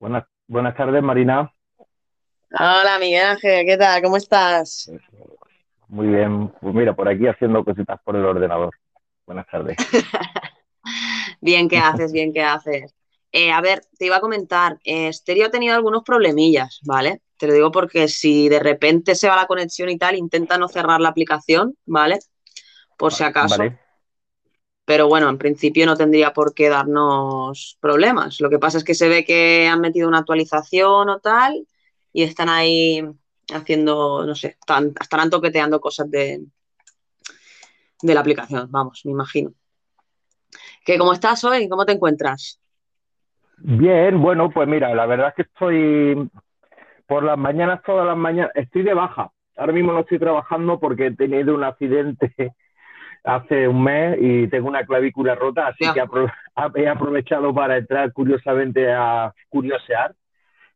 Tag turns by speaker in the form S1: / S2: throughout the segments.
S1: Buenas, buenas tardes, Marina.
S2: Hola, Miguel Ángel, ¿qué tal? ¿Cómo estás?
S1: Muy bien. Pues mira, por aquí haciendo cositas por el ordenador. Buenas tardes.
S2: bien, ¿qué haces? Bien, ¿qué haces? Eh, a ver, te iba a comentar, eh, Stereo ha tenido algunos problemillas, ¿vale? Te lo digo porque si de repente se va la conexión y tal, intenta no cerrar la aplicación, ¿vale? Por si acaso. Vale. Pero bueno, en principio no tendría por qué darnos problemas. Lo que pasa es que se ve que han metido una actualización o tal y están ahí haciendo, no sé, están, estarán toqueteando cosas de, de la aplicación, vamos, me imagino. ¿Qué, ¿Cómo estás hoy? ¿Cómo te encuentras?
S1: Bien, bueno, pues mira, la verdad es que estoy por las mañanas, todas las mañanas, estoy de baja. Ahora mismo no estoy trabajando porque he tenido un accidente hace un mes y tengo una clavícula rota, así que he aprovechado para entrar curiosamente a curiosear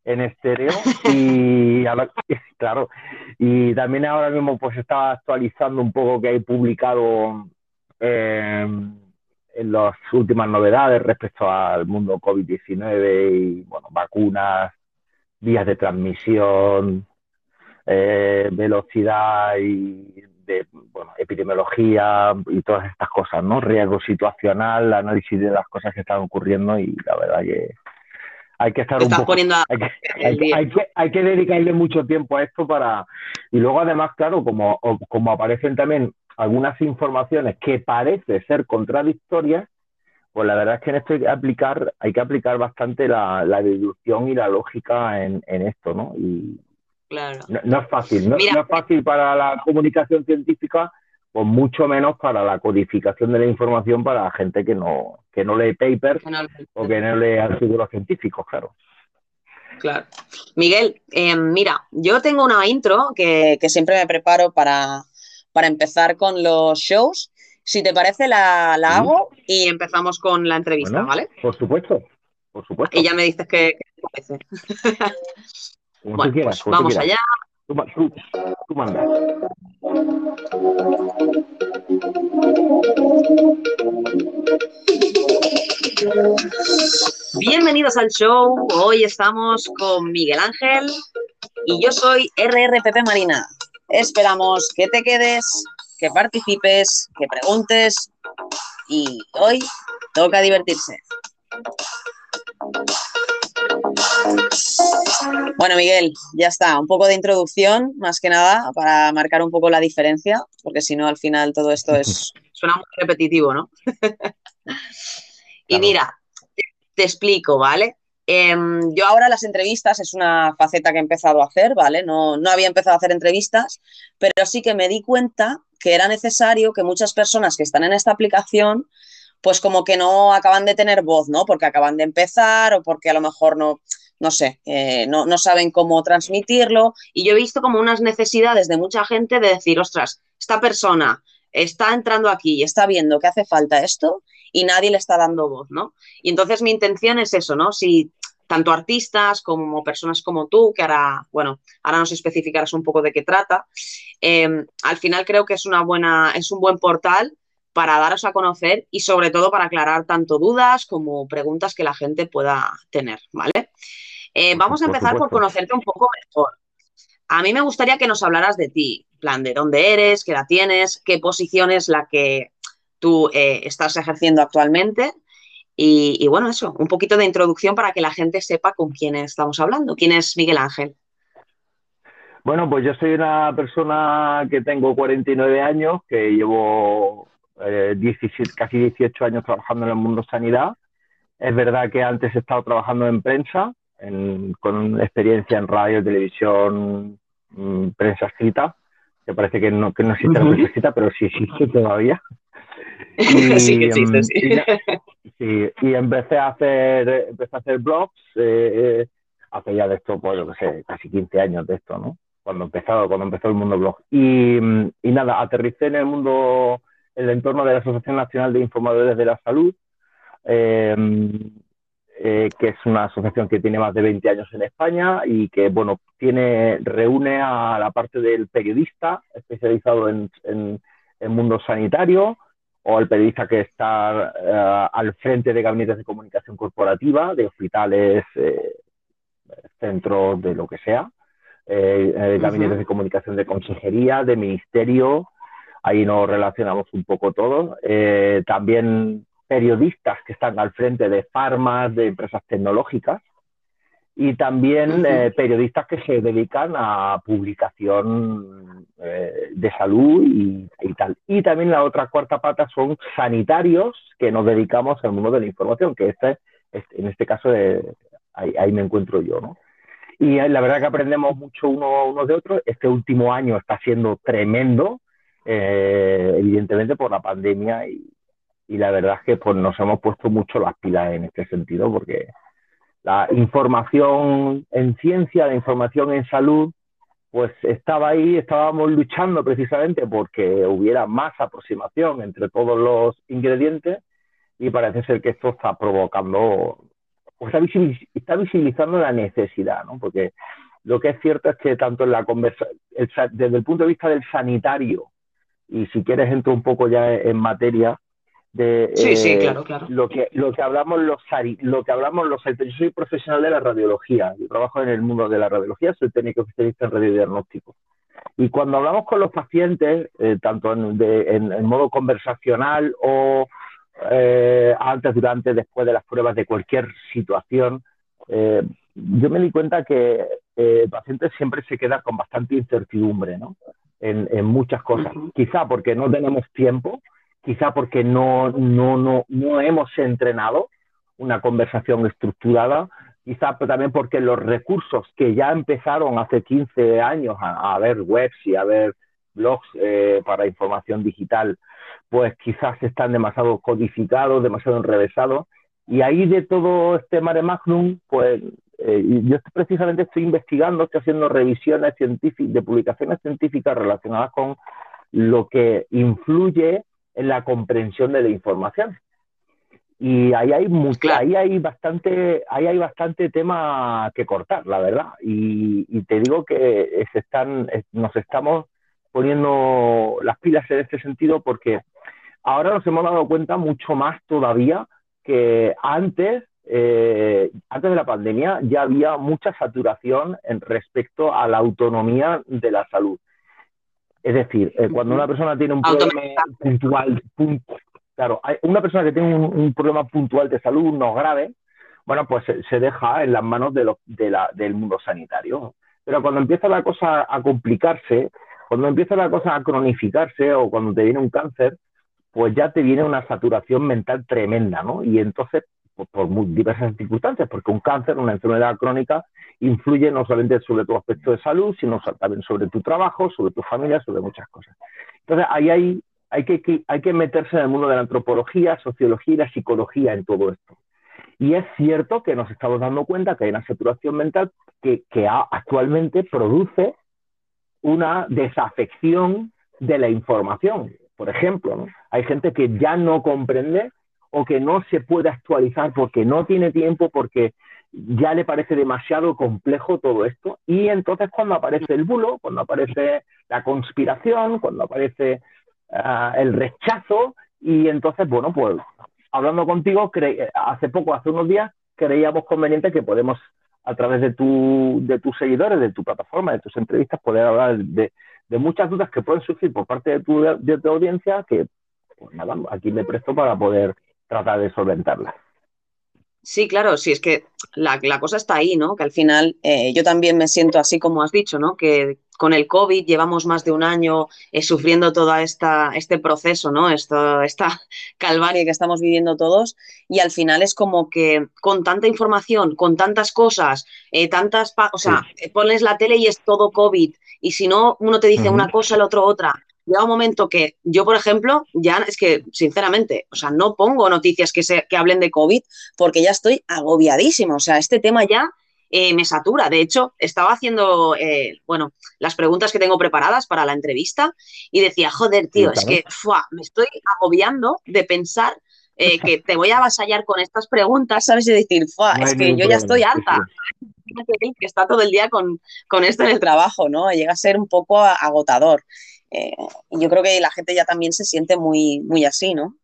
S1: en estéreo y claro y también ahora mismo pues estaba actualizando un poco que he publicado eh, en las últimas novedades respecto al mundo COVID-19 y bueno vacunas vías de transmisión eh, velocidad y de bueno, epidemiología y todas estas cosas, ¿no? Riesgo situacional, análisis de las cosas que están ocurriendo y la verdad que hay que estar un poco, hay, que, dedicarle mucho tiempo a esto para y luego además claro como como aparecen también algunas informaciones que parece ser contradictorias pues la verdad es que en esto hay que aplicar hay que aplicar bastante la, deducción y la lógica en, esto no y claro. no, es fácil no, no es fácil para la comunicación científica pues mucho menos para la codificación de la información para la gente que no, que no lee papers o que no lee artículos científicos, claro.
S2: Claro. Miguel, em, mira, yo tengo una intro que, siempre me preparo para, empezar con los shows. Si te parece, la, hago y empezamos con la entrevista, ¿vale?
S1: Por supuesto, por supuesto.
S2: Y ya me dices qué te parece. bueno, pues vamos allá. Tú, mandas. Bienvenidos al show. Hoy estamos con Miguel Ángel y yo soy RRPP Marina. Esperamos que te quedes, que participes, que preguntes y hoy toca divertirse. Bueno, Miguel, ya está. Un poco de introducción, más que nada, para marcar un poco la diferencia, porque si no, al final todo esto es suena muy repetitivo, ¿no? y mira, te, explico, ¿vale? Em, yo ahora las entrevistas es una faceta que he empezado a hacer, ¿vale? No, no había empezado a hacer entrevistas, pero sí que me di cuenta que era necesario que muchas personas que están en esta aplicación pues como que no acaban de tener voz, ¿no? Porque acaban de empezar o porque a lo mejor no, no sé, eh, no, no, saben cómo transmitirlo. Y yo he visto como unas necesidades de mucha gente de decir, ostras, esta persona está entrando aquí y está viendo que hace falta esto y nadie le está dando voz, ¿no? Y entonces mi intención es eso, ¿no? Si tanto artistas como personas como tú, que ahora, bueno, ahora nos especificarás un poco de qué trata, eh, al final creo que es una buena, es un buen portal para daros a conocer y sobre todo para aclarar tanto dudas como preguntas que la gente pueda tener, ¿vale? Eh, vamos a empezar por, conocerte un poco mejor. A mí me gustaría que nos hablaras de ti, plan, de dónde eres, qué edad tienes, qué posición es la que tú eh, estás ejerciendo actualmente. Y, y, bueno, eso, un poquito de introducción para que la gente sepa con quién estamos hablando. ¿Quién es Miguel Ángel?
S1: Bueno, pues yo soy una persona que tengo 49 años, que llevo 17, eh, casi 18 años trabajando en el mundo sanidad. Es verdad que antes he estado trabajando en prensa, con experiencia en radio, televisión, mm, prensa escrita, que parece que no, que no existe la prensa escrita, pero sí existe todavía.
S2: Y, sí que existe, sí.
S1: Y, y, empecé a hacer, empecé a hacer blogs, eh, eh, hace ya de esto, pues yo sé, casi 15 años de esto, ¿no? Cuando empezó, cuando empezó el mundo blog. Y, y nada, aterricé en el mundo el entorno de la Asociación Nacional de Informadores de la Salud, eh, eh, que es una asociación que tiene más de 20 años en España y que, bueno, tiene, reúne a la parte del periodista especializado en, el mundo sanitario o al periodista que está eh, al frente de gabinetes de comunicación corporativa, de hospitales centros de lo que sea, eh, gabinetes de comunicación de consejería, de ministerio, ahí nos relacionamos un poco todos. también periodistas que están al frente de farmas, de empresas tecnológicas, y también eh, periodistas que se dedican a publicación eh, de salud y, tal. Y también la otra cuarta pata son sanitarios que nos dedicamos al mundo de la información, que este, este en este caso ahí, me encuentro yo, ¿no? Y la verdad que aprendemos mucho uno, uno de otros. Este último año está siendo tremendo, eh, evidentemente por la pandemia y, y la verdad es que pues, nos hemos puesto mucho las pilas en este sentido porque la información en ciencia, la información en salud, pues estaba ahí, estábamos luchando precisamente porque hubiera más aproximación entre todos los ingredientes y parece ser que esto está provocando, o está, visibilizando la necesidad, ¿no? Porque lo que es cierto es que tanto en la conversación, desde el punto de vista del sanitario, y si quieres entro un poco ya en materia, de
S2: sí, sí, eh, claro, claro.
S1: lo que lo que hablamos los lo que hablamos los yo soy profesional de la radiología yo trabajo en el mundo de la radiología soy técnico especialista en radiodiagnóstico y cuando hablamos con los pacientes eh, tanto en, en, modo conversacional o eh, antes durante después de las pruebas de cualquier situación yo me di cuenta que el paciente siempre se queda con bastante incertidumbre ¿no? en, en muchas cosas quizá porque no tenemos tiempo quizá porque no, no, no, no hemos entrenado una conversación estructurada, quizá también porque los recursos que ya empezaron hace 15 años a, ver webs y a ver blogs eh, para información digital, pues quizás están demasiado codificados, demasiado enrevesados. Y ahí de todo este mare magnum, pues eh, yo precisamente estoy investigando, estoy haciendo revisiones científicas, de publicaciones científicas relacionadas con lo que influye en la comprensión de la información. Y ahí hay ahí hay bastante, ahí hay bastante tema que cortar, la verdad. Y, te digo que se están, nos estamos poniendo las pilas en este sentido porque ahora nos hemos dado cuenta mucho más todavía que antes, eh, antes de la pandemia ya había mucha saturación en respecto a la autonomía de la salud. Es decir, eh, cuando una persona tiene un problema puntual, claro, hay una persona que tiene un, problema puntual de salud no grave, bueno, pues se, deja en las manos de, del mundo sanitario. Pero cuando empieza la cosa a complicarse, cuando empieza la cosa a cronificarse o cuando te viene un cáncer, pues ya te viene una saturación mental tremenda, ¿no? Y entonces, por diversas circunstancias, porque un cáncer, una enfermedad crónica, influye no solamente sobre tu aspecto de salud, sino también sobre tu trabajo, sobre tu familia, sobre muchas cosas. Entonces, ahí hay, que, hay que meterse en el mundo de la antropología, sociología y la psicología en todo esto. Y es cierto que nos estamos dando cuenta que hay una saturación mental que, actualmente produce una desafección de la información. Por ejemplo, hay gente que ya no comprende o que no se puede actualizar porque no tiene tiempo, porque ya le parece demasiado complejo todo esto. Y entonces cuando aparece el bulo, cuando aparece la conspiración, cuando aparece ah, el rechazo, y entonces, bueno, pues hablando contigo, hace poco, hace unos días, creíamos conveniente que podemos, a través de, tu, de tus seguidores, de tu plataforma, de tus entrevistas, poder hablar de, muchas dudas que pueden surgir por parte de tu, de tu audiencia, que, pues nada, aquí me presto para poder tratar de solventarlas.
S2: Sí, claro, sí, es que la, cosa está ahí, ¿no? Que al final eh, yo también me siento así como has dicho, ¿no? Que con el COVID llevamos más de un año eh, sufriendo todo esta, este proceso, ¿no? Esto, esta calvaria que estamos viviendo todos y al final es como que con tanta información, con tantas cosas, eh, tantas, o sea, pones la tele y es todo COVID y si no, uno te dice una cosa, el otro otra llega un momento que yo, por ejemplo, ya es que, sinceramente, o sea, no pongo noticias que, se, que hablen de COVID porque ya estoy agobiadísimo. O sea, este tema ya eh, me satura. De hecho, estaba haciendo, eh, bueno, las preguntas que tengo preparadas para la entrevista y decía, joder, tío, es que me estoy agobiando de pensar eh, que te voy a avasallar con estas preguntas, ¿sabes? Y decir, es que yo ya estoy alta. que está todo el día con, con, esto en el trabajo, ¿no? Llega a ser un poco agotador. Eh, yo creo que la gente ya también se siente muy, muy así, ¿no?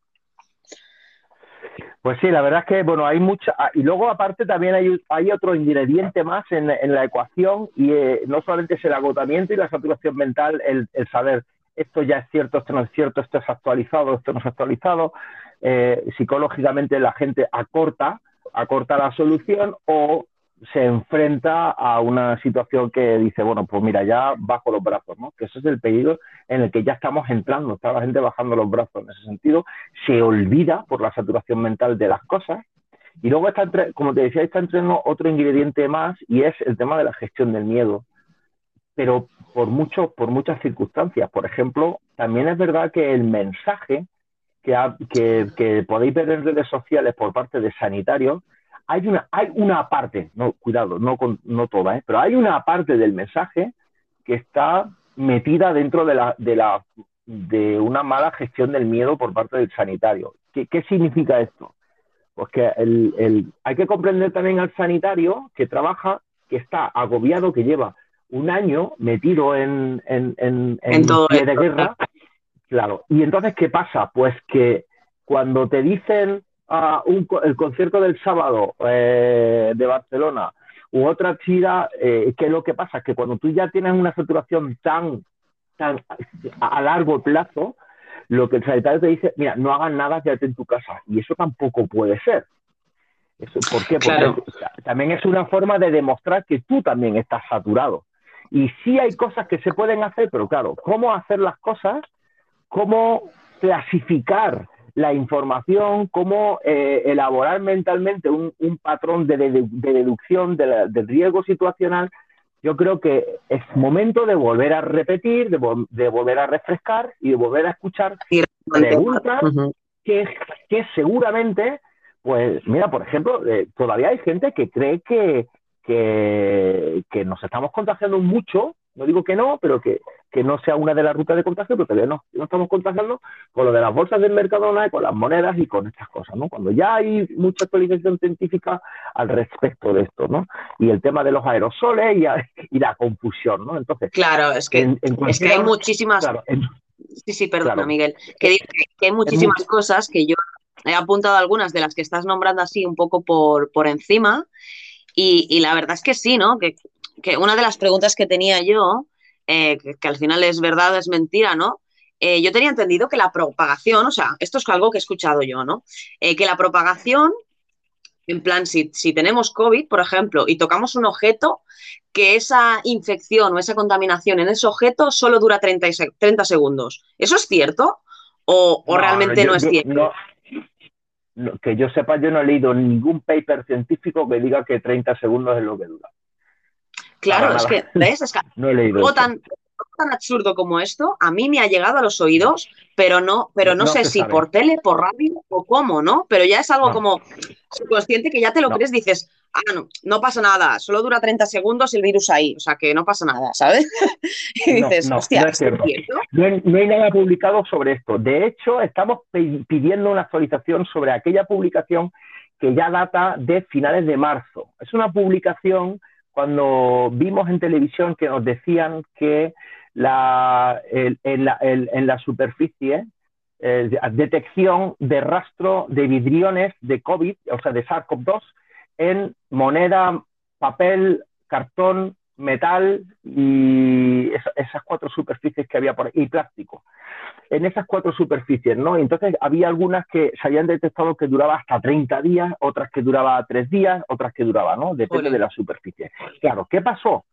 S1: Pues sí, la verdad es que, bueno, hay mucha. Ah, y luego, aparte, también hay, hay otro ingrediente más en, la ecuación, y eh, no solamente es el agotamiento y la saturación mental, el, saber esto ya es cierto, esto no es cierto, esto es actualizado, esto no es actualizado. Eh, psicológicamente la gente acorta, acorta la solución o se enfrenta a una situación que dice, bueno, pues mira, ya bajo los brazos, ¿no? Que ese es el peligro en el que ya estamos entrando, está la gente bajando los brazos en ese sentido, se olvida por la saturación mental de las cosas. Y luego está, como te decía, está entrando otro ingrediente más y es el tema de la gestión del miedo. Pero por, mucho, por muchas circunstancias. Por ejemplo, también es verdad que el mensaje que, que, que podéis ver en redes sociales por parte de sanitarios hay una, hay una parte, no, cuidado, no, no toda, ¿eh? pero hay una parte del mensaje que está metida dentro de, la, de, la, de una mala gestión del miedo por parte del sanitario. ¿Qué, qué significa esto? Pues que el, el, hay que comprender también al sanitario que trabaja, que está agobiado, que lleva un año metido en, en, en, en pie de guerra. Claro. Y entonces, ¿qué pasa? Pues que cuando te dicen el concierto del sábado eh, de Barcelona u otra actividad, eh, ¿qué es lo que pasa? Que cuando tú ya tienes una saturación tan, tan a largo plazo, lo que el sanitario te dice, mira, no hagas nada, quédate en tu casa. Y eso tampoco puede ser. ¿Por qué? Porque también es una forma de demostrar que tú también estás saturado. Y sí hay cosas que se pueden hacer, pero claro, ¿cómo hacer las cosas? ¿Cómo clasificar la información, cómo eh, elaborar mentalmente un, patrón de, deducción del riesgo situacional, yo creo que es momento de volver a repetir, de, volver a refrescar y de volver a escuchar preguntas que, que, seguramente, pues mira, por ejemplo, eh, todavía hay gente que cree que, que, que nos estamos contagiando mucho no digo que no, pero que, no sea una de las rutas de contagio, pero todavía no. No estamos contagiando con lo de las bolsas del Mercadona, con las monedas y con estas cosas, ¿no? Cuando ya hay mucha actualización científica al respecto de esto, ¿no? Y el tema de los aerosoles y, la confusión, ¿no?
S2: Entonces, claro, es que, es que hay muchísimas. sí, sí, perdona, Miguel. Que, que, hay muchísimas cosas que yo he apuntado algunas de las que estás nombrando así un poco por, por encima. Y, y, la verdad es que sí, ¿no? Que que una de las preguntas que tenía yo, eh, que, al final es verdad es mentira, ¿no? Eh, yo tenía entendido que la propagación, o sea, esto es algo que he escuchado yo, ¿no? Eh, que la propagación, en plan, si, si, tenemos COVID, por ejemplo, y tocamos un objeto, que esa infección o esa contaminación en ese objeto solo dura 30, 30 segundos. ¿Eso es cierto? ¿O, realmente no es cierto?
S1: que yo sepa, yo no he leído ningún paper científico que diga que 30 segundos es lo que dura.
S2: Claro, es que, ¿ves? Es que no he leído algo tan, tan, absurdo como esto, a mí me ha llegado a los oídos, pero no, pero no, sé si por tele, por radio o cómo, ¿no? Pero ya es algo como subconsciente que ya te lo crees, dices, ah, no, no pasa nada, solo dura 30 segundos el virus ahí, o sea que no pasa nada, ¿sabes? y dices, hostia,
S1: es cierto. No hay, no hay nada publicado sobre esto. De hecho, estamos pidiendo una actualización sobre aquella publicación que ya data de finales de marzo. Es una publicación cuando vimos en televisión que nos decían que la, en, la, superficie eh, detección de rastro de vidriones de COVID, o sea, de SARS-CoV-2, en moneda, papel, cartón, metal y esas cuatro superficies que había por ahí, y plástico en esas cuatro superficies, ¿no? entonces había algunas que se habían detectado que duraba hasta 30 días, otras que duraba 3 días, otras que duraba, ¿no? Depende de la superficie. Claro, ¿qué pasó?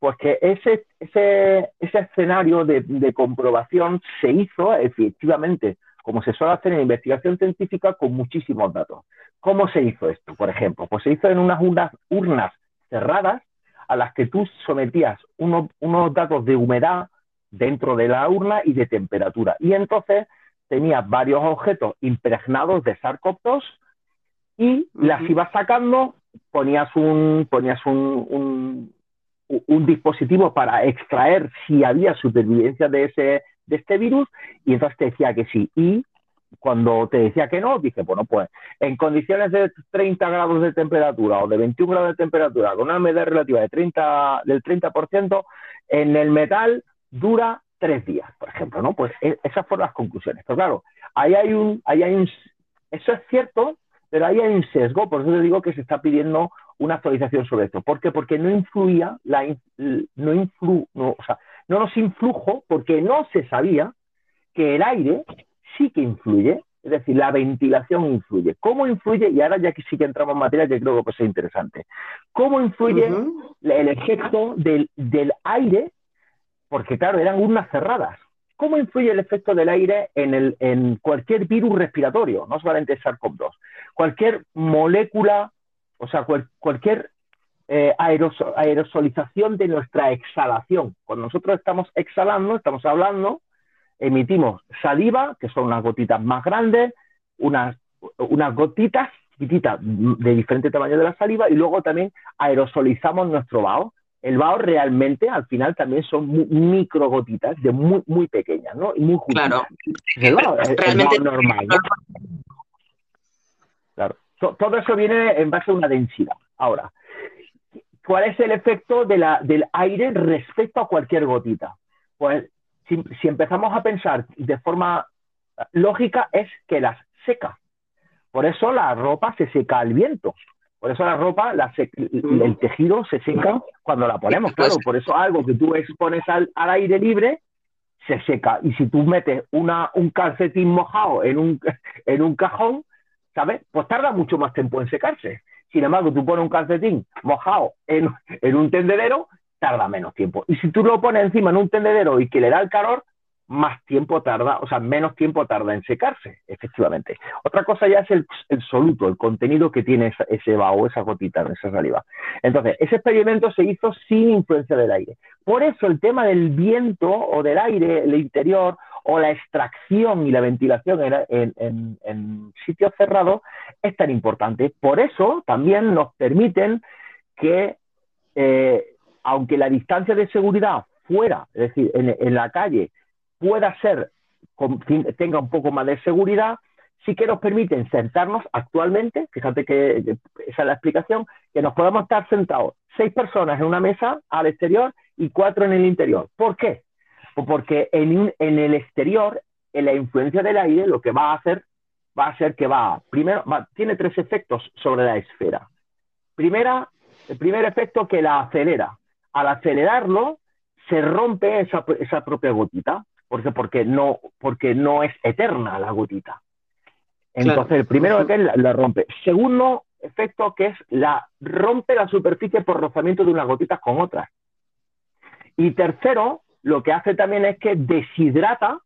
S1: Pues que ese, ese, ese escenario de, de comprobación se hizo efectivamente, como se suele hacer en investigación científica, con muchísimos datos. ¿Cómo se hizo esto, por ejemplo? Pues se hizo en unas urnas, urnas cerradas a las que tú sometías unos, unos datos de humedad, dentro de la urna y de temperatura. Y entonces tenías varios objetos impregnados de SARS-CoV-2 y las ibas sacando, ponías un, ponías un, un, dispositivo para extraer si había supervivencia de, ese, de este virus y entonces te decía que sí. Y cuando te decía que no, dije, bueno, pues en condiciones de 30 grados de temperatura o de 21 grados de temperatura, con una medida relativa de 30, del 30%, en el metal dura tres días, por ejemplo, ¿no? Pues e, esas fueron las conclusiones. Pero claro, ahí hay un, ahí hay un, eso es cierto, Pero ahí hay un sesgo, por eso te digo que se está pidiendo una actualización sobre esto. ¿Por qué? Porque no influía, la, no, influ, no, o sea, no nos influjo porque no se sabía que el aire sí que influye, es decir, la ventilación influye. ¿Cómo influye? Y ahora ya que sí que entramos en materia que creo que ser interesante. ¿Cómo influye el efecto del, del aire? Porque claro, eran urnas cerradas. ¿Cómo influye el efecto del aire en, el, en cualquier virus respiratorio? No solamente SARS-CoV-2. Cualquier molécula, o sea, cualquier eh, aerosolización de nuestra exhalación. Cuando nosotros estamos exhalando, estamos hablando, emitimos saliva, que son unas gotitas más grandes, unas, unas gotitas chiquititas de diferente tamaño de la saliva, y luego también aerosolizamos nuestro vaho el vaho realmente al final también son micro gotitas de muy, muy pequeñas, ¿no? Y muy
S2: Claro. realmente
S1: normal, ¿no? Claro. Todo eso viene en base a una densidad. Ahora, ¿cuál es el efecto de la, del aire respecto a cualquier gotita? Pues si, si empezamos a pensar de forma lógica es que las seca. Por eso la ropa se seca al viento. Por eso la ropa, el tejido se seca cuando la ponemos, claro. Por eso algo que tú expones al, aire libre se seca. Y si tú metes una, un calcetín mojado en un, en un cajón, ¿sabes? Pues tarda mucho más tiempo en secarse. Sin embargo, tú pones un calcetín mojado en, en un tendedero, tarda menos tiempo. Y si tú lo pones encima en un tendedero y que le da el calor, más tiempo tarda, o sea, menos tiempo tarda en secarse, efectivamente. Otra cosa ya es el, soluto, el contenido que tiene ese vaho, esa gotita, esa saliva. Entonces, ese experimento se hizo sin influencia del aire. Por eso el tema del viento o del aire, el interior, o la extracción y la ventilación en, sitios cerrados es tan importante. Por eso también nos permiten que, eh, aunque la distancia de seguridad fuera, es decir, en la calle, pueda ser, tenga un poco más de seguridad, sí que nos permiten sentarnos actualmente, fíjate que esa es la explicación, que nos podamos estar sentados seis personas en una mesa al exterior y cuatro en el interior. ¿Por qué? Pues porque en, el exterior, en la influencia del aire, lo que va a hacer, va a ser que va, primero, tiene tres efectos sobre la esfera. Primera, el primer efecto que la acelera. Al acelerarlo, se rompe esa, esa propia gotita. ¿Por Porque no, porque no es eterna la gotita. Entonces, el primero que es la, rompe. Segundo efecto que es la rompe la superficie por rozamiento de unas gotitas con otras. Y tercero, lo que hace también es que deshidrata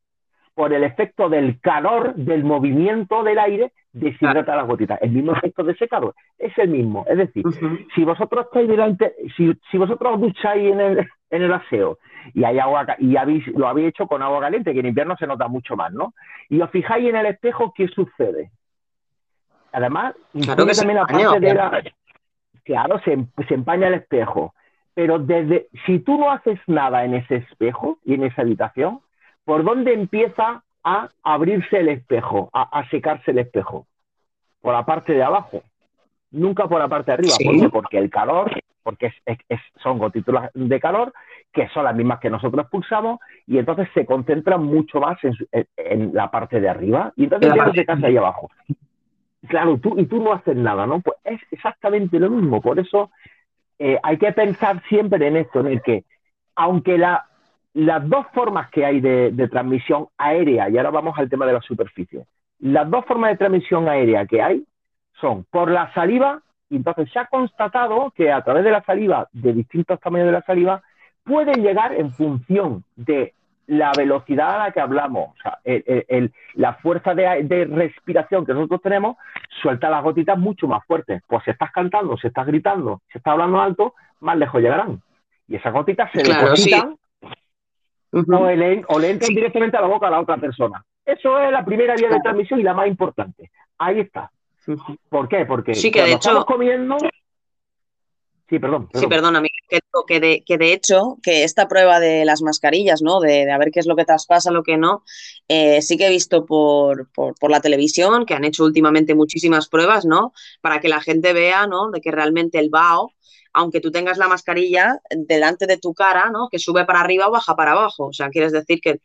S1: por el efecto del calor, del movimiento del aire, deshidrata las gotitas. El mismo efecto de secado es el mismo. Es decir, si vosotros estáis delante, si, si vosotros ducháis en el, en el aseo y hay agua y habéis, lo habéis hecho con agua caliente, que en invierno se nota mucho más, ¿no? Y os fijáis en el espejo, ¿qué sucede? Además, claro que también la parte de la... Claro, se, se empaña el espejo. Pero desde, si tú no haces nada en ese espejo y en esa habitación, ¿por dónde empieza a abrirse el espejo, a, secarse el espejo? Por la parte de abajo, nunca por la parte de arriba. ¿Por qué? Porque el calor, porque son gotículas de calor que son las mismas que nosotros pulsamos, y entonces se concentran mucho más en, la parte de arriba, y entonces ya se casa ahí abajo. Claro, tú, y tú no haces nada, ¿no? Pues es exactamente lo mismo, por eso eh, hay que pensar siempre en esto, en el que, aunque la, las dos formas que hay de, de transmisión aérea, y ahora vamos al tema de la superficie, las dos formas de transmisión aérea que hay son por la saliva, y entonces se ha constatado que a través de la saliva, de distintos tamaños de la saliva, pueden llegar en función de la velocidad a la que hablamos, o sea, la fuerza de, respiración que nosotros tenemos, suelta las gotitas mucho más fuertes. Pues si estás cantando, si estás gritando, si estás hablando alto, más lejos llegarán. Y esas gotitas se depositan o, le, entran directamente a la boca a la otra persona. Eso es la primera vía de transmisión y la más importante. Ahí está. ¿Por qué? Porque
S2: sí, que de hecho...
S1: estamos comiendo, Sí, perdón.
S2: Sí, perdona, que, que, de, que de hecho, que esta prueba de las mascarillas, ¿no? De, de a ver qué es lo que traspasa, lo que no, eh, sí que he visto por, por, la televisión que han hecho últimamente muchísimas pruebas, ¿no? Para que la gente vea, ¿no? De que realmente el vaho, aunque tú tengas la mascarilla delante de tu cara, ¿no? Que sube para arriba o baja para abajo. O sea, quieres decir que,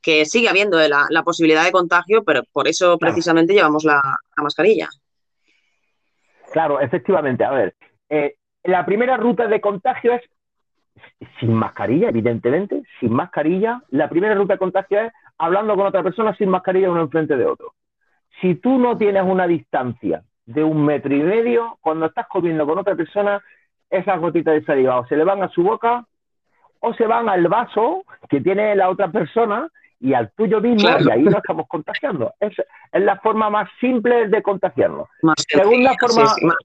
S2: que sigue habiendo la, la posibilidad de contagio, pero por eso precisamente llevamos la, la mascarilla.
S1: Claro, efectivamente. A ver, eh, la primera ruta de contagio es sin mascarilla, evidentemente, sin mascarilla. La primera ruta de contagio es hablando con otra persona sin mascarilla uno enfrente de otro. Si tú no tienes una distancia de un metro y medio, cuando estás comiendo con otra persona, esas gotitas de saliva o se le van a su boca o se van al vaso que tiene la otra persona y al tuyo mismo y ahí nos estamos contagiando. Es, es, la forma más simple de contagiarnos. segunda, forma,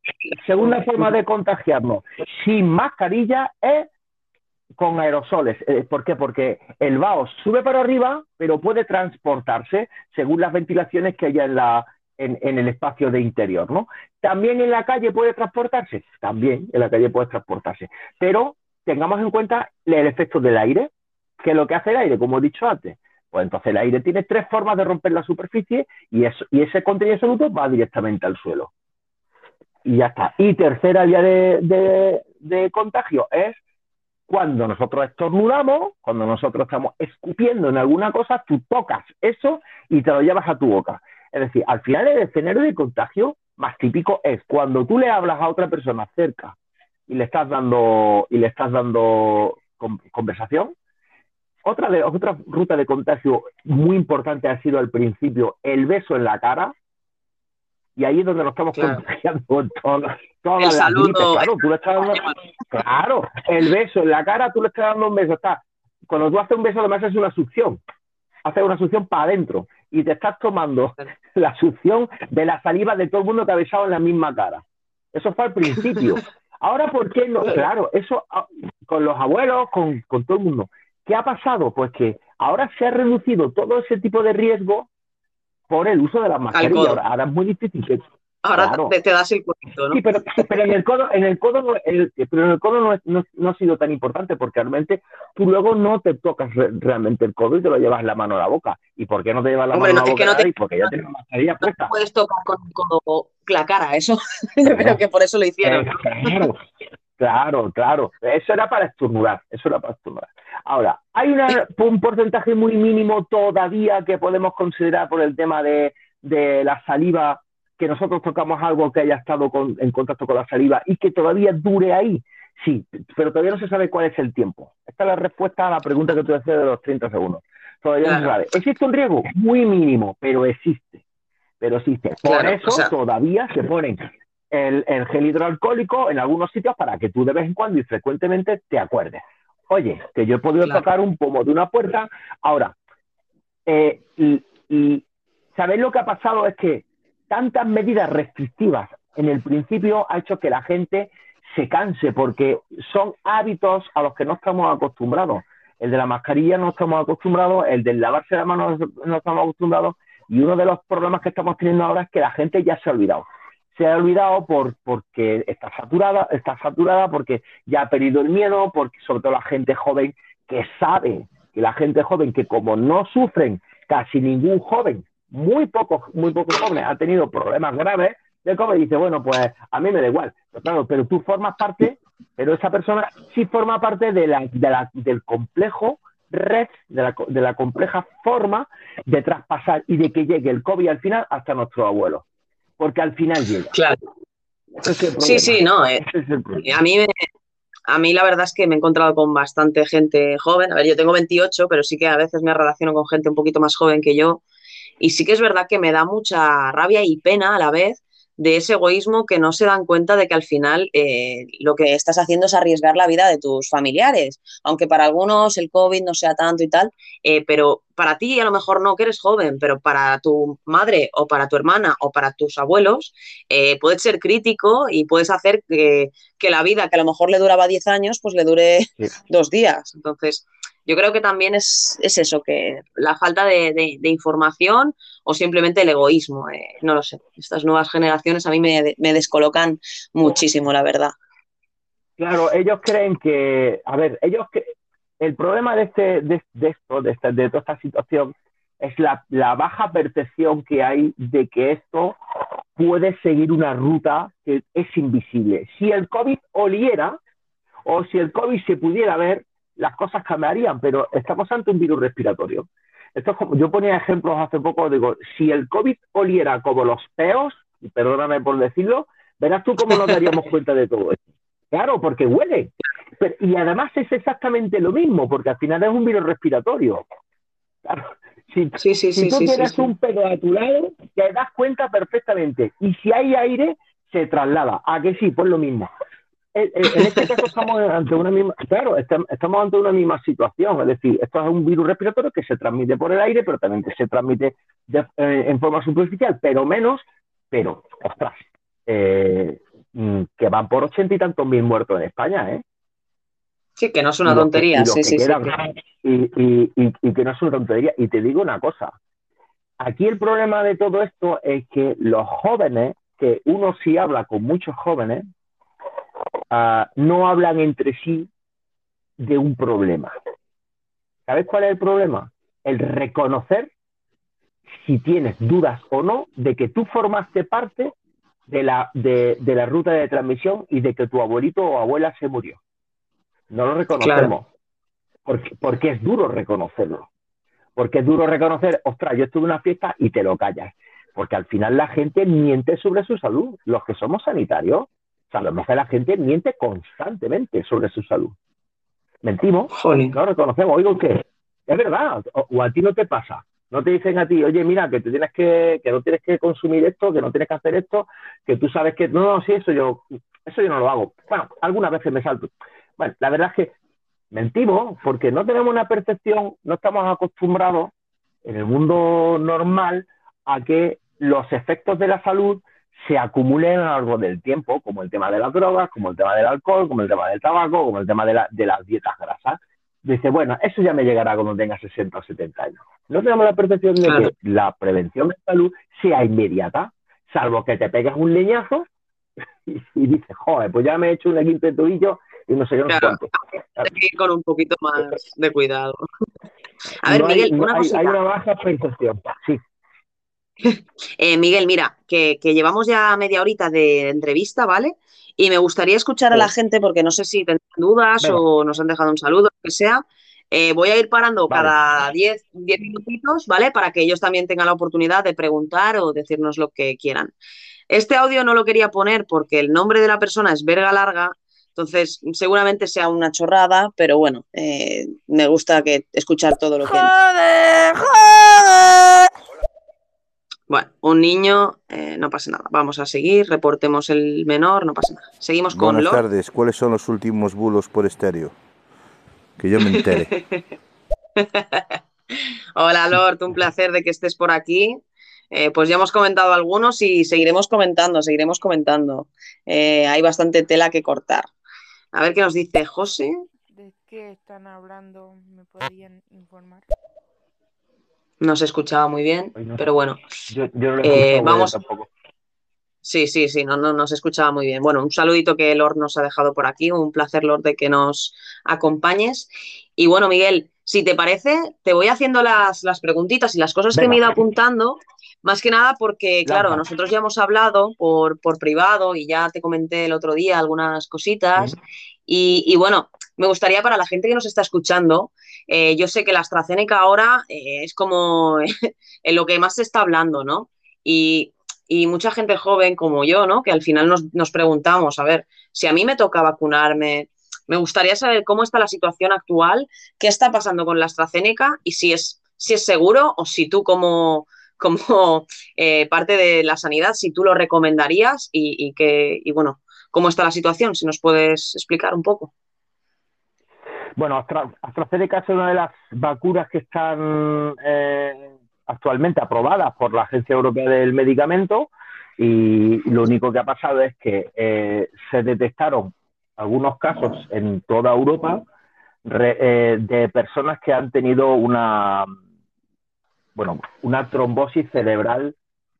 S1: segunda forma de contagiarnos sin mascarilla es con aerosoles. Eh, ¿Por qué? Porque el vaho sube para arriba, pero puede transportarse según las ventilaciones que haya en, la, en, en, el espacio de interior, ¿no? También en la calle puede transportarse, también en la calle puede transportarse, pero tengamos en cuenta el efecto del aire, que es lo que hace el aire, como he dicho antes. Pues entonces el aire tiene tres formas de romper la superficie y, eso, y ese contenido absoluto va directamente al suelo. Y ya está. Y tercera vía de, de, de contagio es cuando nosotros estornudamos, cuando nosotros estamos escupiendo en alguna cosa, tú tocas eso y te lo llevas a tu boca. Es decir, al final el escenario de contagio más típico es cuando tú le hablas a otra persona cerca y le estás dando y le estás dando conversación. Otra de otra ruta de contagio muy importante ha sido al principio el beso en la cara. Y ahí es donde nos estamos contagiando todas, todas las Claro, tú le estás dando, claro, el beso en la cara, tú le estás dando un beso. Está, cuando tú haces un beso, además es una succión. Haces una succión para adentro y te estás tomando la succión de la saliva de todo el mundo que ha besado en la misma cara. Eso fue al principio. Ahora, ¿por qué no? Claro, eso ah, con los abuelos, con, todo el mundo. ¿Qué ha pasado? Pues que ahora se ha reducido todo ese tipo de riesgo por el uso de las mascarillas. Ahora, es muy difícil que,
S2: Ahora te, das el cuento, ¿no?
S1: Sí, pero, en el codo, en el codo, no, pero en el codo no, ha sido tan importante porque realmente tú luego no te tocas realmente el codo y te lo llevas la mano a la boca. ¿Y por qué no te llevas la mano a la boca?
S2: No
S1: te, porque ya tienes mascarilla puesta.
S2: puedes tocar con el codo la cara, eso. Yo creo que por eso lo hicieron.
S1: Claro, claro, claro. Eso era para estornudar. Eso era para estornudar. Ahora, hay un porcentaje muy mínimo todavía que podemos considerar por el tema de, de la saliva que nosotros tocamos algo que haya estado en contacto con la saliva y que todavía dure ahí. Sí, pero todavía no se sabe cuál es el tiempo. Esta es la respuesta a la pregunta que tú decías de los 30 segundos. Todavía no se sabe. ¿Existe un riesgo? Muy mínimo, pero existe. Pero existe. Por eso todavía se ponen el, gel hidroalcohólico en algunos sitios para que tú de vez en cuando y frecuentemente te acuerdes. Oye, que yo he podido tocar un pomo de una puerta. Ahora, eh, y, y ¿sabéis lo que ha pasado? Es que tantas medidas restrictivas en el principio ha hecho que la gente se canse porque son hábitos a los que no estamos acostumbrados. El de la mascarilla no estamos acostumbrados, el de lavarse la mano no estamos acostumbrados y uno de los problemas que estamos teniendo ahora es que la gente ya se ha olvidado. Se ha olvidado por, porque está saturada, está saturada porque ya ha perdido el miedo, porque sobre todo la gente joven que sabe que la gente joven que como no sufren casi ningún joven muy pocos, muy pocos jóvenes han tenido problemas graves de COVID y dice, bueno, pues a mí me da igual. Pero claro, pero tú formas parte, pero esa persona sí forma parte de la, de la, del complejo red, de la, de la compleja forma de traspasar y de que llegue el COVID al final hasta nuestro abuelo. Porque al final llega.
S2: Claro. sí, sí, no. Eh, a mí a mí la verdad es que me he encontrado con bastante gente joven. A ver, yo tengo 28, pero sí que a veces me relaciono con gente un poquito más joven que yo y sí que es verdad que me da mucha rabia y pena a la vez de ese egoísmo que no se dan cuenta de que al final eh, lo que estás haciendo es arriesgar la vida de tus familiares. Aunque para algunos el COVID no sea tanto y tal, eh, pero para ti a lo mejor no, que eres joven, pero para tu madre o para tu hermana o para tus abuelos, eh, puedes ser crítico y puedes hacer que, la vida que a lo mejor le duraba 10 años, pues le dure dos días. Entonces, yo creo que también es, eso, que la falta de, información o simplemente el egoísmo. Eh, no lo sé. Estas nuevas generaciones a mí me, descolocan muchísimo, la verdad.
S1: Claro, ellos creen que, a ver, ellos que el problema de este, de, esto, de, esta, de toda esta situación, es la, la, baja percepción que hay de que esto puede seguir una ruta que es invisible. Si el COVID oliera o si el COVID se pudiera ver, las cosas cambiarían, pero estamos ante un virus respiratorio. Esto es como, yo ponía ejemplos hace poco, digo, si el COVID oliera como los peos, perdóname por decirlo, Verás tú cómo nos daríamos cuenta de todo esto. Claro, porque huele. y además es exactamente lo mismo, porque al final es un virus respiratorio. Claro. Si, si tú tienes un pedo a tu lado, te das cuenta perfectamente. Y si hay aire, se traslada. ¿A que sí? Pues lo mismo. En, este caso estamos ante una misma, claro, estamos ante una misma situación, es decir, esto es un virus respiratorio que se transmite por el aire, pero también se transmite eh, en forma superficial, pero menos, pero, ostras, eh, mm, que van por ochenta y tantos mil muertos en España, ¿eh?
S2: Sí, que no es una tontería, sí, sí, sí.
S1: Y, y, que no es una tontería. Y te digo una cosa, aquí el problema de todo esto es que los jóvenes, que uno sí habla con muchos jóvenes, Ah, no hablan entre sí de un problema. ¿Sabes cuál es el problema? El reconocer si tienes dudas o no de que tú formaste parte de la, de, la ruta de transmisión y de que tu abuelito o abuela se murió. No lo reconocemos. Porque, porque es duro reconocerlo. Porque es duro reconocer, ostras, yo estuve en una fiesta y te lo callas. Porque al final la gente miente sobre su salud. Los que somos sanitarios a lo mejor la gente miente constantemente sobre su salud. Mentimos, no reconocemos, oigo que es verdad, o, a ti no te pasa. No te dicen a ti, oye, mira, que te tienes que, que no tienes que consumir esto, que no tienes que hacer esto, que tú sabes que, no, no, sí, eso yo, eso yo no lo hago. Bueno, algunas veces me salto. Bueno, la verdad es que mentimos porque no tenemos una percepción, no estamos acostumbrados en el mundo normal a que los efectos de la salud se acumulen a lo largo del tiempo, como el tema de las drogas, como el tema del alcohol, como el tema del tabaco, como el tema de, las dietas grasas. Dice, bueno, eso ya me llegará cuando tenga 60 o 70 años. No tenemos la percepción de que la prevención de salud sea inmediata, salvo que te pegues un leñazo y, dices, joder, pues ya me he hecho un equinte de tobillo y no sé qué, no
S2: claro, Hay que ir con un poquito más de cuidado. A ver, Miguel, una
S1: hay, hay, una baja percepción, sí.
S2: Eh, Miguel, mira, que, llevamos ya media horita de entrevista, ¿vale? Y me gustaría escuchar a la gente porque no sé si tienen dudas o nos han dejado un saludo, lo que sea. Eh, voy a ir parando cada 10 minutitos, ¿vale? Para que ellos también tengan la oportunidad de preguntar o decirnos lo que quieran. Este audio no lo quería poner porque el nombre de la persona es Verga Larga, entonces seguramente sea una chorrada, pero bueno, eh, me gusta que escuchar todo lo que... ¡Joder, joder! Bueno, un niño, eh, no pasa nada. Vamos a seguir, reportemos el menor, no pasa nada. Seguimos con
S3: Buenas tardes, ¿cuáles son los últimos bulos por estéreo? Que yo me entere.
S2: Hola Lord, un placer de que estés por aquí. Eh, pues ya hemos comentado algunos y seguiremos comentando, seguiremos comentando. Eh, hay bastante tela que cortar. A ver qué nos dice José.
S4: ¿De qué están hablando? ¿Me podrían informar?
S2: No se escuchaba muy bien, pero bueno.
S1: Yo, no eh, vamos. Tampoco.
S2: Sí, sí, sí, no, no, no se escuchaba muy bien. Bueno, un saludito que Lord nos ha dejado por aquí, un placer, Lord, de que nos acompañes. Y bueno, Miguel, si te parece, te voy haciendo las, las preguntitas y las cosas que me he ido apuntando, más que nada porque, claro, nosotros ya hemos hablado por, por, privado y ya te comenté el otro día algunas cositas. y, y, bueno, me gustaría para la gente que nos está escuchando, eh, yo sé que la AstraZeneca ahora eh, es como en lo que más se está hablando, ¿no? Y, mucha gente joven como yo, ¿no? Que al final nos, preguntamos, a ver, si a mí me toca vacunarme, me gustaría saber cómo está la situación actual, qué está pasando con la AstraZeneca y si es, si es seguro o si tú como, como eh, parte de la sanidad, si tú lo recomendarías y, y, que, y bueno, cómo está la situación, si nos puedes explicar un poco.
S1: Bueno, AstraZeneca es una de las vacunas que están eh, actualmente aprobadas por la Agencia Europea del Medicamento y lo único que ha pasado es que eh, se detectaron algunos casos en toda Europa eh, de personas que han tenido una, bueno, una trombosis cerebral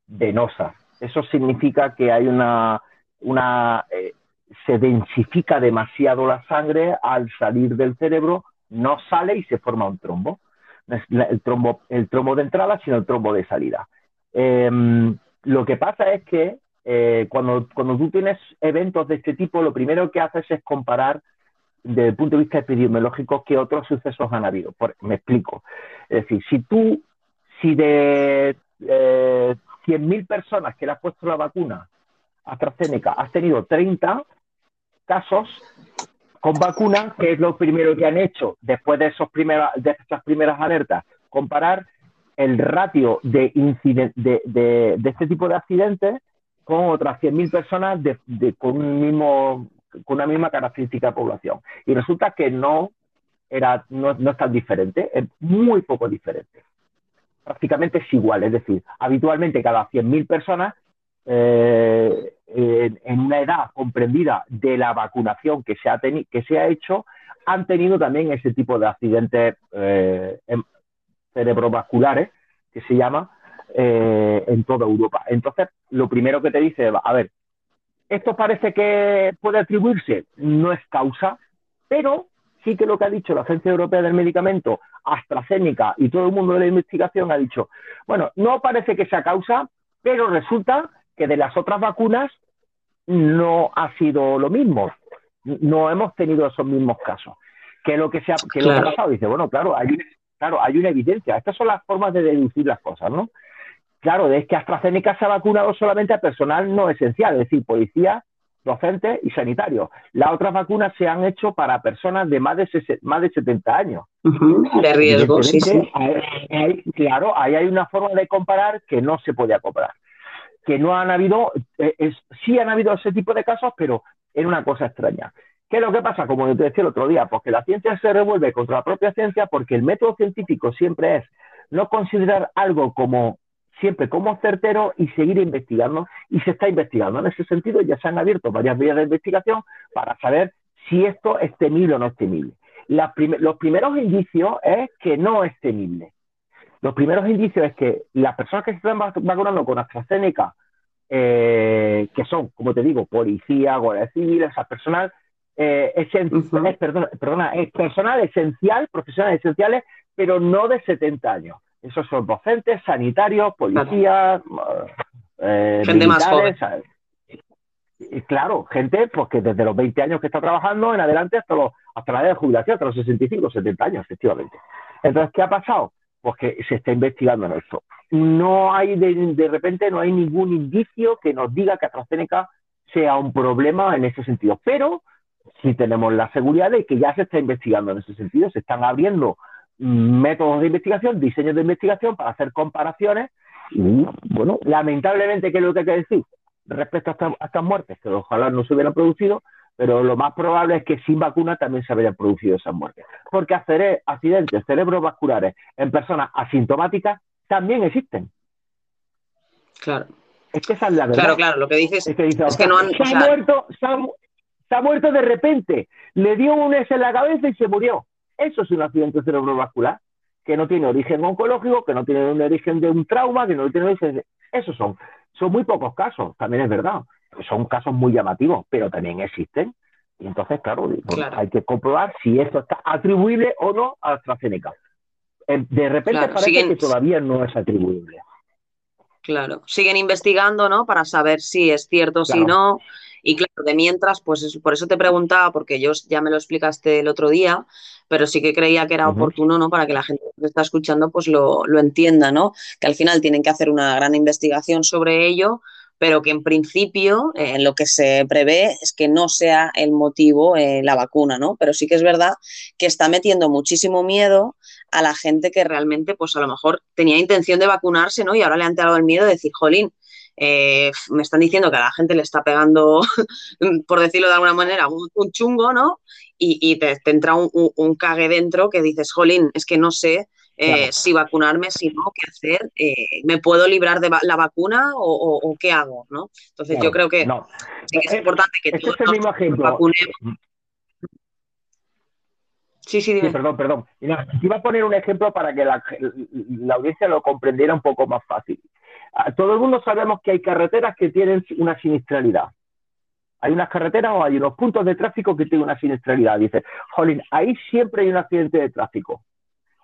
S1: venosa. Eso significa que hay una, una se densifica demasiado la sangre, al salir del cerebro no sale y se forma un trombo. No es el trombo, el trombo de entrada, sino el trombo de salida. Em, lo que pasa es que eh, cuando, cuando tú tienes eventos de este tipo, lo primero que haces es comparar desde el punto de vista epidemiológico qué otros sucesos han habido. me explico. Es decir, si tú, si de eh, 100.000 personas que le has puesto la vacuna, AstraZeneca, has tenido 30 casos con vacunas, que es lo primero que han hecho después de, esos primeras, de esas primeras alertas, comparar el ratio de, de, de- este tipo de accidentes con otras 100.000 personas de, de- con, un mismo, con una misma característica de población. Y resulta que no, era, no, no es tan diferente, es muy poco diferente. Prácticamente es igual, es decir, habitualmente cada 100.000 personas eh, en, en una edad comprendida de la vacunación que se ha, que se ha hecho, han tenido también ese tipo de accidentes eh, cerebrovasculares, que se llama, eh, en toda Europa. Entonces, lo primero que te dice, a ver, esto parece que puede atribuirse, no es causa, pero sí que lo que ha dicho la Agencia Europea del Medicamento, AstraZeneca y todo el mundo de la investigación ha dicho, bueno, no parece que sea causa, pero resulta que de las otras vacunas no ha sido lo mismo. No hemos tenido esos mismos casos. ¿Qué es lo que, se ha, lo que pasado? Dice, bueno, claro hay, claro, hay una evidencia. Estas son las formas de deducir las cosas, ¿no? Claro, es que AstraZeneca se ha vacunado solamente a personal no esencial, es decir, policías, docentes y sanitarios. Las otras vacunas se han hecho para personas de más de, más de 70 años.
S2: De riesgo, sí, sí.
S1: Evidentemente, hay- hay- claro, ahí hay una forma de comparar que no se podía comparar. Que no han habido, eh, es- sí han habido ese tipo de casos, pero era una cosa extraña. ¿Qué es lo que pasa? Como te decía el otro día, porque la ciencia se revuelve contra la propia ciencia porque el método científico siempre es no considerar algo como siempre como certero y seguir investigando y se está investigando. En ese sentido ya se han abierto varias vías de investigación para saber si esto es temible o no es temible. Los primeros indicios es que no es temible. Los primeros indicios es que las personas que se están vac- vacunando con AstraZeneca, eh, que son, como te digo, policía, guardia civil, o sea, personal, eh, esen- es, perdona, perdona, es personal esencial, profesionales esenciales, pero no de 70 años. Esos son docentes, sanitarios, policías, eh,
S2: Gente más.
S1: Y claro, gente pues que desde los 20 años que está trabajando en adelante hasta, los, hasta la edad de jubilación, hasta los 65, 70 años, efectivamente. Entonces, ¿qué ha pasado? Pues que se está investigando en esto. No hay, de, repente, no hay ningún indicio que nos diga que AstraZeneca sea un problema en ese sentido. Pero sí tenemos la seguridad de que ya se está investigando en ese sentido. Se están abriendo métodos de investigación, diseños de investigación para hacer comparaciones. Y, bueno, lamentablemente, ¿qué es lo que hay que decir? Respecto a estas muertes, que ojalá no se hubieran producido, pero lo más probable es que sin vacuna también se habrían producido esas muertes. Porque acere- accidentes cerebrovasculares en personas asintomáticas también existen.
S2: Claro,
S1: Es que esa es la verdad.
S2: claro, claro. Lo que dices
S1: Es que, dice, o
S2: es que no han.
S1: se, ha muerto, se, ha, se ha muerto de repente, le dio un S en la cabeza y se murió. Eso es un accidente cerebrovascular que no tiene origen oncológico, que no tiene un origen de un trauma, que no tiene origen de... Esos son. Son muy pocos casos, también es verdad. Son casos muy llamativos, pero también existen. Y entonces, claro, hay que comprobar si esto está atribuible o no a AstraZeneca. Eh, De repente
S2: Claro,
S1: parece
S2: siguen-
S1: que todavía no es atribuible.
S2: Claro, siguen investigando, ¿no? Para saber si es cierto, si
S1: Claro.
S2: no. Y claro, de mientras, pues es- por eso te preguntaba, porque yo ya me lo explicaste el otro día, pero sí que creía que era oportuno, ¿no? Para que la gente que está escuchando, pues lo, lo entienda, ¿no? Que al final tienen que hacer una gran investigación sobre ello, pero que en principio, eh, lo que se prevé es que no sea el motivo eh, la vacuna, ¿no? Pero sí que es verdad que está metiendo muchísimo miedo a la gente que realmente, pues a lo mejor tenía intención de vacunarse, ¿no? Y ahora le han entrado el miedo de decir, jolín, eh, me están diciendo que a la gente le está pegando, por decirlo de alguna manera, un, un chungo, ¿no? Y, y te, entra un- un cague dentro que dices, jolín, es que no sé eh,
S1: Claro.
S2: si vacunarme, si no, qué hacer, eh, ¿me puedo librar de la vacuna o, o- o qué hago, ¿no? Entonces
S1: Claro,
S2: yo creo que
S1: no.
S2: sí que es
S1: Eh,
S2: importante que
S1: Este
S2: todos
S1: es el mismo
S2: nos
S1: ejemplo.
S2: vacunemos. Sí, sí,
S1: Sí,
S2: dime.
S1: perdón, perdón. Mira, te iba a poner un ejemplo para que la, la audiencia lo comprendiera un poco más fácil. Ah, Todo el mundo sabemos que hay carreteras que tienen una siniestralidad. Hay unas carreteras o hay unos puntos de tráfico que tienen una siniestralidad. Dice, jolín, ahí siempre hay un accidente de tráfico.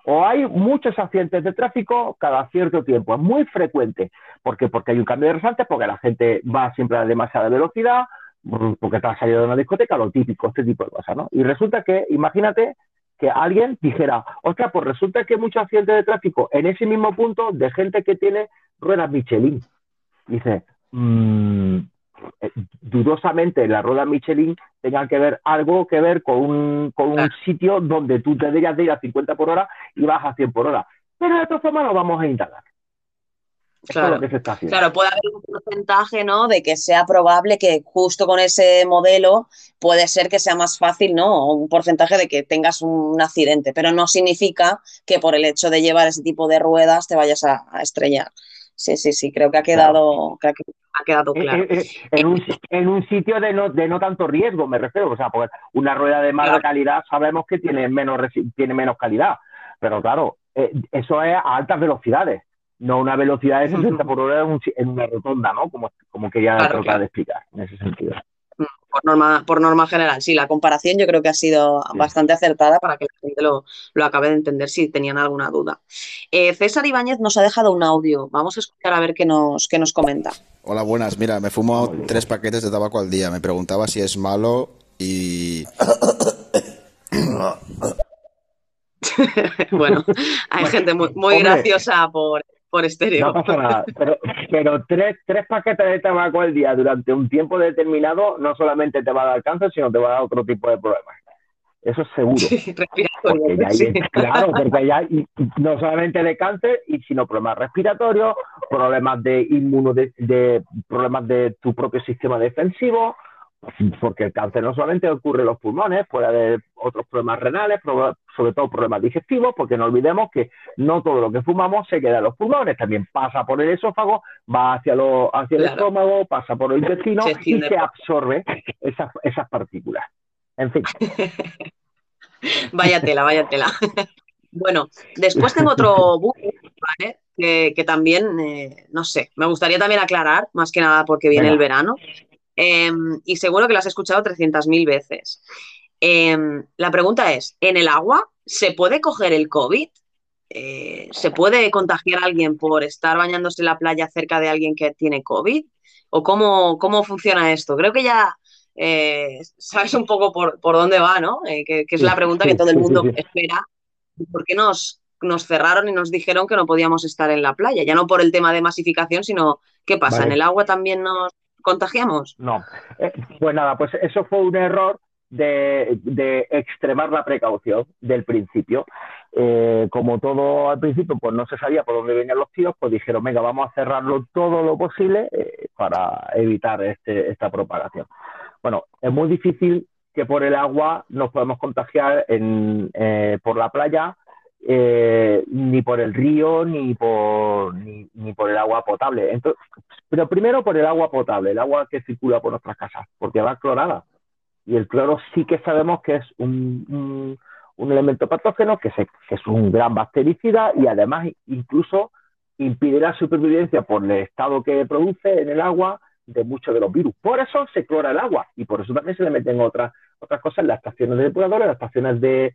S1: O hay muchos accidentes de tráfico cada cierto tiempo. Es muy frecuente. ¿Por qué? Porque hay un cambio de rasante, porque la gente va siempre a demasiada velocidad, mm, porque está saliendo de una discoteca, lo típico, este tipo de cosas, ¿no? Y resulta que, imagínate que alguien dijera, ostras, pues resulta que hay muchos accidentes de tráfico en ese mismo punto de gente que tiene ruedas Michelin. Dice, mm, eh, dudosamente la rueda Michelin tenga que ver algo que ver con un, con un
S2: Claro.
S1: sitio donde tú deberías de ir a 50 por hora y vas a 100 por hora. Pero de todas formas lo vamos a es
S2: Claro. Claro, puede haber un porcentaje, ¿no? De que sea probable que justo con ese modelo puede ser que sea más fácil, ¿no? Un porcentaje de que tengas un accidente, pero no significa que por el hecho de llevar ese tipo de ruedas te vayas a, a estrellar. Sí, sí, sí, creo que ha quedado, creo que ha quedado
S1: Eh,
S2: claro.
S1: eh, eh, en, un, en un sitio de no, de no tanto riesgo, me refiero. O sea, porque una rueda de mala
S2: Claro.
S1: calidad sabemos que tiene menos, tiene menos calidad. Pero claro, eh, eso es a altas velocidades, no una velocidad de 60 por hora en, un si- en una rotonda, ¿no? Como, como quería
S2: Claro,
S1: tratar
S2: claro.
S1: de explicar en ese sentido.
S2: Por norma, por norma general, sí, la comparación yo creo que ha sido
S1: Sí.
S2: bastante acertada para que la gente lo, lo acabe de entender si tenían alguna duda. Eh, César Ibáñez nos ha dejado un audio. Vamos a escuchar a ver qué nos, qué nos comenta.
S5: Hola, buenas. Mira, me fumo tres paquetes de tabaco al día. Me preguntaba si es malo y...
S2: Bueno, hay gente muy, muy graciosa por, por estéreo.
S1: No pasa nada. Pero, pero tres, tres paquetes de tabaco al día durante un tiempo determinado no solamente te va a dar cáncer, sino te va a dar otro tipo de problemas. Eso es seguro.
S2: Respiratorio,
S1: Porque ya hay,
S2: sí.
S1: claro, porque ya hay no solamente de cáncer, y sino problemas respiratorios, problemas de inmuno, de, de- problemas de tu propio sistema defensivo, porque el cáncer no solamente ocurre en los pulmones, puede haber otros problemas renales, sobre todo problemas digestivos, porque no olvidemos que no todo lo que fumamos se queda en los pulmones, también pasa por el esófago, va hacia, lo- hacia el
S2: Claro.
S1: estómago, pasa por el intestino
S2: Se
S1: y se absorbe esas, esas partículas. En fin,
S2: Vaya tela, vaya tela. Bueno, después tengo otro bulo, ¿vale? Que, que también, eh, no sé, me gustaría también aclarar, más que nada porque viene
S1: Venga.
S2: el verano, eh, y seguro que lo has escuchado 300.000 veces. Eh, la pregunta es, ¿en el agua se puede coger el COVID? Eh, ¿se puede contagiar a alguien por estar bañándose en la playa cerca de alguien que tiene COVID? ¿O cómo, cómo funciona esto? Creo que ya eh, sabes un poco por, por dónde va, ¿no? Eh, que, que es la pregunta que todo el mundo espera. ¿Por qué nos, nos cerraron y nos dijeron que no podíamos estar en la playa? Ya no por el tema de masificación, sino ¿qué pasa?
S1: Vale.
S2: ¿En el agua también nos contagiamos?
S1: No. Eh, pues nada, pues eso fue un error de, de extremar la precaución del principio. Eh, como todo al principio, pues no se sabía por dónde venían los tiros, pues dijeron, venga, vamos a cerrarlo todo lo posible eh, para evitar este, esta propagación. Bueno, es muy difícil que por el agua nos podemos contagiar en, por la playa, eh, ni por el río, ni por, ni, ni por el agua potable. Entonces, pero primero por el agua potable, el agua que circula por nuestras casas, porque va clorada. Y el cloro sí que sabemos que es un, un, elemento patógeno, que, se, que, es un gran bactericida y además incluso impide la supervivencia por el estado que produce en el agua de muchos de los virus. Por eso se clora el agua y por eso también se le meten otras, otras cosas en las estaciones de depuradores, en las estaciones de,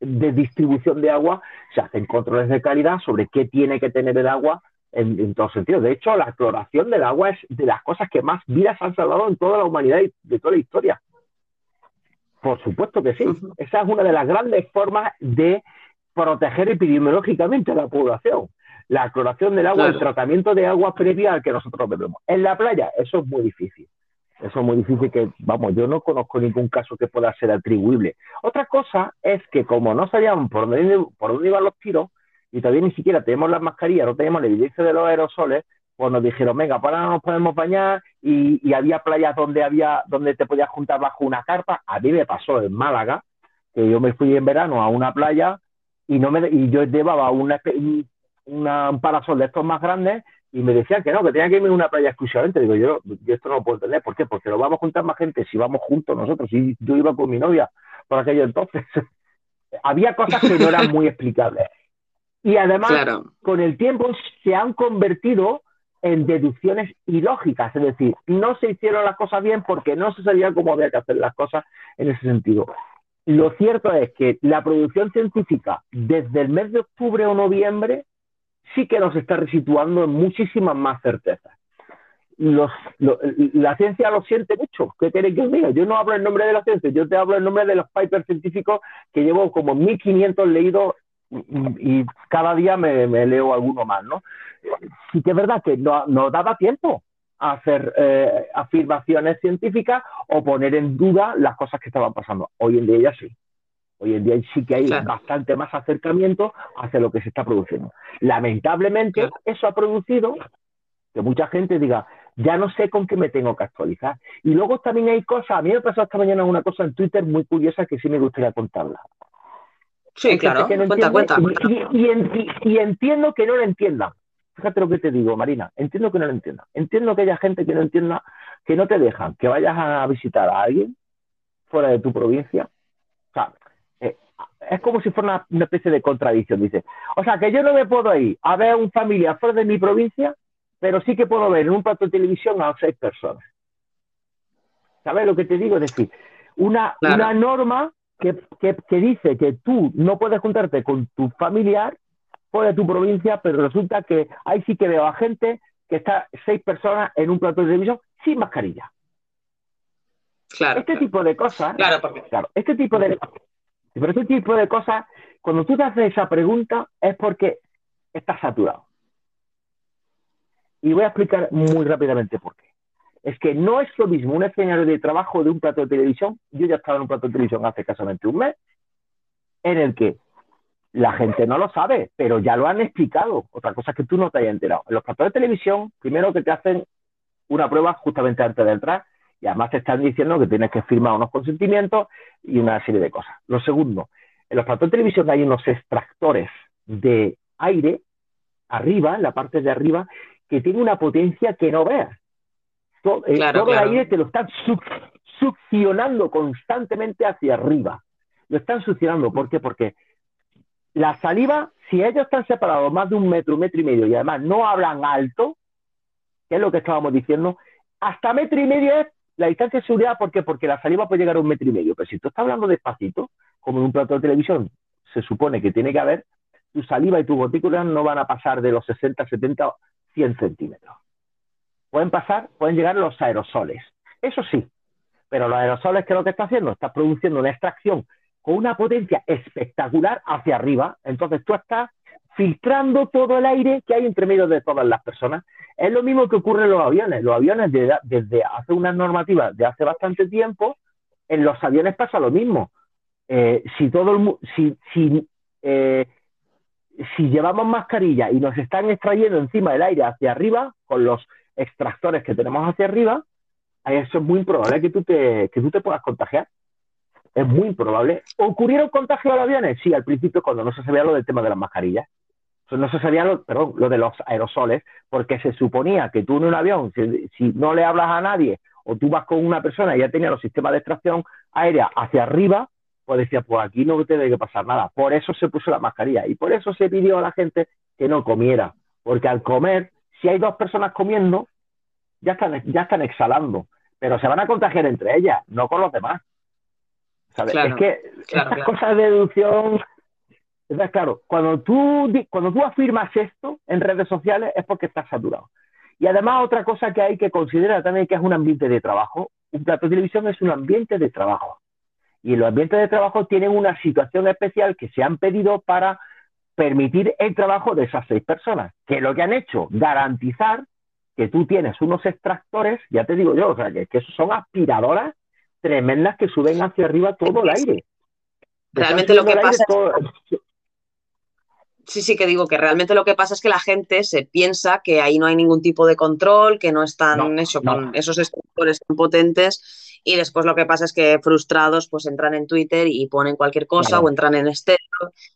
S1: de distribución de agua, se hacen controles de calidad sobre qué tiene que tener el agua en, en todos sentidos. De hecho, la cloración del agua es de las cosas que más vidas han salvado en toda la humanidad y de toda la historia. Por supuesto que sí. Esa es una de las grandes formas de proteger epidemiológicamente a la población. La cloración del agua,
S2: Claro.
S1: el tratamiento de agua previa al que nosotros bebemos. En la playa, eso es muy difícil. Eso es muy difícil que, vamos, yo no conozco ningún caso que pueda ser atribuible. Otra cosa es que como no sabíamos por dónde, por dónde iban los tiros y todavía ni siquiera tenemos las mascarillas, no tenemos la evidencia de los aerosoles, pues nos dijeron, venga, para no nos podemos bañar y, y había playas donde había donde te podías juntar bajo una carpa. A mí me pasó en Málaga, que yo me fui en verano a una playa y no me y yo llevaba una, un, una, un parasol de estos más grandes y me decían que no, que tenía que irme a una playa exclusivamente. Digo, yo, yo esto no lo puedo entender. ¿Por qué? Porque lo vamos a juntar más gente si vamos juntos nosotros. Y yo iba con mi novia por aquello entonces. Había cosas que no eran muy explicables. Y además,
S2: Claro.
S1: con el tiempo se han convertido en deducciones ilógicas. Es decir, no se hicieron las cosas bien porque no se sabía cómo había que hacer las cosas en ese sentido. Lo cierto es que la producción científica desde el mes de octubre o noviembre sí que nos está resituando en muchísimas más certezas. La ciencia lo siente mucho. ¿Qué queréis que os? Yo no hablo en nombre de la ciencia, yo te hablo en nombre de los papers científicos que llevo como 1500 leídos y, cada día me, leo alguno más, ¿no? Sí que es verdad que no, no daba tiempo. a hacer eh, afirmaciones científicas o poner en duda las cosas que estaban pasando. Hoy en día ya sí. Hoy en día sí que hay
S2: Claro.
S1: bastante más acercamiento hacia lo que se está produciendo. Lamentablemente,
S2: Claro.
S1: eso ha producido que mucha gente diga, ya no sé con qué me tengo que actualizar. Y luego también hay cosas, a mí me pasó esta mañana una cosa en Twitter muy curiosa que sí me gustaría contarla.
S2: Sí,
S1: Hay
S2: claro.
S1: no
S2: Cuenta, cuenta.
S1: Y, y- y en- y- y entiendo que no lo entiendan. Fíjate lo que te digo, Marina. Entiendo que no lo entiendan. Entiendo que haya gente que no entienda, que no te dejan, que vayas a visitar a alguien fuera de tu provincia. O sea, es como si fuera una, una especie de contradicción. Dice, o sea, que yo no me puedo ir a ver a un familiar fuera de mi provincia, pero sí que puedo ver en un plato de televisión a seis personas. ¿Sabes lo que te digo? Es decir, una,
S2: Claro.
S1: una norma que, que- que dice que tú no puedes juntarte con tu familiar fuera de tu provincia, pero resulta que ahí sí que veo a gente que está seis personas en un plato de televisión sin mascarilla.
S2: Claro.
S1: Este
S2: claro.
S1: tipo de cosas,
S2: Claro, porque
S1: claro, este tipo de, pero este tipo de cosas, cuando tú te haces esa pregunta es porque estás saturado. Y voy a explicar muy rápidamente por qué. Es que no es lo mismo un escenario de trabajo de un plato de televisión. Yo ya estaba en un plato de televisión hace escasamente un mes, en el que la gente no lo sabe, pero ya lo han explicado. Otra cosa es que tú no te hayas enterado. En los platos de televisión, primero que te hacen una prueba justamente antes de entrar y además te están diciendo que tienes que firmar unos consentimientos y una serie de cosas. Lo segundo, en los platos de televisión hay unos extractores de aire arriba, en la parte de arriba, que tiene una potencia que no veas. Todo, eh,
S2: Claro,
S1: todo
S2: claro.
S1: el aire te lo están suc- succionando constantemente hacia arriba. Lo están succionando. ¿Por qué? Porque la saliva, si ellos están separados más de un metro, un metro y medio, y además no hablan alto, que es lo que estábamos diciendo, hasta metro y medio es la distancia de seguridad, ¿por qué? Porque la saliva puede llegar a un metro y medio, pero si tú estás hablando despacito, como en un plato de televisión se supone que tiene que haber, tu saliva y tus gotículas no van a pasar de los 60, 70, 100 centímetros. Pueden pasar, pueden llegar los aerosoles. Eso sí, pero los aerosoles, ¿qué es lo que está haciendo? Está produciendo una extracción con una potencia espectacular hacia arriba. Entonces tú estás filtrando todo el aire que hay entre medio de todas las personas. Es lo mismo que ocurre en los aviones. Los aviones, desde, hace unas normativas de hace bastante tiempo, en los aviones pasa lo mismo. Eh, si todo el si, eh, si llevamos mascarilla y nos están extrayendo encima del aire hacia arriba, con los extractores que tenemos hacia arriba, eso es muy improbable que tú te, que tú te puedas contagiar. Es muy improbable. ¿Ocurrieron contagios de aviones? Sí, al principio cuando no se sabía lo del tema de las mascarillas. No se sabía lo, perdón, lo de los aerosoles, porque se suponía que tú en un avión, si, si no le hablas a nadie o tú vas con una persona y ya tenía los sistemas de extracción aérea hacia arriba, pues decía, pues aquí no te debe pasar nada. Por eso se puso la mascarilla y por eso se pidió a la gente que no comiera, porque al comer, si hay dos personas comiendo, ya están, ya están exhalando, pero se van a contagiar entre ellas, no con los demás. ¿Sabes?
S2: Claro,
S1: es que
S2: claro,
S1: estas
S2: claro.
S1: cosas de deducción, entonces, claro, cuando tú, cuando tú afirmas esto en redes sociales es porque estás saturado. Y además otra cosa que hay que considerar también que es un ambiente de trabajo. Un plato de televisión es un ambiente de trabajo. Y los ambientes de trabajo tienen una situación especial que se han pedido para permitir el trabajo de esas seis personas. Que lo que han hecho, garantizar que tú tienes unos extractores, ya te digo yo, o sea, que, son aspiradoras tremendas que suben hacia arriba todo el aire.
S2: Realmente lo que pasa es
S1: todo-
S2: Sí, sí, que digo que realmente lo que pasa es que la gente se piensa que ahí no hay ningún tipo de control, que no están
S1: No,
S2: eso,
S1: no.
S2: con esos extractores tan potentes y después lo que pasa es que frustrados pues entran en Twitter y ponen cualquier cosa
S1: Claro.
S2: o entran en estéreo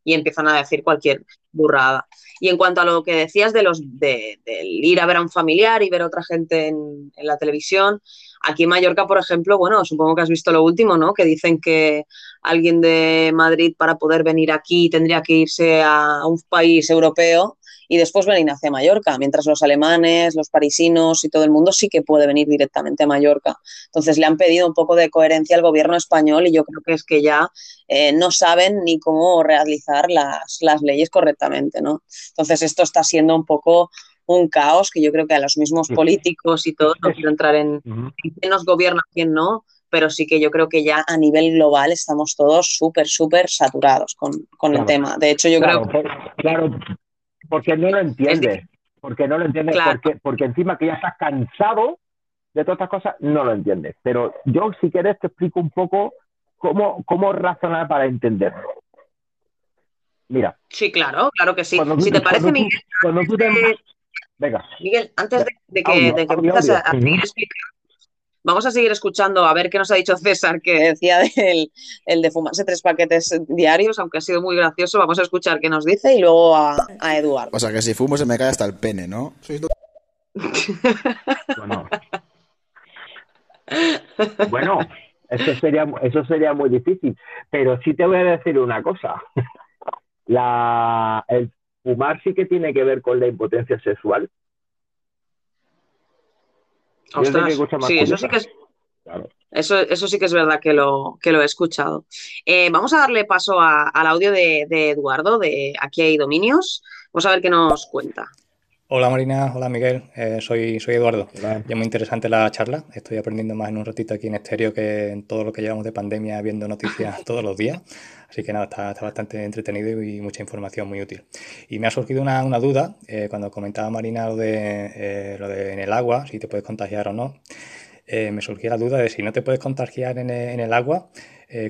S2: y empiezan a decir cualquier burrada. Y en cuanto a lo que decías de los de, ir a ver a un familiar y ver a otra gente en, en la televisión, aquí en Mallorca, por ejemplo, bueno, supongo que has visto lo último, ¿no? Que dicen que alguien de Madrid para poder venir aquí tendría que irse a un país europeo y después venir hacia Mallorca, mientras los alemanes, los parisinos y todo el mundo sí que puede venir directamente a Mallorca. Entonces le han pedido un poco de coherencia al gobierno español y yo creo que es que ya eh, no saben ni cómo realizar las, las leyes correctamente, ¿no? Entonces esto está siendo un poco un caos que yo creo que a los mismos políticos y todo, no quiero entrar en, quién nos gobierna, quién no, pero sí que yo creo que ya a nivel global estamos todos súper, súper saturados con, con el tema. De hecho, yo
S1: Claro,
S2: creo
S1: por- claro, porque no lo entiendes. porque no lo entiendes,
S2: Claro.
S1: porque, porque encima que ya estás cansado de todas estas cosas, no lo entiendes. Pero yo, si quieres, te explico un poco cómo, cómo razonar para entenderlo. Mira,
S2: Sí, claro, claro que sí.
S1: cuando tú,
S2: Si te parece,
S1: tú-
S2: Miguel,
S1: cuando tú te... Venga,
S2: Miguel, antes de, de que,
S1: Audio,
S2: de que
S1: audio,
S2: empieces a,
S1: audio.
S2: a seguir explicando, vamos a seguir escuchando a ver qué nos ha dicho César, que decía del, el de fumarse tres paquetes diarios, aunque ha sido muy gracioso. Vamos a escuchar qué nos dice y luego a, a Eduardo.
S5: O sea que si fumo se me cae hasta el pene, ¿no?
S1: Bueno. Bueno, eso sería, eso sería muy difícil. Pero sí te voy a decir una cosa. La, el fumar sí que tiene que ver con la impotencia sexual.
S2: Ostras, sí, eso sí que es,
S1: Claro.
S2: eso, eso sí que es verdad que lo, que lo he escuchado. Eh, vamos a darle paso a- al audio de, de Eduardo, de Aquí hay dominios. Vamos a ver qué nos cuenta.
S6: Hola Marina, hola Miguel, eh, soy, soy Eduardo.
S1: Hola.
S6: Ya muy interesante la charla. Estoy aprendiendo más en un ratito aquí en estéreo que en todo lo que llevamos de pandemia viendo noticias todos los días. Así que nada, está, bastante entretenido y mucha información muy útil. Y me ha surgido una, duda eh, cuando comentaba Marina lo de, eh, lo de en el agua, si te puedes contagiar o no. Eh, me surgía la duda de si no te puedes contagiar en el, agua,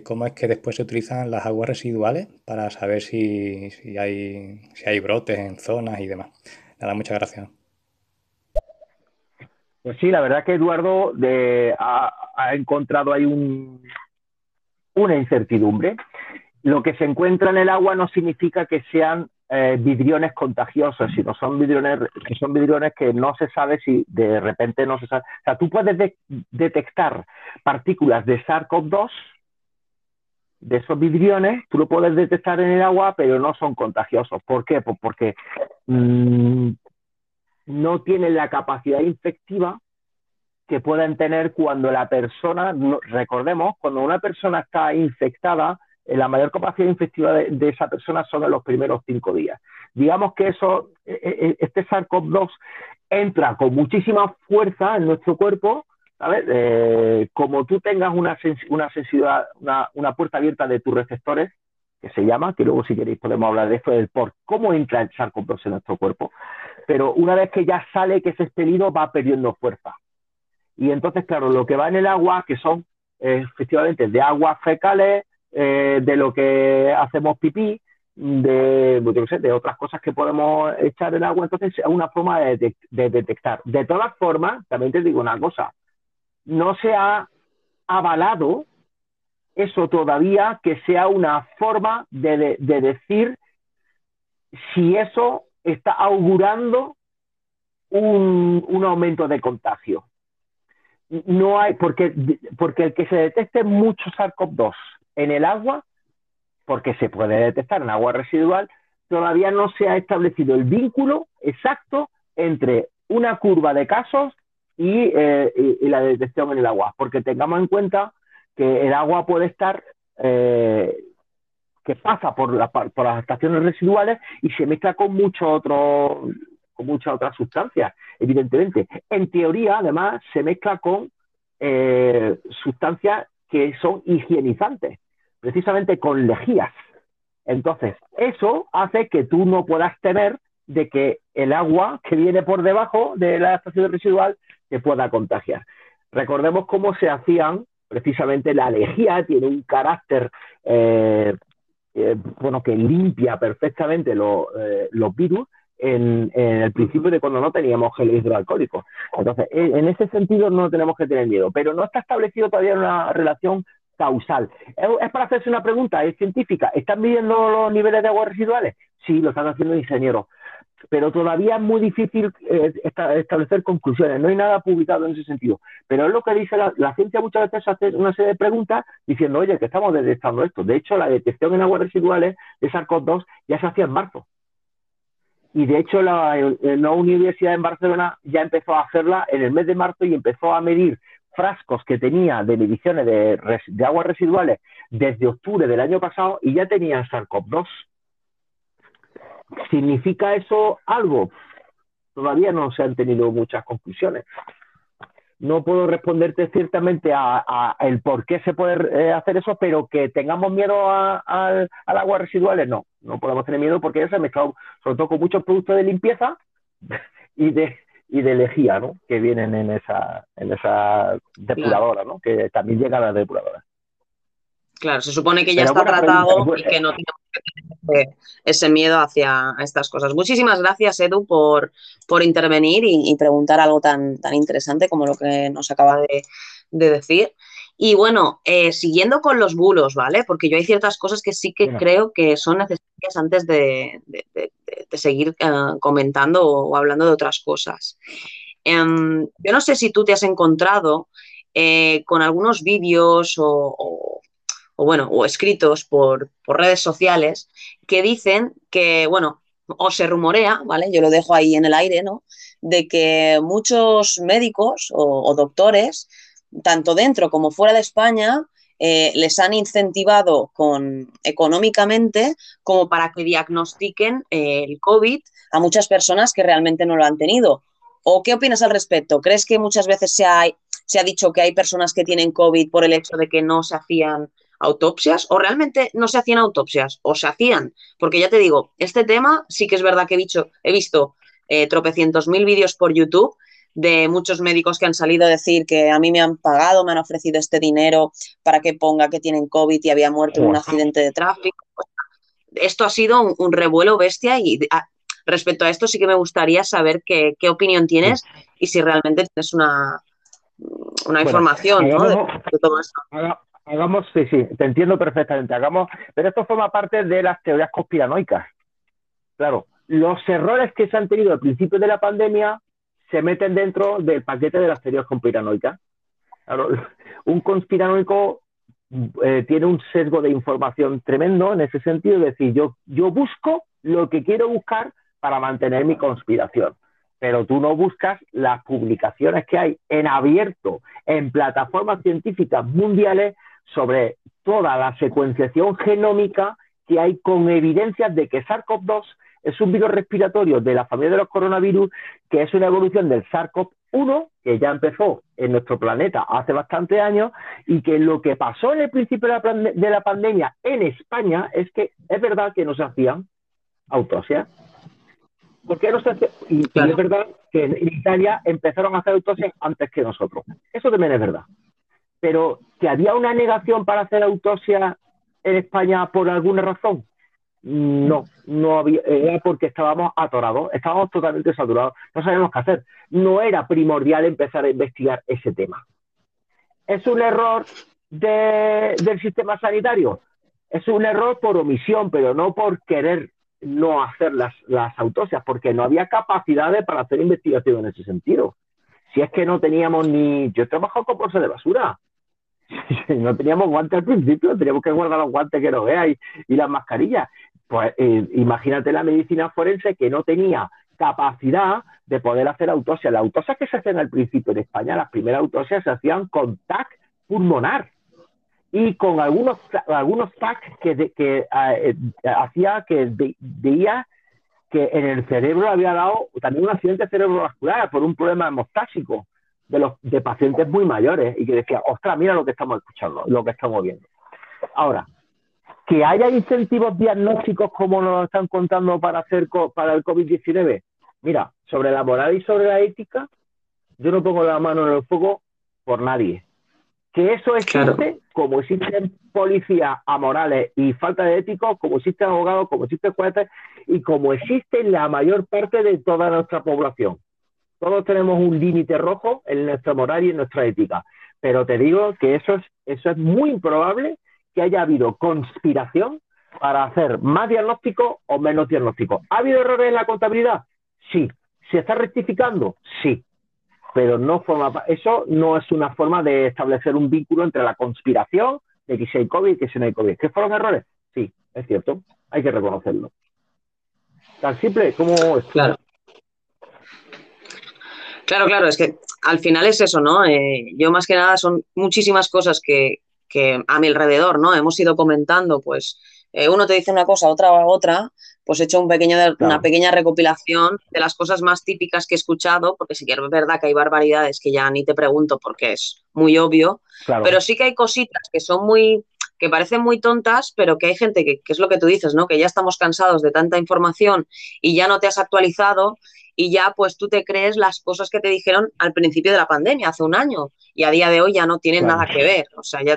S6: cómo es que después se utilizan las aguas residuales para saber si, si hay, si hay brotes en zonas y demás. Nada, muchas gracias.
S1: Pues sí, la verdad que Eduardo ha encontrado ahí un, una incertidumbre. Lo que se encuentra en el agua no significa que sean eh, vidriones contagiosos, sino son vidriones que son vidriones que no se sabe si de repente no se sabe. O sea, tú puedes de- detectar partículas de SARS-CoV-2 de esos vidriones, tú lo puedes detectar en el agua, pero no son contagiosos. ¿Por qué? Pues porque mm, no tienen la capacidad infectiva que pueden tener cuando la persona, recordemos, cuando una persona está infectada, la mayor capacidad infectiva de, esa persona son en los primeros cinco días. Digamos que eso, eh, eh, este SARS-CoV-2 entra con muchísima fuerza en nuestro cuerpo, ¿sabes? Eh, como tú tengas una, una sensibilidad, una, una puerta abierta de tus receptores, que se llama, que luego si queréis podemos hablar de esto, del por cómo entra el SARS-CoV-2 en nuestro cuerpo. Pero una vez que ya sale, que es expelido, va perdiendo fuerza. Y entonces, claro, lo que va en el agua, que son eh, efectivamente de aguas fecales, eh, de lo que hacemos pipí, de, pues, de otras cosas que podemos echar en agua, entonces es una forma de detectar. De todas formas, también te digo una cosa, no se ha avalado eso todavía que sea una forma de, de- de decir si eso está augurando un, un aumento de contagio. No hay, porque, porque el que se detecte mucho SARS-CoV-2 en el agua, porque se puede detectar en agua residual, todavía no se ha establecido el vínculo exacto entre una curva de casos y, eh, la detección en el agua, porque tengamos en cuenta que el agua puede estar, eh, que pasa por, la- por las estaciones residuales y se mezcla con mucho otro, con muchas otras sustancias, evidentemente. En teoría, además, se mezcla con eh, sustancias que son higienizantes, precisamente con lejías. Entonces, eso hace que tú no puedas temer de que el agua que viene por debajo de la estación residual te pueda contagiar. Recordemos cómo se hacían, precisamente la lejía tiene un carácter eh, eh, bueno, que limpia perfectamente lo- eh, los virus en, en el principio de cuando no teníamos gel hidroalcohólico. Entonces, en, ese sentido no tenemos que tener miedo, pero no está establecido todavía una relación causal. Es, es para hacerse una pregunta, es científica. ¿Están midiendo los niveles de aguas residuales? Sí, lo están haciendo ingenieros, pero todavía es muy difícil eh, esta- establecer conclusiones. No hay nada publicado en ese sentido. Pero es lo que dice la, la ciencia muchas veces hace una serie de preguntas diciendo, oye, que estamos detectando esto. De hecho, la detección en aguas residuales de SARS-CoV-2 ya se hacía en marzo. Y de hecho, la, la Universidad en Barcelona ya empezó a hacerla en el mes de marzo y empezó a medir frascos que tenía de mediciones de, de aguas residuales desde octubre del año pasado y ya tenían SARS-CoV-2. ¿Significa eso algo? Todavía no se han tenido muchas conclusiones. No puedo responderte ciertamente a, el por qué se puede eh, hacer eso, pero que tengamos miedo a- al al agua residuales, no. No podemos tener miedo porque ya se ha mezclado, sobre todo con muchos productos de limpieza, y de, y de lejía, ¿no? Que vienen en esa, en esa depuradora, ¿no? Que también llega a la depuradora.
S2: Claro, se supone que ya
S1: Pero
S2: está tratado
S1: pregunta,
S2: y que no tiene que tener ese, ese miedo hacia estas cosas. Muchísimas gracias, Edu, por, por intervenir y, y preguntar algo tan, tan interesante como lo que nos acaba de, de decir. Y bueno, eh, siguiendo con los bulos, ¿vale? Porque yo hay ciertas cosas que sí que creo que son necesarias antes de, de- de- de- de seguir eh, comentando o, o hablando de otras cosas. Em, yo no sé si tú te has encontrado eh, con algunos vídeos o, o- o, bueno, o escritos por, por redes sociales que dicen que, bueno, o se rumorea, ¿vale? Yo lo dejo ahí en el aire, ¿no? De que muchos médicos o, o doctores, tanto dentro como fuera de España, eh, les han incentivado con, económicamente como para que diagnostiquen eh, el COVID a muchas personas que realmente no lo han tenido. ¿O qué opinas al respecto? ¿Crees que muchas veces se ha, se ha dicho que hay personas que tienen COVID por el hecho de que no se hacían autopsias o realmente no se hacían autopsias o se hacían? Porque ya te digo, este tema sí que es verdad que he, dicho, he visto eh, tropecientos mil vídeos por YouTube de muchos médicos que han salido a decir que a mí me han pagado, me han ofrecido este dinero para que ponga que tienen COVID y había muerto en un accidente de tráfico. Esto ha sido un, un revuelo bestia y a, respecto a esto sí que me gustaría saber qué, qué opinión tienes y si realmente tienes una, una
S1: Bueno,
S2: información ¿no? de,
S1: hagamos-
S2: de todo esto.
S1: Haga- Hagamos, sí, sí, te entiendo perfectamente. Hagamos, pero esto forma parte de las teorías conspiranoicas. Claro, los errores que se han tenido al principio de la pandemia se meten dentro del paquete de las teorías conspiranoicas. Un conspiranoico eh, tiene un sesgo de información tremendo en ese sentido, es decir, yo, yo busco lo que quiero buscar para mantener mi conspiración, pero tú no buscas las publicaciones que hay en abierto en plataformas científicas mundiales sobre toda la secuenciación genómica que hay con evidencias de que SARS-CoV-2 es un virus respiratorio de la familia de los coronavirus, que es una evolución del SARS-CoV-1, que ya empezó en nuestro planeta hace bastantes años, y que lo que pasó en el principio de la, pande- de la pandemia en España es que es verdad que no se hacían autopsias. ¿Por qué no se hace? Y, y es verdad que en Italia empezaron a hacer autopsias antes que nosotros. Eso también es verdad. Pero que había una negación para hacer autopsia en España por alguna razón. No, no había, era porque estábamos atorados, estábamos totalmente saturados, no sabíamos qué hacer. No era primordial empezar a investigar ese tema. ¿Es un error de- del sistema sanitario? Es un error por omisión, pero no por querer no hacer las, las autopsias, porque no había capacidades para hacer investigación en ese sentido. Si es que no teníamos ni... Yo he trabajado con bolsas de basura. No teníamos guantes al principio, teníamos que guardar los guantes que no veas y, y las mascarillas. Pues eh, imagínate la medicina forense que no tenía capacidad de poder hacer autopsias. Las autopsias que se hacían al principio en España, las primeras autopsias se hacían con TAC pulmonar y con algunos, algunos TAC que, que eh, eh, hacía que ve- veía que en el cerebro había dado también un accidente cerebrovascular por un problema hemostásico de los de pacientes muy mayores y que decía, ostras, mira lo que estamos escuchando, lo que estamos viendo. Ahora, que haya incentivos diagnósticos como nos están contando para hacer co- para el COVID-19, mira, sobre la moral y sobre la ética, yo no pongo la mano en el fuego por nadie. Que eso existe,
S2: Claro.
S1: como existen policías amorales y falta de éticos, como existen abogados, como existen jueces y como existe la mayor parte de toda nuestra población. Todos tenemos un límite rojo en nuestra moral y en nuestra ética. Pero te digo que eso es, eso es muy improbable que haya habido conspiración para hacer más diagnóstico o menos diagnóstico. ¿Ha habido errores en la contabilidad? Sí. ¿Se está rectificando? Sí. Pero no forma eso no es una forma de establecer un vínculo entre la conspiración de que si hay COVID y que si no hay COVID. ¿Que fueron errores? Sí, es cierto. Hay que reconocerlo. Tan simple como esto.
S2: Claro. Claro, claro, es que al final es eso, ¿no? Eh, yo más que nada son muchísimas cosas que, que a mi alrededor, ¿no? Hemos ido comentando, pues eh, uno te dice una cosa, otra otra, pues he hecho un pequeño, una pequeña recopilación de las cosas más típicas que he escuchado, porque sí que es verdad que hay barbaridades que ya ni te pregunto porque es muy obvio,
S1: Claro.
S2: pero sí que hay cositas que son muy, que parecen muy tontas, pero que hay gente que, que es lo que tú dices, ¿no? Que ya estamos cansados de tanta información y ya no te has actualizado y ya pues tú te crees las cosas que te dijeron al principio de la pandemia, hace un año, y a día de hoy ya no tienen
S1: Claro.
S2: nada que ver, o sea, ya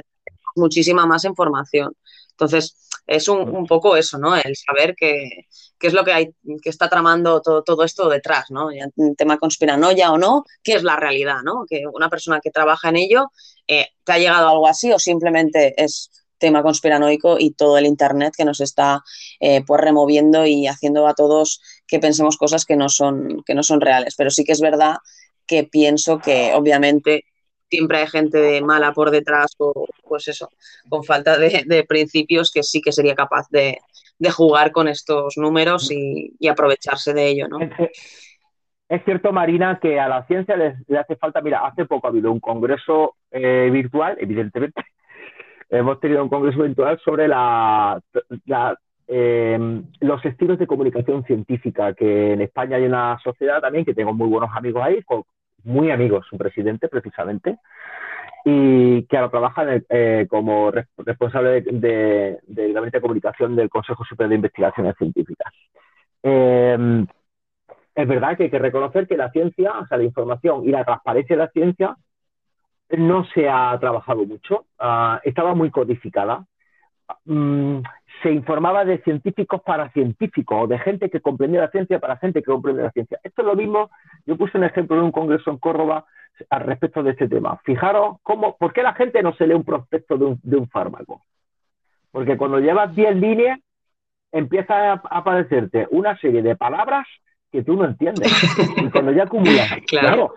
S2: muchísima más información. Entonces, es un, un poco eso, ¿no? El saber qué, qué es lo que hay, que está tramando todo, todo esto detrás, ¿no? Ya un tema conspiranoia o no, qué es la realidad, ¿no? Que una persona que trabaja en ello eh, te ha llegado algo así o simplemente es tema conspiranoico y todo el internet que nos está eh, pues removiendo y haciendo a todos que pensemos cosas que no son que no son reales pero sí que es verdad que pienso que obviamente siempre hay gente de mala por detrás o pues eso con falta de, principios que sí que sería capaz de, de jugar con estos números y, y aprovecharse de ello ¿no?
S1: Es, cierto, Marina, que a la ciencia le hace falta. Mira, hace poco ha habido un congreso eh, virtual, evidentemente. Hemos tenido un congreso virtual sobre la, la, eh, los estilos de comunicación científica, que en España hay una sociedad también que tengo muy buenos amigos ahí, con, muy amigos, su presidente precisamente, y que ahora trabaja eh, como res- responsable de- del Gabinete de Comunicación del Consejo Superior de Investigaciones Científicas. Eh, es verdad que hay que reconocer que la ciencia, o sea, la información y la transparencia de la ciencia no se ha trabajado mucho. Ah, estaba muy codificada. Mm, se informaba de científicos para científicos o de gente que comprendía la ciencia para gente que comprende la ciencia. Esto es lo mismo. Yo puse un ejemplo en un congreso en Córdoba al respecto de este tema. Fijaros cómo, por qué la gente no se lee un prospecto de un, de un fármaco. Porque cuando llevas 10 líneas, empieza a aparecerte una serie de palabras que tú no entiendes. Y cuando ya acumulas,
S2: Claro.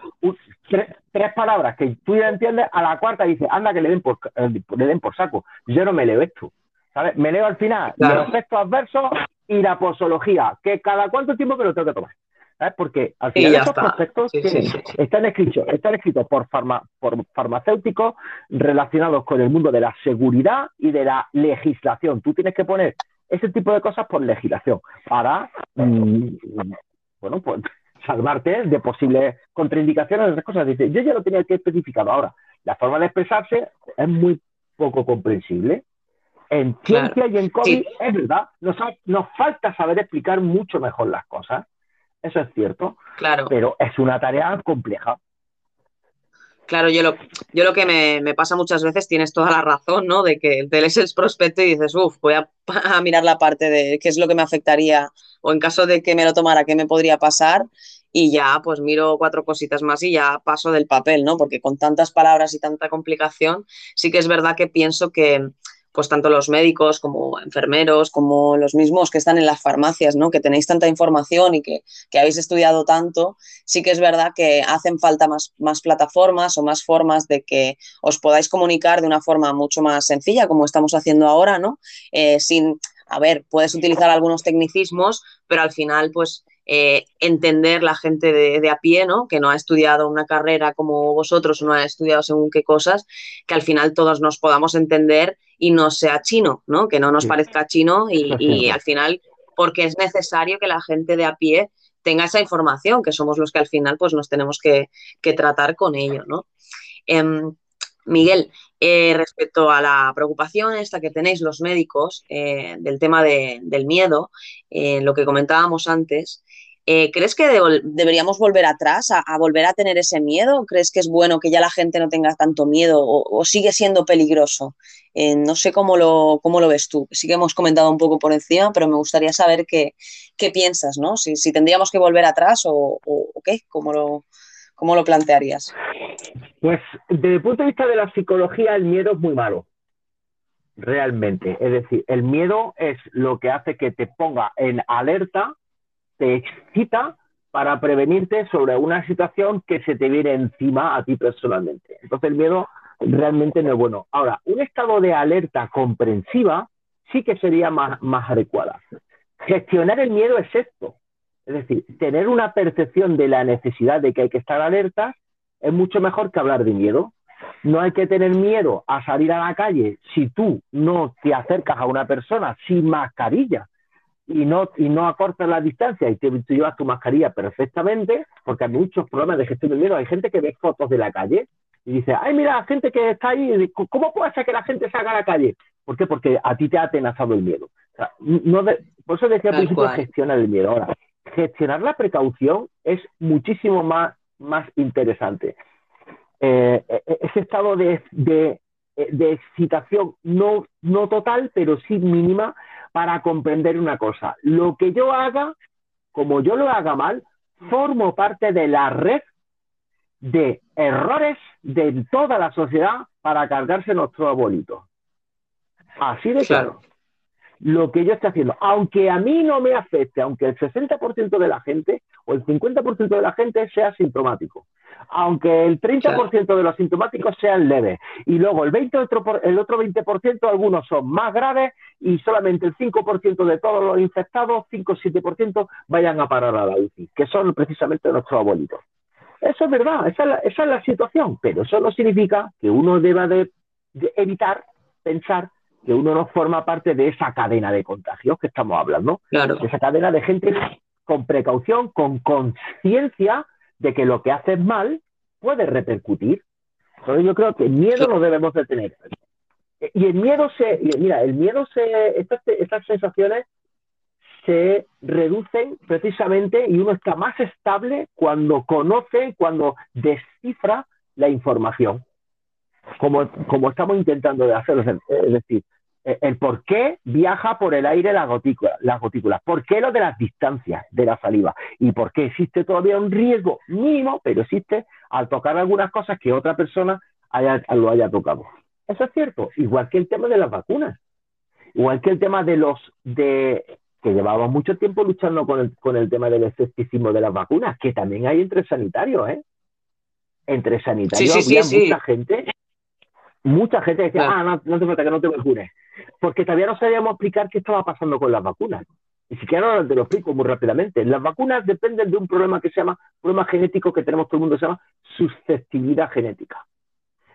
S1: tres, tres palabras que tú ya entiendes, a la cuarta dices, anda que le den por, eh, le den por saco. Yo no me leo esto. ¿sabes? Me leo al final
S2: Claro.
S1: los efectos adversos y la posología, que cada cuánto tiempo me lo tengo que tomar. ¿sabes? Porque al final esos
S2: Sí, sí, sí.
S1: están escritos, están escritos por, farma- por farmacéuticos relacionados con el mundo de la seguridad y de la legislación. Tú tienes que poner ese tipo de cosas por legislación para, mm, bueno, pues salvarte de posibles contraindicaciones de esas cosas. Dice, yo ya lo tenía que especificado. Ahora, la forma de expresarse es muy poco comprensible. En
S2: Claro.
S1: ciencia y en COVID
S2: Sí.
S1: es verdad, nos, nos falta saber explicar mucho mejor las cosas. Eso es cierto,
S2: Claro.
S1: pero es una tarea compleja.
S2: Claro, yo lo, yo lo que me, me pasa muchas veces, tienes toda la razón, ¿no? De que te lees el prospecto y dices, uff, voy a, a mirar la parte de qué es lo que me afectaría o en caso de que me lo tomara, qué me podría pasar y ya pues miro cuatro cositas más y ya paso del papel, ¿no? Porque con tantas palabras y tanta complicación, sí que es verdad que pienso que pues tanto los médicos como enfermeros, como los mismos que están en las farmacias, ¿no? Que tenéis tanta información y que, que habéis estudiado tanto, sí que es verdad que hacen falta más, más plataformas o más formas de que os podáis comunicar de una forma mucho más sencilla, como estamos haciendo ahora, ¿no? Eh, sin, a ver, puedes utilizar algunos tecnicismos, pero al final, pues, eh, entender la gente de, de, a pie, ¿no? Que no ha estudiado una carrera como vosotros, no ha estudiado según qué cosas, que al final todos nos podamos entender y no sea chino, ¿no? Que no nos parezca chino y, al final, porque es necesario que la gente de a pie tenga esa información, que somos los que al final pues nos tenemos que, que tratar con ello, ¿no? Em, Miguel, eh, respecto a la preocupación esta que tenéis los médicos eh, del tema de- del miedo, eh, lo que comentábamos antes, eh, ¿crees que de- deberíamos volver atrás, a, volver a tener ese miedo? ¿Crees que es bueno que ya la gente no tenga tanto miedo o, sigue siendo peligroso? No sé cómo lo, cómo lo ves tú. Sí que hemos comentado un poco por encima, pero me gustaría saber qué, qué piensas, ¿no? Si, si tendríamos que volver atrás o, o- o qué, ¿Cómo lo, cómo lo plantearías?
S1: Pues desde el punto de vista de la psicología, el miedo es muy malo. Realmente. Es decir, el miedo es lo que hace que te ponga en alerta, te excita para prevenirte sobre una situación que se te viene encima a ti personalmente. Entonces el miedo realmente no es bueno. Ahora, un estado de alerta comprensiva sí que sería más, más adecuada. Gestionar el miedo es esto. Es decir, tener una percepción de la necesidad de que hay que estar alerta es mucho mejor que hablar de miedo. No hay que tener miedo a salir a la calle si tú no te acercas a una persona sin mascarilla y no, y no acortas la distancia y te, tú llevas tu mascarilla perfectamente, porque hay muchos problemas de gestión del miedo. Hay gente que ve fotos de la calle y dice, ay, mira, gente que está ahí, ¿cómo puede ser que la gente salga a la calle? ¿Por qué? Porque a ti te ha atenazado el miedo. O sea, no de- por eso decía al principio gestionar el miedo. Ahora, gestionar la precaución es muchísimo más, más interesante. Eh, e- e- ese estado de, de- de excitación no, no total, pero sí mínima para comprender una cosa. Lo que yo haga, como yo lo haga mal, formo parte de la red de errores de toda la sociedad para cargarse nuestro abuelito. Así de claro. Lo que yo estoy haciendo, aunque a mí no me afecte, aunque el 60% de la gente o el 50% de la gente sea sintomático, aunque el 30% de los sintomáticos sean leves. Y luego el, 20 otro, por- el otro 20% algunos son más graves y solamente el 5% de todos los infectados, 5 o 7% vayan a parar a la UCI, que son precisamente nuestros abuelitos. Eso es verdad, esa es la, esa es la situación, pero eso no significa que uno deba de, de evitar pensar que uno no forma parte de esa cadena de contagios que estamos hablando,
S2: Claro.
S1: de esa cadena de gente con precaución, con conciencia de que lo que haces mal puede repercutir. Entonces yo creo que el miedo no debemos de tener. Y el miedo se, mira, el miedo se, estas, estas sensaciones se reducen precisamente y uno está más estable cuando conoce, cuando descifra la información, como, como estamos intentando de hacerlo. Es decir, eh, el por qué viaja por el aire la gotícula, las gotículas, por qué lo de las distancias de la saliva y por qué existe todavía un riesgo mínimo, pero existe al tocar algunas cosas que otra persona haya, lo haya tocado. Eso es cierto, igual que el tema de las vacunas, igual que el tema de los de que llevábamos mucho tiempo luchando con el, con el tema del escepticismo de las vacunas, que también hay entre sanitarios, ¿eh? Entre sanitarios
S2: Sí, sí,
S1: había
S2: sí.
S1: mucha gente, mucha gente decía, ah, no, no te falta que no te vacunes, porque todavía no sabíamos explicar qué estaba pasando con las vacunas. Ni siquiera te lo explico muy rápidamente. Las vacunas dependen de un problema que se llama, problema genético que tenemos todo el mundo, se llama susceptibilidad genética.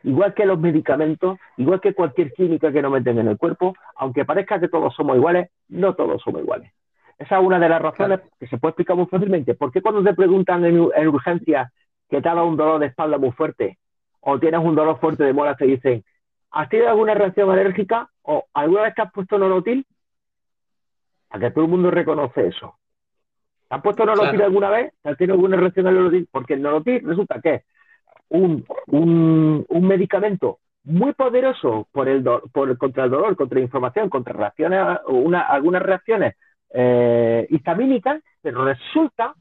S1: Igual que los medicamentos, igual que cualquier química que nos meten en el cuerpo, aunque parezca que todos somos iguales, no todos somos iguales. Esa es una de las razones que se puede explicar muy fácilmente. ¿Por qué cuando te preguntan en, en urgencia que te ha dado un dolor de espalda muy fuerte o tienes un dolor fuerte de muelas, te dicen, ¿has tenido alguna reacción alérgica o alguna vez te has puesto nolotil? A que todo el mundo reconoce eso. ¿Te has puesto nolotil
S2: Claro.
S1: alguna vez? ¿Te has tenido alguna reacción al nolotil? Porque el nolotil resulta que es un, un, un medicamento muy poderoso por el do- por, contra el dolor, contra la inflamación, contra reacciones, o una, algunas reacciones eh, histamínicas, pero resulta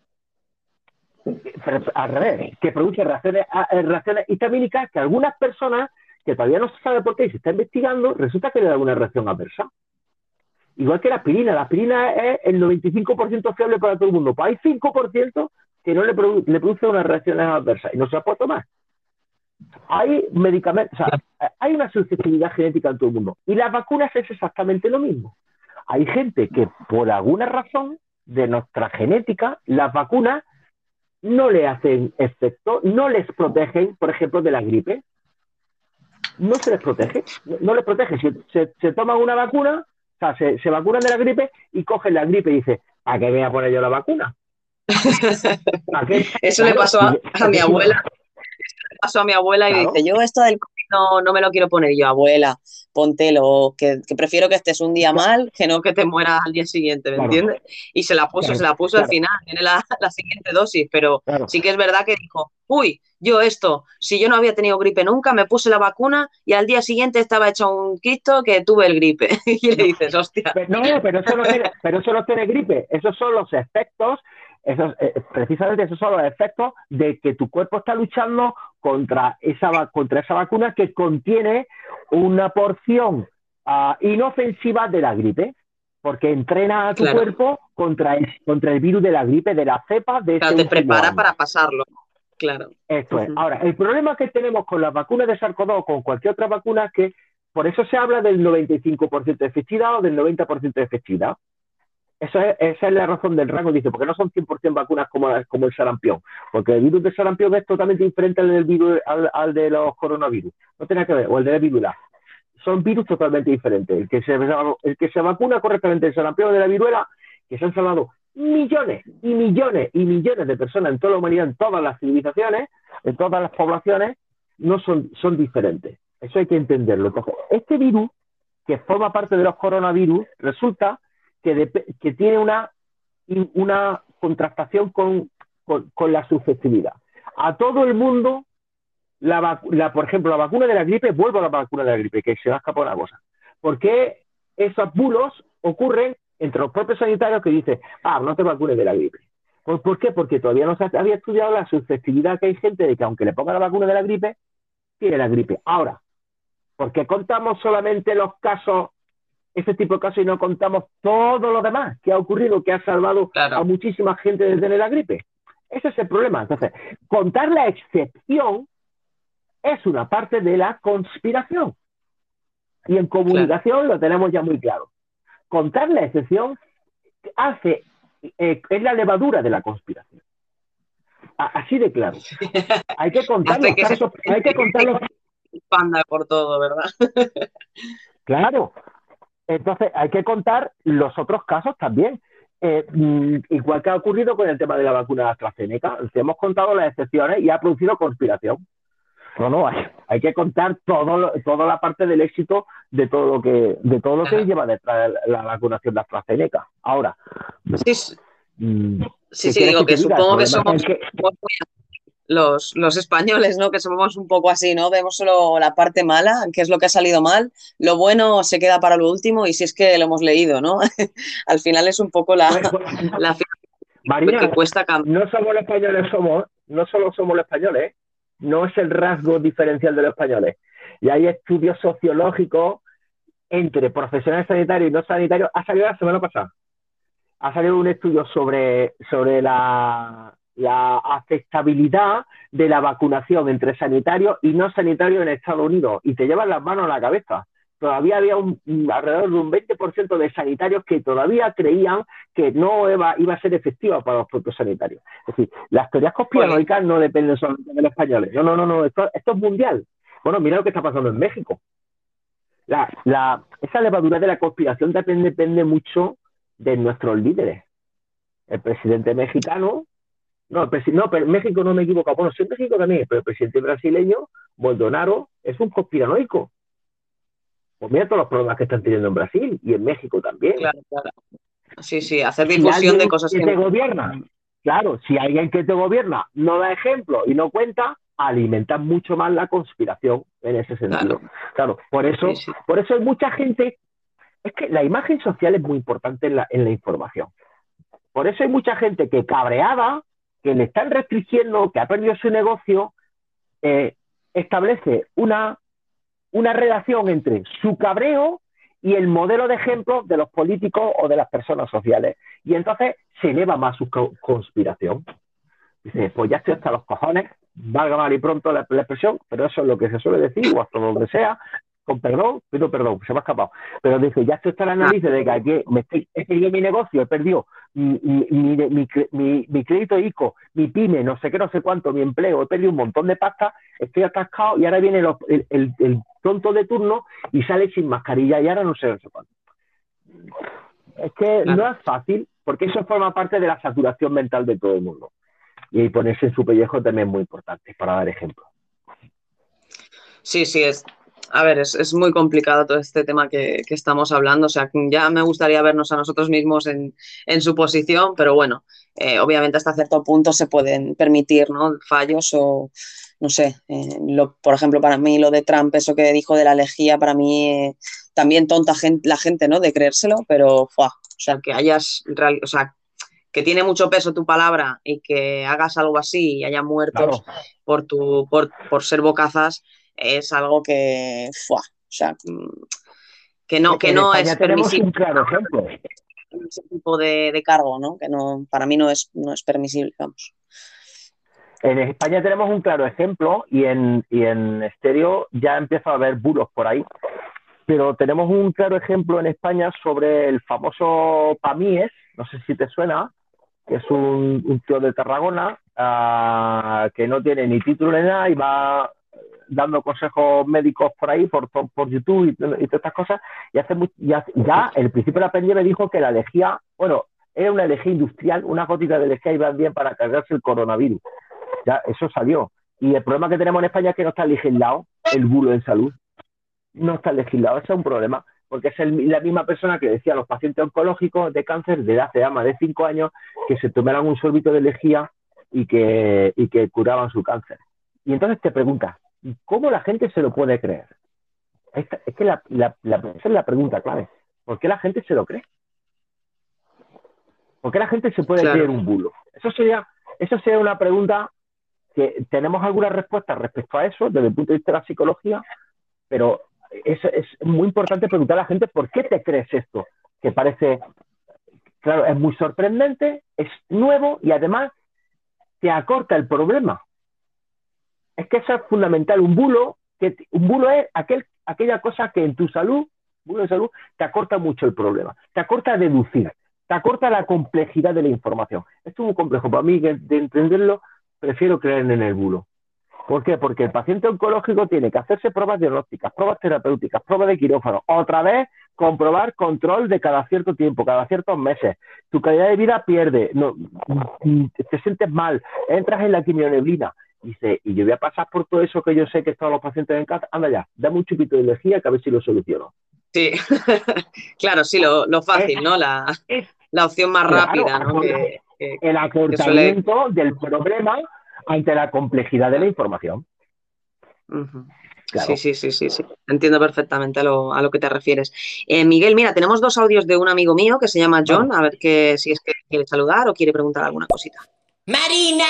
S1: al revés, que produce reacciones, a- eh, reacciones histamínicas que algunas personas, que todavía no se sabe por qué y se está investigando, resulta que le da una reacción adversa. Igual que la aspirina, la aspirina es el 95% fiable para todo el mundo, pues hay 5% que no le, produ- le produce unas reacciones adversas y no se la puede tomar. Hay medicamentos, hay una susceptibilidad genética en todo el mundo. Y las vacunas es exactamente lo mismo. Hay gente que por alguna razón de nuestra genética, las vacunas no le hacen efecto, no les protegen, por ejemplo, de la gripe. No se les protege, no, les protege. Si se, se toman una vacuna, o sea, se, se vacunan de la gripe y cogen la gripe y dicen, ¿a qué me voy a poner yo la vacuna?
S2: Eso le pasó a, a mi abuela. Eso le pasó a mi abuela y
S1: Claro.
S2: dice, yo esto del no, no me lo quiero poner. Y yo, abuela, póntelo, que, que prefiero que estés un día mal que no que te mueras al día siguiente, ¿me
S1: Claro.
S2: entiendes? Y se la puso,
S1: Claro,
S2: se la puso al final, tiene la, la siguiente dosis, pero sí que es verdad que dijo, uy, yo esto, si yo no había tenido gripe nunca, me puse la vacuna y al día siguiente estaba hecho un quisto que tuve el gripe. Y le dices, hostia,
S1: no, pero eso no tiene, pero eso no tiene gripe. Esos son los efectos, esos, eh, precisamente esos son los efectos de que tu cuerpo está luchando contra esa, contra esa vacuna que contiene una porción ah, inofensiva de la gripe. Porque entrena a tu
S2: Claro.
S1: cuerpo contra el, contra el virus de la gripe, de la cepa de
S2: claro,
S1: ese
S2: te prepara
S1: año.
S2: para pasarlo. Claro.
S1: Esto es. Ahora, el problema que tenemos con las vacunas de SARS-CoV-2 o con cualquier otra vacuna es que por eso se habla del 95% de efectividad o del 90% de efectividad. Eso es, esa es la razón del rango, dice, porque no son 100% vacunas como, el sarampión, porque el virus de sarampión es totalmente diferente al, del virus, al, al de los coronavirus, no tiene que ver, o el de la viruela. Son virus totalmente diferentes. El que se, el que se vacuna correctamente del sarampión de la viruela, que se han salvado millones y millones y millones de personas en toda la humanidad, en todas las civilizaciones, en todas las poblaciones, no son, son diferentes. Eso hay que entenderlo. Este virus, que forma parte de los coronavirus, resulta que, dep- que tiene una una contrastación con, con- la susceptibilidad. A todo el mundo, la, la- por ejemplo, la vacuna de la gripe, vuelvo a la vacuna de la gripe, que se me ha escapado una cosa. ¿Por qué esos bulos ocurren entre los propios sanitarios que dicen, ah, no te vacunes de la gripe? ¿Por, por qué? Porque todavía no se había estudiado la susceptibilidad que hay gente de que aunque le ponga la vacuna de la gripe, tiene la gripe. Ahora, ¿por qué contamos solamente los casos, ese tipo de casos, y no contamos todo lo demás que ha ocurrido, que ha salvado
S2: Claro.
S1: a muchísima gente de tener la gripe? Ese es el problema. Entonces, contar la excepción es una parte de la conspiración. Y en comunicación lo tenemos ya muy claro. Contar la excepción hace, eh, es la levadura de la conspiración. A- así de claro. Hay que contar los casos, hay que contar los
S2: Panda por todo, ¿verdad?
S1: Claro. Entonces hay que contar los otros casos también. Eh, mm, igual que ha ocurrido con el tema de la vacuna de AstraZeneca, te hemos contado las excepciones y ha producido conspiración. No, no, hay, hay que contar todo lo- toda la parte del éxito de todo lo que de todo lo que
S2: Ajá.
S1: lleva detrás la, la vacunación de AstraZeneca. Ahora,
S2: Sí, sí,
S1: mm,
S2: sí,
S1: ¿qué
S2: sí,
S1: quieres
S2: digo
S1: que
S2: supongo que somos
S1: es que-
S2: somos muy así, los, los españoles, ¿no? Que somos un poco así, ¿no? Vemos solo la parte mala, qué es lo que ha salido mal, lo bueno se queda para lo último y si es que lo hemos leído, ¿no? Al final es un poco la, la que cuesta cambiar.
S1: no somos los españoles, somos, no solo somos los españoles, no es el rasgo diferencial de los españoles. Y hay estudios sociológicos entre profesionales sanitarios y no sanitarios. Ha salido la semana pasada. Ha salido un estudio sobre, sobre la, la aceptabilidad de la vacunación entre sanitarios y no sanitarios en Estados Unidos. Y te llevan las manos a la cabeza. Todavía había un, alrededor de un 20% de sanitarios que todavía creían que no iba, iba a ser efectiva para los propios sanitarios. Es decir, las teorías conspiranoicas no dependen solamente de los españoles. No, no, no, no, esto, esto es mundial. Bueno, mira lo que está pasando en México. La, la, esa levadura de la conspiración depende, depende mucho de nuestros líderes. El presidente mexicano, no, no, pero en México no me he equivocado. Bueno, sí México también, pero el presidente brasileño, Bolsonaro, es un conspiranoico. Pues mira todos los problemas que están teniendo en Brasil y en México también.
S2: Claro, claro. Sí, sí, hacer
S1: Si
S2: difusión de cosas
S1: que
S2: que
S1: te gobierna, claro, si alguien que te gobierna no da ejemplo y no cuenta, alimenta mucho más la conspiración en ese sentido.
S2: Claro.
S1: Claro, por eso,
S2: Sí, sí.
S1: por eso hay mucha gente. Es que la imagen social es muy importante en la, en la información. Por eso hay mucha gente que cabreada, que le están restringiendo, que ha perdido su negocio, eh, establece una, una relación entre su cabreo y el modelo de ejemplo de los políticos o de las personas sociales. Y entonces se eleva más su co- conspiración. Dice, pues ya estoy hasta los cojones, valga mal y pronto la, la expresión, pero eso es lo que se suele decir, o hasta donde sea, con perdón, pido perdón, se me ha escapado. Pero dice, ya estoy hasta el análisis de que aquí me estoy, he perdido mi negocio, he perdido mi, mi, mi, crédito ICO, mi pyme, no sé qué, no sé cuánto, mi empleo, he perdido un montón de pasta, estoy atascado y ahora viene los- el, el, el tonto de turno y sale sin mascarilla y ahora no sé, no sé cuánto. Es que
S2: Claro.
S1: no es fácil, porque eso forma parte de la saturación mental de todo el mundo. Y ponerse en su pellejo también es muy importante, para dar ejemplo.
S2: Sí, sí, es. A ver, es, es muy complicado todo este tema que, que estamos hablando. O sea, ya me gustaría vernos a nosotros mismos en, en su posición, pero bueno, eh, obviamente hasta cierto punto se pueden permitir, ¿no? fallos o, no sé, eh, lo, por ejemplo, para mí lo de Trump, eso que dijo de la lejía, para mí eh, también tonta gente, la gente, ¿no? De creérselo, pero, ¡fua! o sea, que hayas, real- o sea, que tiene mucho peso tu palabra y que hagas algo así y haya muertos
S1: Claro.
S2: por, tu, por, por ser bocazas, es algo que, ¡fua! o sea, mm, que no, que no es
S1: tenemos
S2: permisible
S1: un claro ejemplo.
S2: ese tipo de, de cargo, ¿no? Que no, para mí no es, no es permisible, vamos.
S1: En España tenemos un claro ejemplo y en, y en estéreo ya empieza a haber bulos por ahí. Pero tenemos un claro ejemplo en España sobre el famoso Pamíes, no sé si te suena, que es un, un tío de Tarragona ah, que no tiene ni título ni nada y va dando consejos médicos por ahí, por, por YouTube y, todas estas cosas. Y hace ya, ya el principio de la pandemia me dijo que la lejía, bueno, era una lejía industrial, una gotita de lejía iba bien para cargarse el coronavirus. Ya, eso salió. Y el problema que tenemos en España es que no está legislado el bulo en salud. No está legislado, ese es un problema. porque es la misma persona que decía a los pacientes oncológicos de cáncer desde hace más de cinco años que se tomaran un sorbito de lejía y que, y que curaban su cáncer. Y entonces te preguntas, ¿cómo la gente se lo puede creer? Esta- es que la, la- la- esa es la pregunta clave. ¿Por qué la gente se lo cree? ¿Por qué la gente se puede
S2: Claro.
S1: creer un bulo? Eso sería, eso sería una pregunta que tenemos algunas respuestas respecto a eso desde el punto de vista de la psicología, pero es, es muy importante preguntar a la gente por qué te crees esto, que parece, claro, es muy sorprendente, es nuevo y además te acorta el problema. Es que eso es fundamental. Un bulo, que un bulo es aquel, aquella cosa que en tu salud, bulo de salud, te acorta mucho el problema, te acorta deducir, te acorta la complejidad de la información. Esto es muy complejo. Para mí, de entenderlo, prefiero creer en el bulo. ¿Por qué? Porque el paciente oncológico tiene que hacerse pruebas diagnósticas, pruebas terapéuticas, pruebas de quirófano. Otra vez, comprobar control de cada cierto tiempo, cada ciertos meses. Tu calidad de vida pierde, no, te sientes mal, entras en la quimioneblina. Dice, y yo voy a pasar por todo eso que yo sé que están los pacientes en casa. Anda ya, dame un chupito de energía que a ver si lo soluciono.
S2: Sí, claro, sí, lo, lo fácil, ¿no? La,
S1: Es
S2: la opción más
S1: Claro,
S2: rápida, ¿no? Que- que-
S1: el acortamiento del problema ante la complejidad de la información. Claro.
S2: Sí, sí, sí, sí, sí. Entiendo perfectamente a lo, a lo que te refieres. Eh, Miguel, mira, tenemos dos audios de un amigo mío que se llama John, a ver que, si es que quiere saludar o quiere preguntar alguna cosita.
S7: ¡Marina!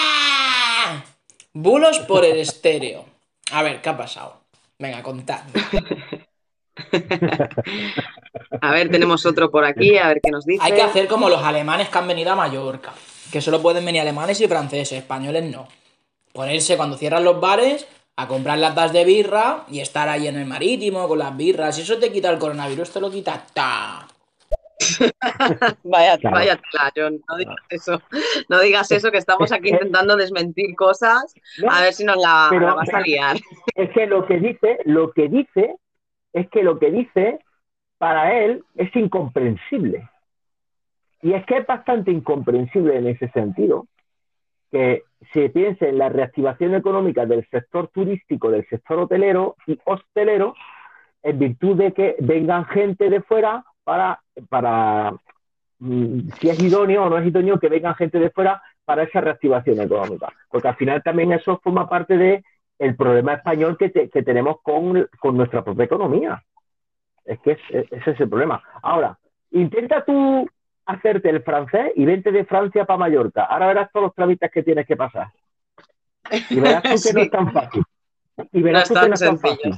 S7: Bulos por el estéreo. A ver, ¿qué ha pasado? Venga, contadme.
S2: A ver, tenemos otro por aquí, a ver qué nos dice.
S7: Hay que hacer como los alemanes que han venido a Mallorca. Que solo pueden venir alemanes y franceses, españoles no. Ponerse cuando cierran los bares a comprar latas de birra y estar ahí en el marítimo con las birras. Si eso te quita el coronavirus, te lo quita. ¡Ta!
S2: Vaya,
S1: Claro.
S2: vaya tela, John, no digas eso. No digas eso, que estamos aquí intentando desmentir cosas.
S1: No,
S2: A ver si nos la,
S1: pero-
S2: la vas a liar.
S1: Es que lo que dice, lo que dice, es que lo que dice para él es incomprensible. Y es que es bastante incomprensible en ese sentido que se piense en la reactivación económica del sector turístico, del sector hotelero y hostelero, en virtud de que vengan gente de fuera para, para mm, si es idóneo o no es idóneo que vengan gente de fuera para esa reactivación económica. Porque al final también eso forma parte de el problema español que, te- que tenemos con, con nuestra propia economía. Es que es- ese es el problema. Ahora, intenta tú hacerte el francés y vente de Francia para Mallorca. Ahora verás todos los trámites que tienes que pasar. Y verás tú que no es tan fácil. Y verás
S2: No
S1: tú que no es tan fácil.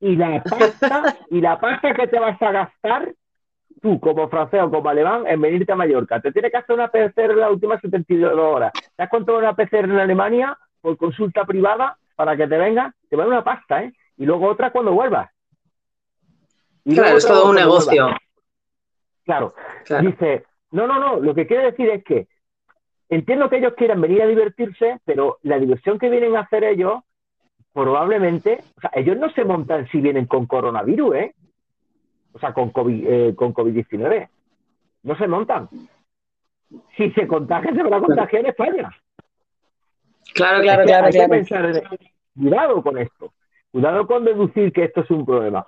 S1: Y la pasta, y la pasta que te vas a gastar tú como francés o como alemán en venirte a Mallorca. Te tienes que hacer una PCR en las últimas 72 horas. ¿Te has contado una PCR en Alemania por consulta privada para que te venga? Te va una pasta, ¿eh? Y luego otra cuando vuelvas. Y
S2: Claro, es todo un negocio.
S1: Claro.
S2: Claro.
S1: Dice, no, no, no, lo que quiere decir es que entiendo que ellos quieran venir a divertirse, pero la diversión que vienen a hacer ellos, probablemente, o sea, ellos no se montan si vienen con coronavirus, ¿eh? O sea, con COVID, eh, con COVID-19. No se montan. Si se contagia, se van a contagiar en España.
S2: Claro, claro,
S1: que
S2: claro,
S1: hay que
S2: claro.
S1: pensar en- Cuidado con esto. Cuidado con deducir que esto es un problema.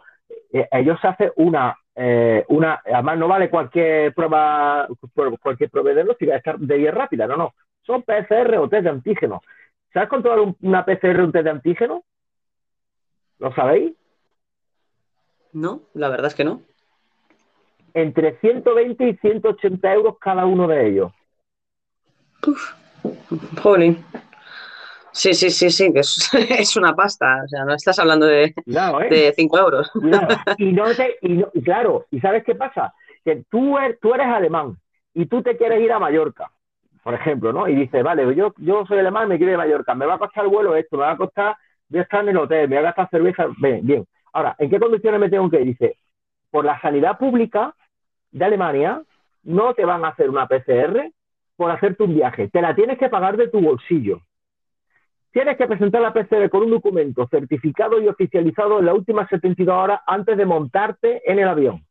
S1: Eh, ellos hacen una, eh, una, además no vale cualquier prueba, cualquier prueba diagnóstica, estar de vía rápida, no, no. Son PCR o test de antígeno. ¿Sabes controlar un- una PCR o un test de antígeno? ¿Lo sabéis?
S2: No, la verdad es que no.
S1: Entre 120 y 180 euros cada uno de ellos.
S2: Jolín. Sí, sí, sí, sí, que es, es una pasta. O sea, no estás hablando de,
S1: Cuidado, ¿eh?
S2: de 5 euros.
S1: Cuidado. Y no te, y no- y claro, ¿y sabes qué pasa? Que tú eres, tú eres alemán y tú te quieres ir a Mallorca, por ejemplo, ¿no? Y dices, vale, yo, yo soy alemán, me quiero ir a Mallorca, me va a costar el vuelo esto, me va a costar, voy a estar en el hotel, me voy a gastar cerveza, bien, bien. Ahora, ¿en qué condiciones me tengo que ir? Dice, por la sanidad pública de Alemania, no te van a hacer una PCR por hacerte un viaje, te la tienes que pagar de tu bolsillo. Tienes que presentar la PCR con un documento certificado y oficializado en las últimas 72 horas antes de montarte en el avión.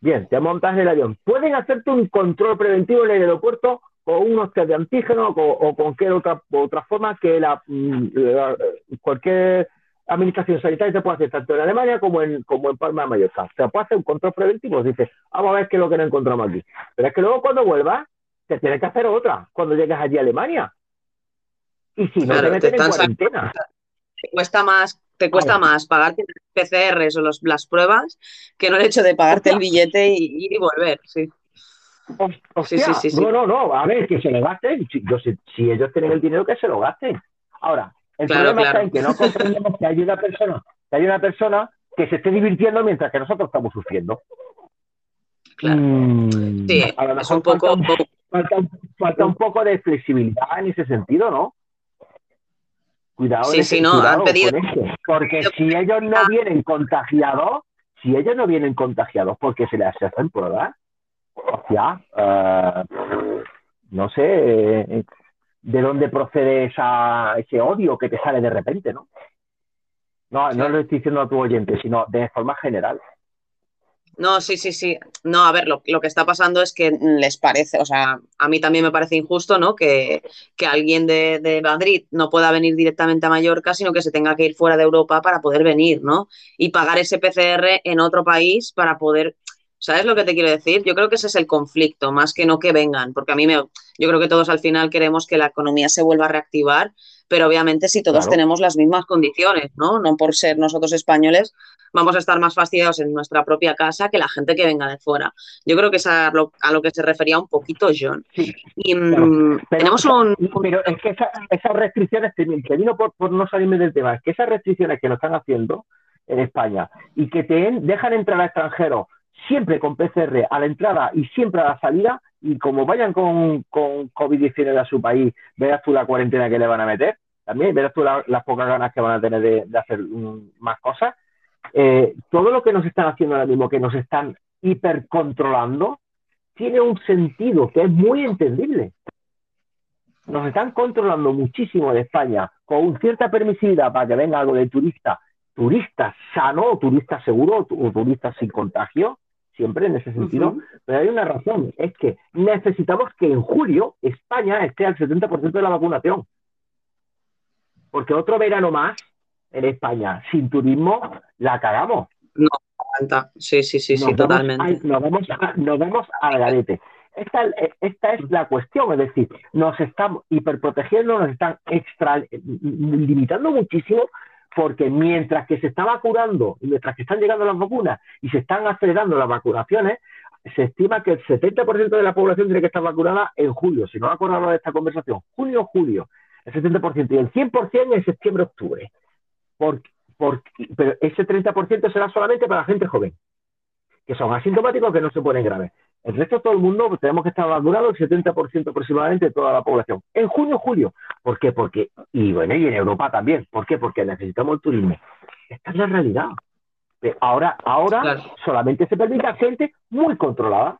S1: Bien, te montas en el avión. Pueden hacerte un control preventivo en el aeropuerto con unos test de antígeno o, con cualquier otra, otra forma que la, mm, la- cualquier administración sanitaria te puede hacer tanto en Alemania como en, como en Palma de Mallorca. Te puede hacer un control preventivo. Dices, vamos a ver qué es lo que no encontramos aquí. Pero es que luego cuando vuelvas, te tienes que hacer otra cuando llegues allí a Alemania. Y si no,
S2: Claro,
S1: te meten
S2: te
S1: en cuarentena.
S2: Te cuesta más, te cuesta más pagarte las PCRs o los- las pruebas que no el hecho de pagarte el billete y ir y volver, sí. Sí,
S1: Hostia,
S2: sí, sí, sí.
S1: no, no, no, a ver, que se lo gasten. Si, yo, si, si ellos tienen el dinero, que se lo gasten. Ahora, el
S2: Claro,
S1: problema
S2: claro.
S1: está en que no comprendemos que hay una persona, que hay una persona que se esté divirtiendo mientras que nosotros estamos sufriendo.
S2: Claro.
S1: Mm,
S2: Sí,
S1: a lo
S2: es un poco.
S1: falta, un- falta un- falta un poco de flexibilidad en ese sentido, ¿no? Cuidado,
S2: Sí, sí, no,
S1: cuidado
S2: han pedido-
S1: con porque si ellos no vienen contagiados, si ellos no vienen contagiados porque se les hacen pruebas, eh, no sé eh, de dónde procede esa, ese odio que te sale de repente, ¿no? No, no lo estoy diciendo a tu oyente, sino de forma general.
S2: No, sí, sí, sí. No, a ver, lo, lo que está pasando es que les parece, o sea, a mí también me parece injusto, ¿no? Que, que alguien de, de Madrid no pueda venir directamente a Mallorca, sino que se tenga que ir fuera de Europa para poder venir, ¿no? Y pagar ese PCR en otro país para poder. ¿Sabes lo que te quiero decir? Yo creo que ese es el conflicto, más que no que vengan, porque a mí me, yo creo que todos al final queremos que la economía se vuelva a reactivar, pero obviamente si todos
S1: Claro.
S2: tenemos las mismas condiciones, ¿no? No por ser nosotros españoles, vamos a estar más fastidiados en nuestra propia casa que la gente que venga de fuera. Yo creo que es a lo, a lo que se refería un poquito John.
S1: Sí,
S2: Y
S1: Claro,
S2: mm,
S1: pero,
S2: tenemos un...
S1: pero es que esa- esas restricciones, vino por, por no salirme del tema, es que esas restricciones que nos están haciendo en España y que te dejan entrar a extranjeros siempre con PCR a la entrada y siempre a la salida, y como vayan con, con COVID-19 a su país, verás tú la cuarentena que le van a meter, también verás tú la- las pocas ganas que van a tener de, hacer mm, más cosas. Eh, todo lo que nos están haciendo ahora mismo, que nos están hipercontrolando, tiene un sentido que es muy entendible. Nos están controlando muchísimo de España con cierta permisividad para que venga algo de turista, turista sano turista seguro o turista sin contagio, siempre en ese sentido. Pero hay una razón, es que necesitamos que en julio España esté al 70% de la vacunación. Porque otro verano más en España sin turismo la cagamos.
S2: Aguanta. Sí, sí, sí, sí,
S1: Nos
S2: totalmente.
S1: al- nos vamos, a- nos vamos al garete. Esta, esta es la cuestión, es decir, nos están hiperprotegiendo, nos están extra, limitando muchísimo, porque mientras que se está vacunando, y mientras que están llegando las vacunas y se están acelerando las vacunaciones, se estima que el 70% de la población tiene que estar vacunada en julio, si no acordamos de esta conversación, junio, julio, el 70%, y el 100% en septiembre-octubre. Porque, porque, pero ese 30% será solamente para la gente joven que son asintomáticos que no se ponen graves. El resto, todo el mundo, pues, tenemos que estar vacunados, el 70% aproximadamente de toda la población. En junio, julio. ¿Por qué? Porque, y bueno, y en Europa también. ¿Por qué? Porque necesitamos el turismo. Esta es la realidad. Eh, Ahora, ahora
S2: Claro.
S1: solamente se permite a gente muy controlada.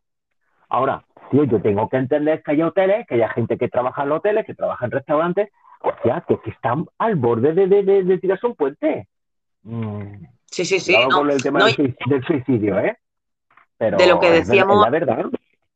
S1: Ahora, tío, yo tengo que entender que hay hoteles, que hay gente que trabaja en los hoteles, que trabaja en restaurantes, o sea, que, que están al borde de, de, de- de tirarse un puente. Mm.
S2: Sí, sí, sí. No,
S1: con el tema
S2: no,
S1: del suicidio, ¿eh? Pero
S2: De lo que decíamos-
S1: la verdad.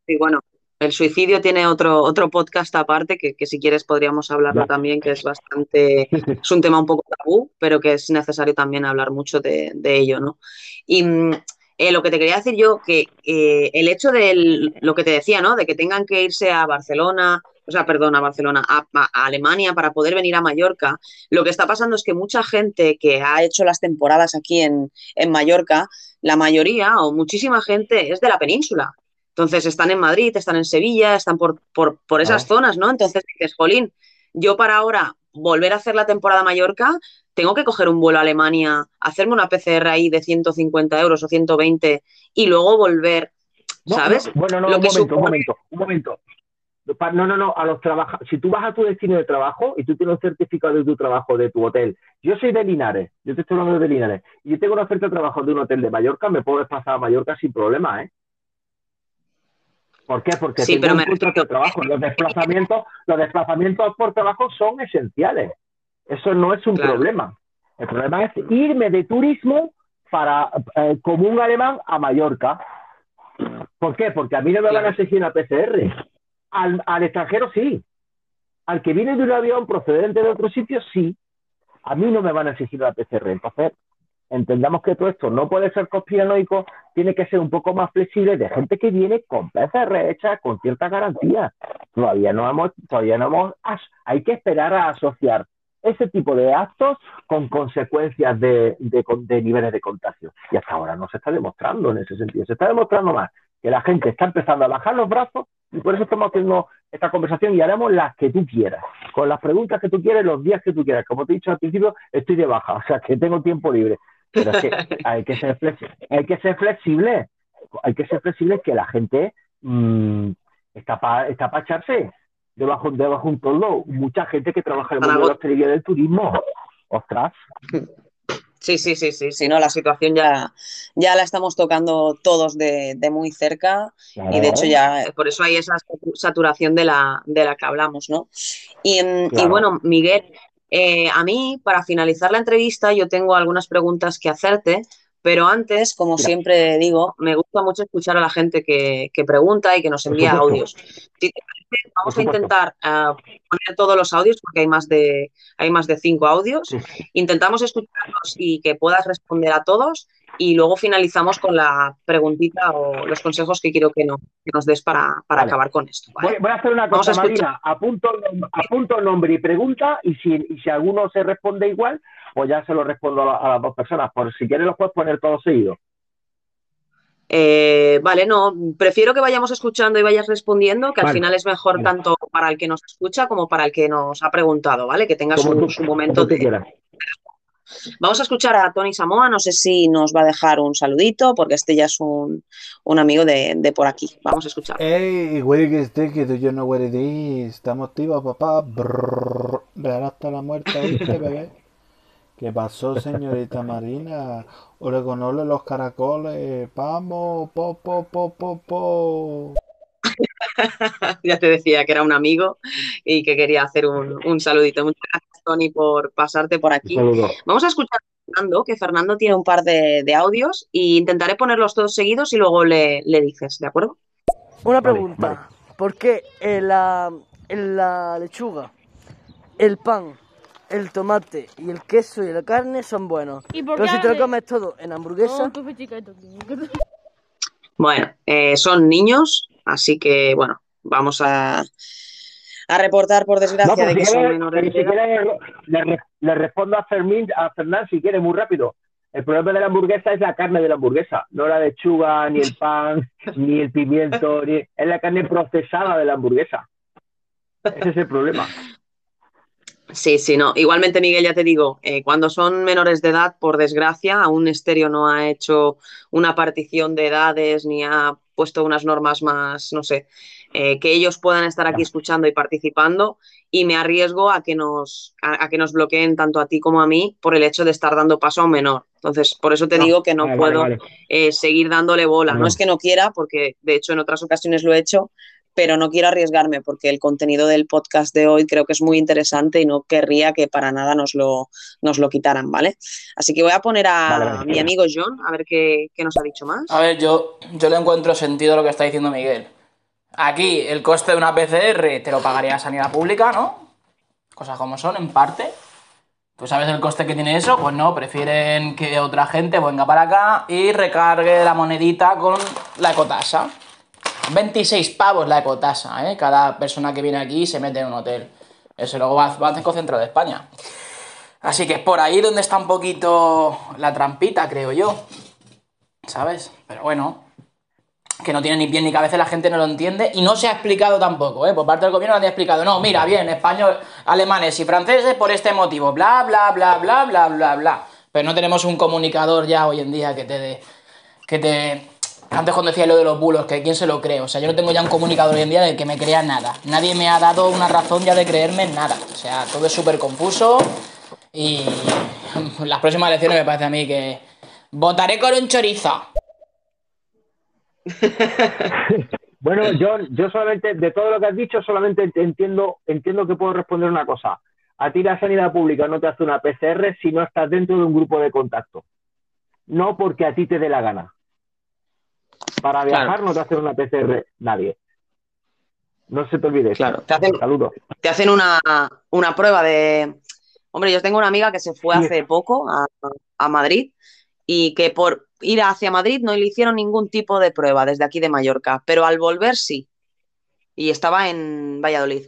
S2: y bueno, el suicidio tiene otro, otro podcast aparte que, que si quieres podríamos hablarlo
S1: Ya.
S2: también, que es bastante, es un tema un poco tabú, pero que es necesario también hablar mucho de, de ello, ¿no? Y mm, eh, lo que te quería decir yo, que eh, el hecho de lo que te decía, ¿no? De que tengan que irse a Barcelona, o sea, perdón, a Barcelona, a, Alemania para poder venir a Mallorca, lo que está pasando es que mucha gente que ha hecho las temporadas aquí en, en Mallorca, la mayoría o muchísima gente es de la península. Entonces están en Madrid, están en Sevilla, están por, por, por esas zonas, ¿no? Entonces dices, Jolín, yo para ahora volver a hacer la temporada a Mallorca, tengo que coger un vuelo a Alemania, hacerme una PCR ahí de 150 euros o 120 y luego volver, ¿sabes?
S1: no, bueno, no,
S2: Lo
S1: un
S2: que
S1: momento, un momento, un momento. No, no, no, a los trabajadores. Si tú vas a tu destino de trabajo y tú tienes un certificado de tu trabajo, de tu hotel. Yo soy de Linares, yo te estoy hablando de Linares. Y yo tengo una oferta de trabajo de un hotel de Mallorca, me puedo desplazar a Mallorca sin problema, ¿eh? ¿Por qué? Porque
S2: Sí,
S1: tengo
S2: pero
S1: un
S2: me
S1: contrato de trabajo. Los desplazamientos, los desplazamientos por trabajo son esenciales. Eso no es un
S2: Claro.
S1: problema. El problema es irme de turismo para eh, como un alemán a Mallorca. ¿Por qué? Porque a mí no me van a exigir una PCR. Al, extranjero sí. Al que viene de un avión procedente de otro sitio sí. A mí no me van a exigir la PCR. Entonces, entendamos que todo esto no puede ser conspiranoico, tiene que ser un poco más flexible de gente que viene con PCR hechas con cierta garantía. Todavía no hemos, todavía no hemos, hay que esperar a asociar ese tipo de actos con consecuencias de, de niveles de contagio. Y hasta ahora no se está demostrando en ese sentido. Se está demostrando más que la gente está empezando a bajar los brazos y por eso estamos haciendo esta conversación y haremos las que tú quieras, con las preguntas que tú quieras, los días que tú quieras. Como te he dicho al principio, estoy de baja, o sea que tengo tiempo libre. Pero es que hay que ser flexible, hay que ser flexible, hay que ser flexible que la gente mm, está para está pa echarse debajo, debajo un toldo. Mucha gente que trabaja en el mundo de la hostelería del turismo. Ostras.
S2: Sí, sí, sí, sí, sí, no, la situación ya, ya la estamos tocando todos de, de muy cerca y de hecho ya, por eso hay esa saturación de la, de la que hablamos, ¿no? Y, mm, y bueno, Miguel, eh, a mí, para finalizar la entrevista, yo tengo algunas preguntas que hacerte, pero antes, como siempre digo, me gusta mucho escuchar a la gente que, que pregunta y que nos envía audios. Si te vamos a intentar ah, poner todos los audios porque hay más de, hay más de cinco audios. Intentamos escucharlos y que puedas responder a todos y luego finalizamos con la preguntita o los consejos que quiero que, no- que nos des para, para
S1: Vale.
S2: acabar con esto. ¿vale?
S1: Voy, voy a hacer una cosa. Marina. Apunto, apunto nombre y pregunta y si, y si alguno se responde igual, pues ya se lo respondo a, la- a las dos personas. Por si quieres los puedes poner todos seguidos.
S2: Eh, vale, no, prefiero que vayamos escuchando y vayas respondiendo, que al
S1: Vale,
S2: final es mejor
S1: vale.
S2: tanto para el que nos escucha como para el que nos ha preguntado, ¿vale? Que tenga
S1: Como
S2: su,
S1: tú,
S2: su momento de...
S1: quieras.
S2: Vamos a escuchar a Tony Samoa, no sé si nos va a dejar un saludito, porque este ya es un, un amigo de, de por aquí. Vamos a escuchar.
S8: Hey, güey, que esté, que yo no what it is. Estamos activos, papá. Brrr, hasta la muerte, ¿viste, bebé? ¿Qué pasó, señorita Marina? Ole con ole los caracoles. Vamos, po, po, po, po, po.
S2: ya te decía que era un amigo y que quería hacer un, un saludito. Muchas gracias, Tony, por pasarte por aquí.
S1: saludo.
S2: Vamos a escuchar a Fernando, que Fernando tiene un par de, de audios y intentaré ponerlos todos seguidos y luego le, le dices, ¿de acuerdo?
S9: Una
S1: Vale,
S9: pregunta.
S1: vale.
S9: ¿Por qué en la, en la lechuga, el pan, el tomate y el queso y la carne son buenos?
S4: ¿Y por
S9: Pero
S4: qué
S9: si te lo comes todo en hamburguesa,
S4: No, tú fue chica, tú.
S2: Bueno, eh, son niños, así que bueno, vamos a, a reportar por
S1: No,
S2: desgracia
S1: pero
S2: de
S1: si
S2: que son menores
S1: si
S2: edad.
S1: quieres, le, le respondo a Fermín, a Fernán si quiere, muy rápido. El problema de la hamburguesa es la carne de la hamburguesa, no la lechuga, ni el pan, ni el pimiento, ni... es la carne procesada de la hamburguesa. Ese es el problema.
S2: Sí, sí, no. Igualmente, Miguel, ya te digo, eh, cuando son menores de edad, por desgracia, aún Estéreo no ha hecho una partición de edades ni ha puesto unas normas más, no sé, eh, que ellos puedan estar aquí escuchando y participando y me arriesgo a que nos, a, a que nos bloqueen tanto a ti como a mí por el hecho de estar dando paso a un menor. Entonces, por eso te
S1: No,
S2: digo que no
S1: vale, vale,
S2: puedo
S1: vale.
S2: eh, seguir dándole bola. No
S1: No.
S2: es que no quiera, porque de hecho en otras ocasiones lo he hecho, pero no quiero arriesgarme porque el contenido del podcast de hoy creo que es muy interesante y no querría que para nada nos lo, nos lo quitaran, ¿vale? Así que voy a poner a
S1: Vale, vale.
S2: mi amigo John a ver qué, qué nos ha dicho más.
S7: A ver, yo, yo le encuentro sentido a lo que está diciendo Miguel. Aquí el coste de una PCR te lo pagaría la sanidad pública, ¿no? Cosas como son, en parte. ¿Tú sabes el coste que tiene eso? Pues no, prefieren que otra gente venga para acá y recargue la monedita con la ecotasa. 26 pavos la ecotasa, ¿eh? Cada persona que viene aquí se mete en un hotel. Eso luego va, va al Banco de España. Así que es por ahí donde está un poquito la trampita, creo yo. ¿Sabes? Pero bueno, que no tiene ni pie ni cabeza, la gente no lo entiende y no se ha explicado tampoco, ¿eh? Por parte del gobierno nadie ha explicado, no, mira, bien, español, alemanes y franceses por este motivo, bla, bla, bla, bla, bla, bla, bla. Pero no tenemos un comunicador ya hoy en día que te dé, que te... Antes cuando decía lo de los bulos, que quién se lo cree, o sea, yo no tengo ya un comunicador hoy en día del que me crea nada. Nadie me ha dado una razón ya de creerme en nada. O sea, todo es súper confuso y las próximas elecciones me parece a mí que votaré con un chorizo.
S1: Bueno, yo, yo solamente, de todo lo que has dicho, solamente ent- entiendo, entiendo que puedo responder una cosa. A ti la sanidad pública no te hace una PCR si no estás dentro de un grupo de contacto. No porque a ti te dé la gana. Para viajar
S2: Claro.
S1: no te hace una PCR nadie. No se te olvide.
S2: Claro, te hacen,
S1: Saludos.
S2: te hacen una, una prueba de, Hombre, yo tengo una amiga que se fue
S1: Sí.
S2: hace poco a, a Madrid y que por ir hacia Madrid no le hicieron ningún tipo de prueba desde aquí de Mallorca, pero al volver sí. Y estaba en Valladolid.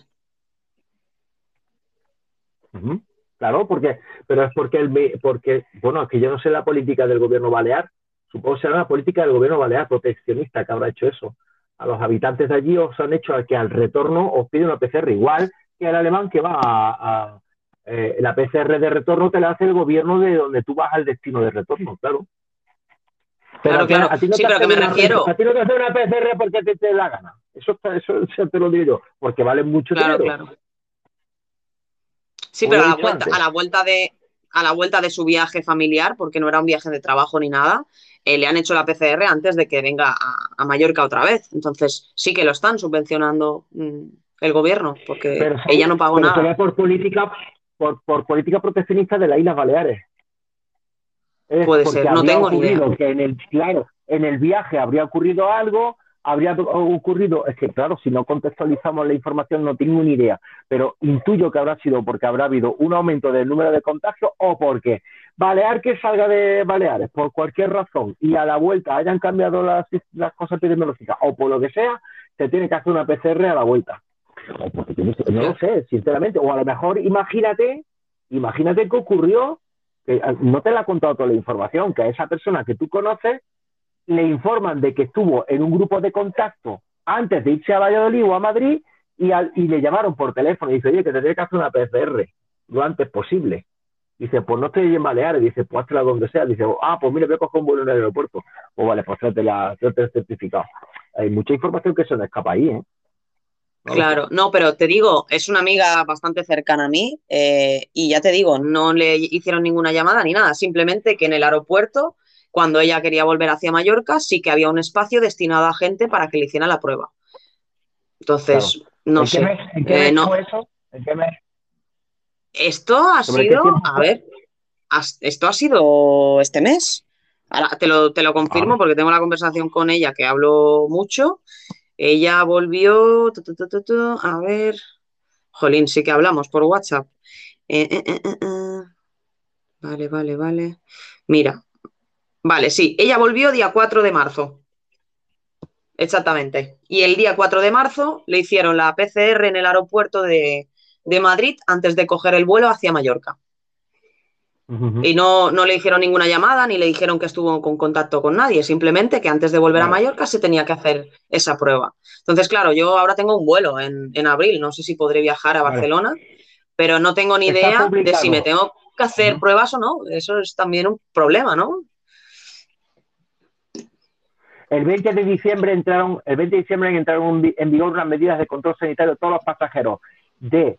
S1: Claro, porque, pero es porque, el, porque, bueno, es que yo no sé la política del gobierno balear. Supongo que será la política del gobierno balear proteccionista que habrá hecho eso. A los habitantes de allí os han hecho que al retorno os pide una PCR igual que al alemán que va a, a, eh, la PCR de retorno te la hace el gobierno de donde tú vas al destino de retorno, claro. Ti-
S2: claro.
S1: a ti no
S2: Sí,
S1: te
S2: pero que me
S1: una-
S2: refiero-
S1: A ti no te hacen una PCR porque te, te da la gana. Eso, está- eso, eso te lo digo yo, porque vale mucho
S2: Claro,
S1: dinero.
S2: claro. Sí, pero a la vuelta,
S1: antes.
S2: a la vuelta de, a la vuelta de su viaje familiar, porque no era un viaje de trabajo ni nada, eh, le han hecho la PCR antes de que venga a, a Mallorca otra vez. Entonces, sí que lo están subvencionando mm, el gobierno, porque
S1: Pero
S2: ella no pagó
S1: pero
S2: nada.
S1: sería por política, por, por política proteccionista de las Islas Baleares. Es
S2: Puede ser, no tengo ni idea.
S1: que en el, claro, en el viaje habría ocurrido algo, habría ocurrido, es que claro, si no contextualizamos la información no tengo ni idea, pero intuyo que habrá sido porque habrá habido un aumento del número de contagios o porque Balear que salga de Baleares por cualquier razón y a la vuelta hayan cambiado las, las cosas epidemiológicas o por lo que sea, se tiene que hacer una PCR a la vuelta. No lo sé, sinceramente. O a lo mejor, imagínate, imagínate que ocurrió, que eh, no te la ha contado toda la información, que a esa persona que tú conoces le informan de que estuvo en un grupo de contacto antes de irse a Valladolid o a Madrid y, al- y le llamaron por teléfono y dice, oye, que te tienes que hacer una PCR lo antes posible. Dice, pues no estoy en Baleares. Dice, pues hazla donde sea. Dice, ah, pues mira, voy a coger un vuelo en el aeropuerto. Pues vale, pues tráete, el certificado. Hay mucha información que se nos escapa ahí, ¿eh?
S2: Claro, no, pero te digo, es una amiga bastante cercana a mí eh, y ya te digo, no le hicieron ninguna llamada ni nada, simplemente que en el aeropuerto, cuando ella quería volver hacia Mallorca, sí que había un espacio destinado a gente para que le hicieran la prueba. Entonces, no
S1: ¿En qué
S2: sé.
S1: mes, en qué
S2: eh,
S1: mes
S2: no.
S1: fue eso? ¿En qué mes?
S2: Esto ha
S1: ¿Sobre qué
S2: sido, a ver, has- esto ha sido este mes. Ahora te lo, te lo confirmo
S1: Ah.
S2: porque tengo la conversación con ella que hablo mucho. Ella volvió, tu, tu, tu, tu, tu, a ver, jolín, sí que hablamos por WhatsApp. Eh, eh, eh, eh, eh. Vale, vale, vale. Mira, vale, sí, ella volvió día 4 de marzo. Exactamente. Y el día 4 de marzo le hicieron la PCR en el aeropuerto de, de Madrid antes de coger el vuelo hacia Mallorca. Y no, no le hicieron ninguna llamada ni le dijeron que estuvo con contacto con nadie, simplemente que antes de volver a. Mallorca se tenía que hacer esa prueba. Entonces, claro, yo ahora tengo un vuelo en, en abril, no sé si podré viajar a
S1: Vale.
S2: Barcelona, pero no tengo ni
S1: Está
S2: idea de si me tengo que hacer pruebas o no. Eso es también un problema, ¿no?
S1: El 20 de diciembre entraron, el 20 de diciembre entraron en vi- en vigor unas medidas de control sanitario a todos los pasajeros de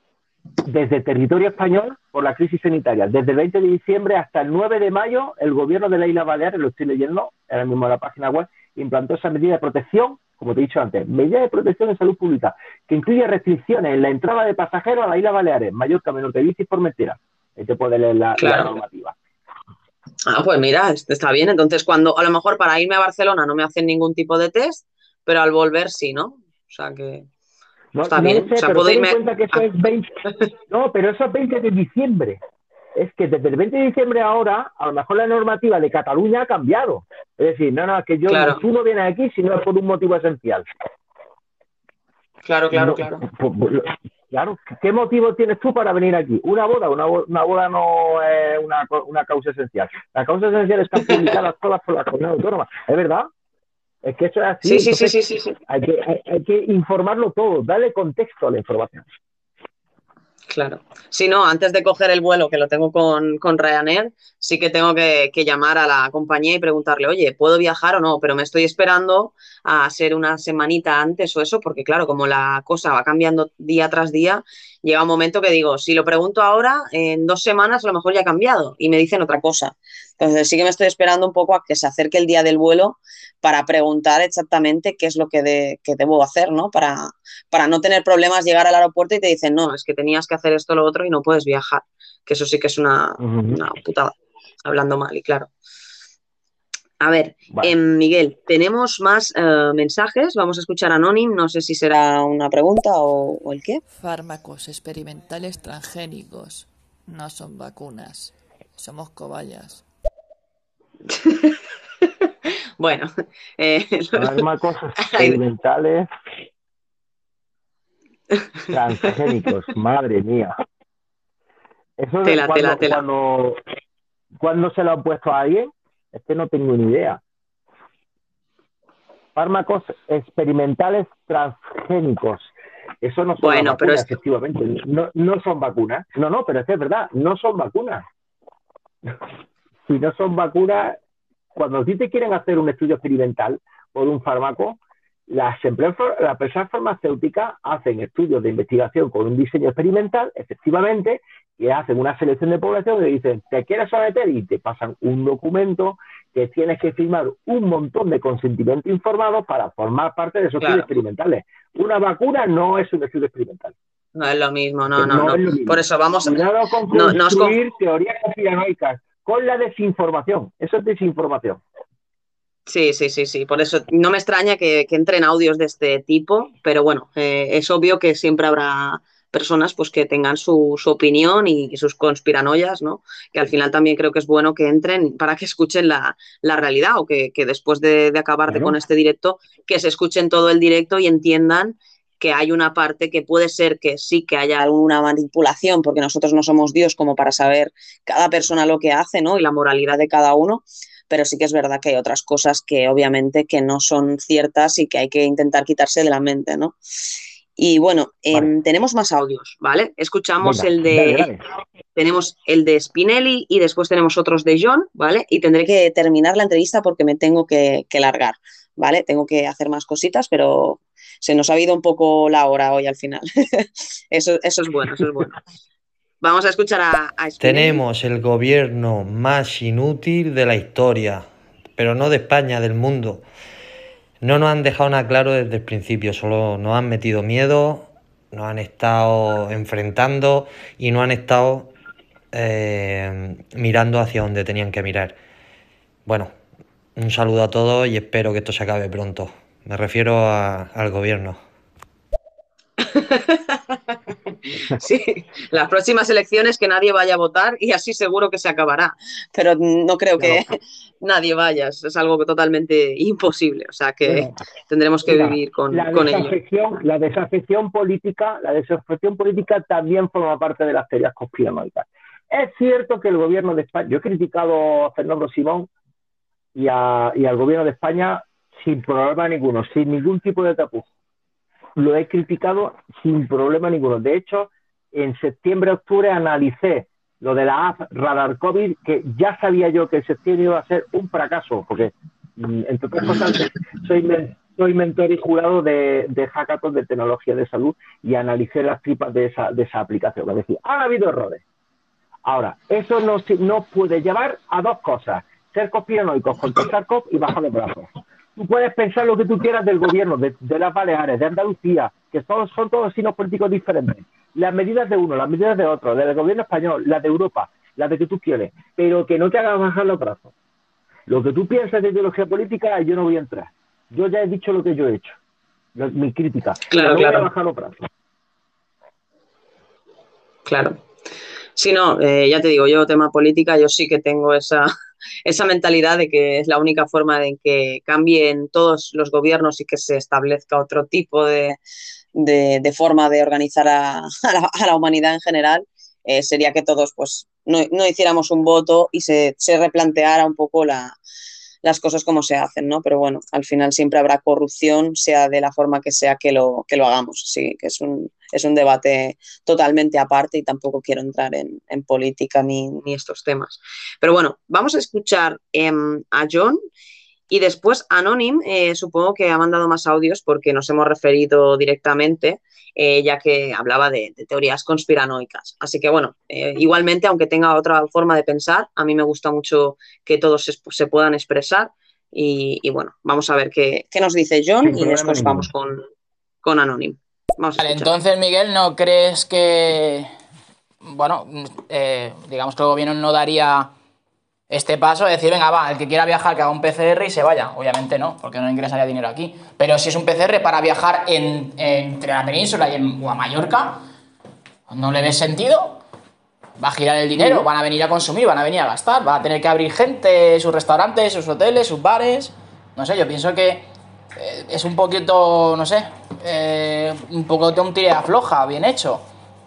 S1: desde territorio español por la crisis sanitaria. Desde el 20 de diciembre hasta el 9 de mayo, el gobierno de la isla Baleares, lo estoy leyendo ahora mismo en la página web, implantó esa medida de protección, como te he dicho antes, medida de protección de salud pública, que incluye restricciones en la entrada de pasajeros a la isla Baleares, Mallorca, Menorca, y Formentera. Ahí te puedes leer la, normativa.
S2: Ah, pues mira, est- está bien. Entonces, cuando a lo mejor para irme a Barcelona no me hacen ningún tipo de test, pero al volver sí, ¿no? O sea que
S1: No,
S2: está
S1: no
S2: bien.
S1: sé,
S2: o sea,
S1: pero
S2: puedo irme.
S1: cuenta que eso es 20. No, pero eso es 20 de diciembre. Es que desde el 20 de diciembre ahora, a lo mejor la normativa de Cataluña ha cambiado. Es decir, no, no, que yo
S2: Claro.
S1: tú no vienes aquí si no es por un motivo esencial.
S2: Claro, claro,
S1: No,
S2: claro.
S1: Claro, ¿qué motivo tienes tú para venir aquí? Una boda, una, bo- una boda no es una, una causa esencial. Las causas esenciales están publicadas todas por la comunidad autónoma. ¿Es verdad? Es que eso es así.
S2: Sí, sí, sí, sí, sí.
S1: Hay que, hay, hay que informarlo todo, darle contexto a la información.
S2: Claro. Si no, antes de coger el vuelo, que lo tengo con, con Ryanair, sí que tengo que, que llamar a la compañía y preguntarle, oye, ¿puedo viajar o no? Pero me estoy esperando a ser una semanita antes o eso, porque claro, como la cosa va cambiando día tras día, llega un momento que digo, si lo pregunto ahora, en dos semanas a lo mejor ya ha cambiado y me dicen otra cosa. Entonces sí que me estoy esperando un poco a que se acerque el día del vuelo para preguntar exactamente qué es lo que, de- que debo hacer, ¿no? Para, para no tener problemas llegar al aeropuerto y te dicen, no, es que tenías que hacer esto o lo otro y no puedes viajar. Que eso sí que es una, una putada, hablando mal y claro. A ver,
S1: Vale.
S2: em, Miguel, tenemos más eh, mensajes. Vamos a escuchar a Anonym. No sé si será una pregunta o, o el qué.
S10: Fármacos experimentales transgénicos. no son vacunas, somos cobayas.
S2: Bueno, eh,
S1: Fármacos experimentales transgénicos, madre mía. Eso
S2: Tela,
S1: cuando,
S2: tela, tela.
S1: Cuando, cuando se lo han puesto a alguien, es que no tengo ni idea. Fármacos experimentales transgénicos. Eso no son
S2: Bueno,
S1: las
S2: pero
S1: vacunas,
S2: es
S1: efectivamente. No, no son vacunas. No, no, pero es que es verdad, no son vacunas. Si no son vacunas, cuando a ti te quieren hacer un estudio experimental por un fármaco, las empresas, las empresas farmacéuticas hacen estudios de investigación con un diseño experimental, efectivamente, y hacen una selección de población y dicen, ¿te quieres someter? Y te pasan un documento que tienes que firmar un montón de consentimiento informado para formar parte de esos
S2: Claro.
S1: estudios experimentales. Una vacuna no es un estudio experimental.
S2: no es lo mismo, no, no, no.
S1: mismo.
S2: Por eso vamos,
S1: con
S2: no, no os con-
S1: construir teorías conspiranoicas con la desinformación. Eso es desinformación.
S2: Sí, sí, sí, sí. Por eso no me extraña que, que entren audios de este tipo, pero bueno, eh, es obvio que siempre habrá personas pues que tengan su, su opinión y, y sus conspiranoias, ¿no? Que al final también creo que es bueno que entren para que escuchen la, la realidad o que, que después de, de acabar de-
S1: Claro.
S2: con este directo, que se escuchen todo el directo y entiendan que hay una parte que puede ser que sí que haya alguna manipulación, porque nosotros no somos Dios como para saber cada persona lo que hace, ¿no? Y la moralidad de cada uno, pero sí que es verdad que hay otras cosas que obviamente que no son ciertas y que hay que intentar quitarse de la mente, ¿no? Y bueno, em, tenemos más audios, ¿vale? Escuchamos
S1: Venga,
S2: el de
S1: dale, dale.
S2: tenemos el de Spinelli y después tenemos otros de John, ¿vale? Y tendré que terminar la entrevista porque me tengo que, que largar, ¿vale? Tengo que hacer más cositas, pero se nos ha ido un poco la hora hoy al final. eso, eso es bueno, eso es bueno. Vamos a escuchar a, a.
S11: Tenemos el gobierno más inútil de la historia, pero no de España, del mundo. No nos han dejado nada claro desde el principio, solo nos han metido miedo, nos han estado enfrentando y no han estado eh, mirando hacia donde tenían que mirar. Bueno, un saludo a todos y espero que esto se acabe pronto. Me refiero a- al gobierno.
S2: Sí, las próximas elecciones que nadie vaya a votar y así seguro que se acabará. Pero no creo que nadie vaya, es algo totalmente imposible. O sea que
S1: Bueno,
S2: tendremos que
S1: Mira,
S2: vivir con,
S1: la
S2: con ello.
S1: desafección, la desafección política, la desafección política también forma parte de las teorías conspiranoicas. Es cierto que el gobierno de España, yo he criticado a Fernando Simón y, a- y al gobierno de España sin problema ninguno, sin ningún tipo de tapujo. Lo he criticado sin problema ninguno. De hecho, en septiembre, octubre analicé lo de la app Radar COVID, que ya sabía yo que en septiembre iba a ser un fracaso, porque mm, entre otras cosas soy, men- soy mentor y jurado de, de hackathon de tecnología de salud y analicé las tripas de esa, de esa aplicación. Es decir, han habido errores. Ahora, eso no, se- no puede llevar a dos cosas. Ser conspiranoicos contra SARS-CoV y bajar los brazos. Tú puedes pensar lo que tú quieras del gobierno, de, de las Baleares, de Andalucía, que son todos signos políticos diferentes. Las medidas de uno, las medidas de otro, del gobierno español, las de Europa, las de que tú quieres, pero que no te hagas bajar los brazos. Lo que tú piensas de ideología política, yo no voy a entrar. Yo ya he dicho lo que yo he hecho, lo- mi crítica.
S2: Claro,
S1: no
S2: claro.
S1: voy a bajar los brazos.
S2: Claro. Si no, eh, ya te digo, yo tema política, yo sí que tengo esa, esa mentalidad de que es la única forma de que cambien todos los gobiernos y que se establezca otro tipo de, de- forma de organizar a, a la humanidad en general, eh, sería que todos pues no, no hiciéramos un voto y se, se replanteara un poco la, las cosas como se hacen, ¿no? Pero bueno, al final siempre habrá corrupción, sea de la forma que sea que lo, que lo hagamos. Sí, que es un, es un debate totalmente aparte y tampoco quiero entrar en, en política ni, ni estos temas. Pero bueno, vamos a escuchar em, a John y después Anonym, eh, supongo que ha mandado más audios porque nos hemos referido directamente, eh, ya que hablaba de, de teorías conspiranoicas. Así que bueno, eh, igualmente, aunque tenga otra forma de pensar, a mí me gusta mucho que todos se, se puedan expresar. Y, y bueno, vamos a ver qué, qué nos dice John
S7: Sin
S2: y después vamos con, con Anonym. Vamos a
S7: Vale, entonces, Miguel, ¿no crees que, bueno, eh, digamos que el gobierno no daría este paso de decir, venga, va, el que quiera viajar que haga un PCR y se vaya? Obviamente no, porque no ingresaría dinero aquí. Pero si es un PCR para viajar en- entre la península y en, o a Mallorca, ¿no le ves sentido? Va a girar el dinero, van a venir a consumir, van a venir a gastar, va a tener que abrir gente, sus restaurantes, sus hoteles, sus bares. No sé, yo pienso que eh, es un poquito, no sé, eh, un poco de un tire de afloja, bien hecho,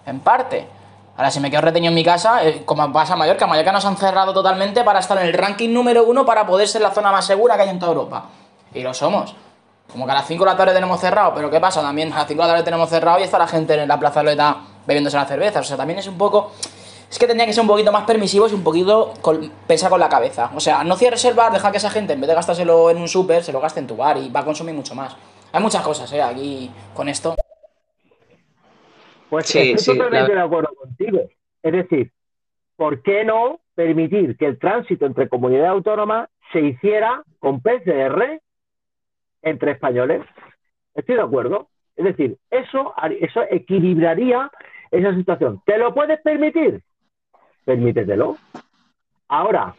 S7: en parte. Ahora, si me quedo retenido en mi casa, eh, como pasa en Mallorca, Mallorca nos han cerrado totalmente para estar en el ranking número uno para poder ser la zona más segura que hay en toda Europa. Y lo somos. Como que a las 5 de la tarde tenemos cerrado, pero ¿qué pasa? También a las 5 de la tarde tenemos cerrado y está la gente en la plazoleta bebiéndose la cerveza. O sea, también es un poco. Es que tendría que ser un poquito más permisivos y un poquito con- pensar con la cabeza. O sea, no cierres el bar, deja que esa gente, en vez de gastárselo en un súper, se lo gaste en tu bar y va a consumir mucho más. Hay muchas cosas, ¿eh? Aquí con esto.
S1: Pues
S7: Sí,
S1: estoy
S7: sí,
S1: totalmente
S7: la-
S1: de acuerdo contigo. Es decir, ¿por qué no permitir que el tránsito entre comunidades autónomas se hiciera con PCR entre españoles? Estoy de acuerdo. Es decir, eso, eso equilibraría esa situación. ¿Te lo puedes permitir? Permítetelo. Ahora,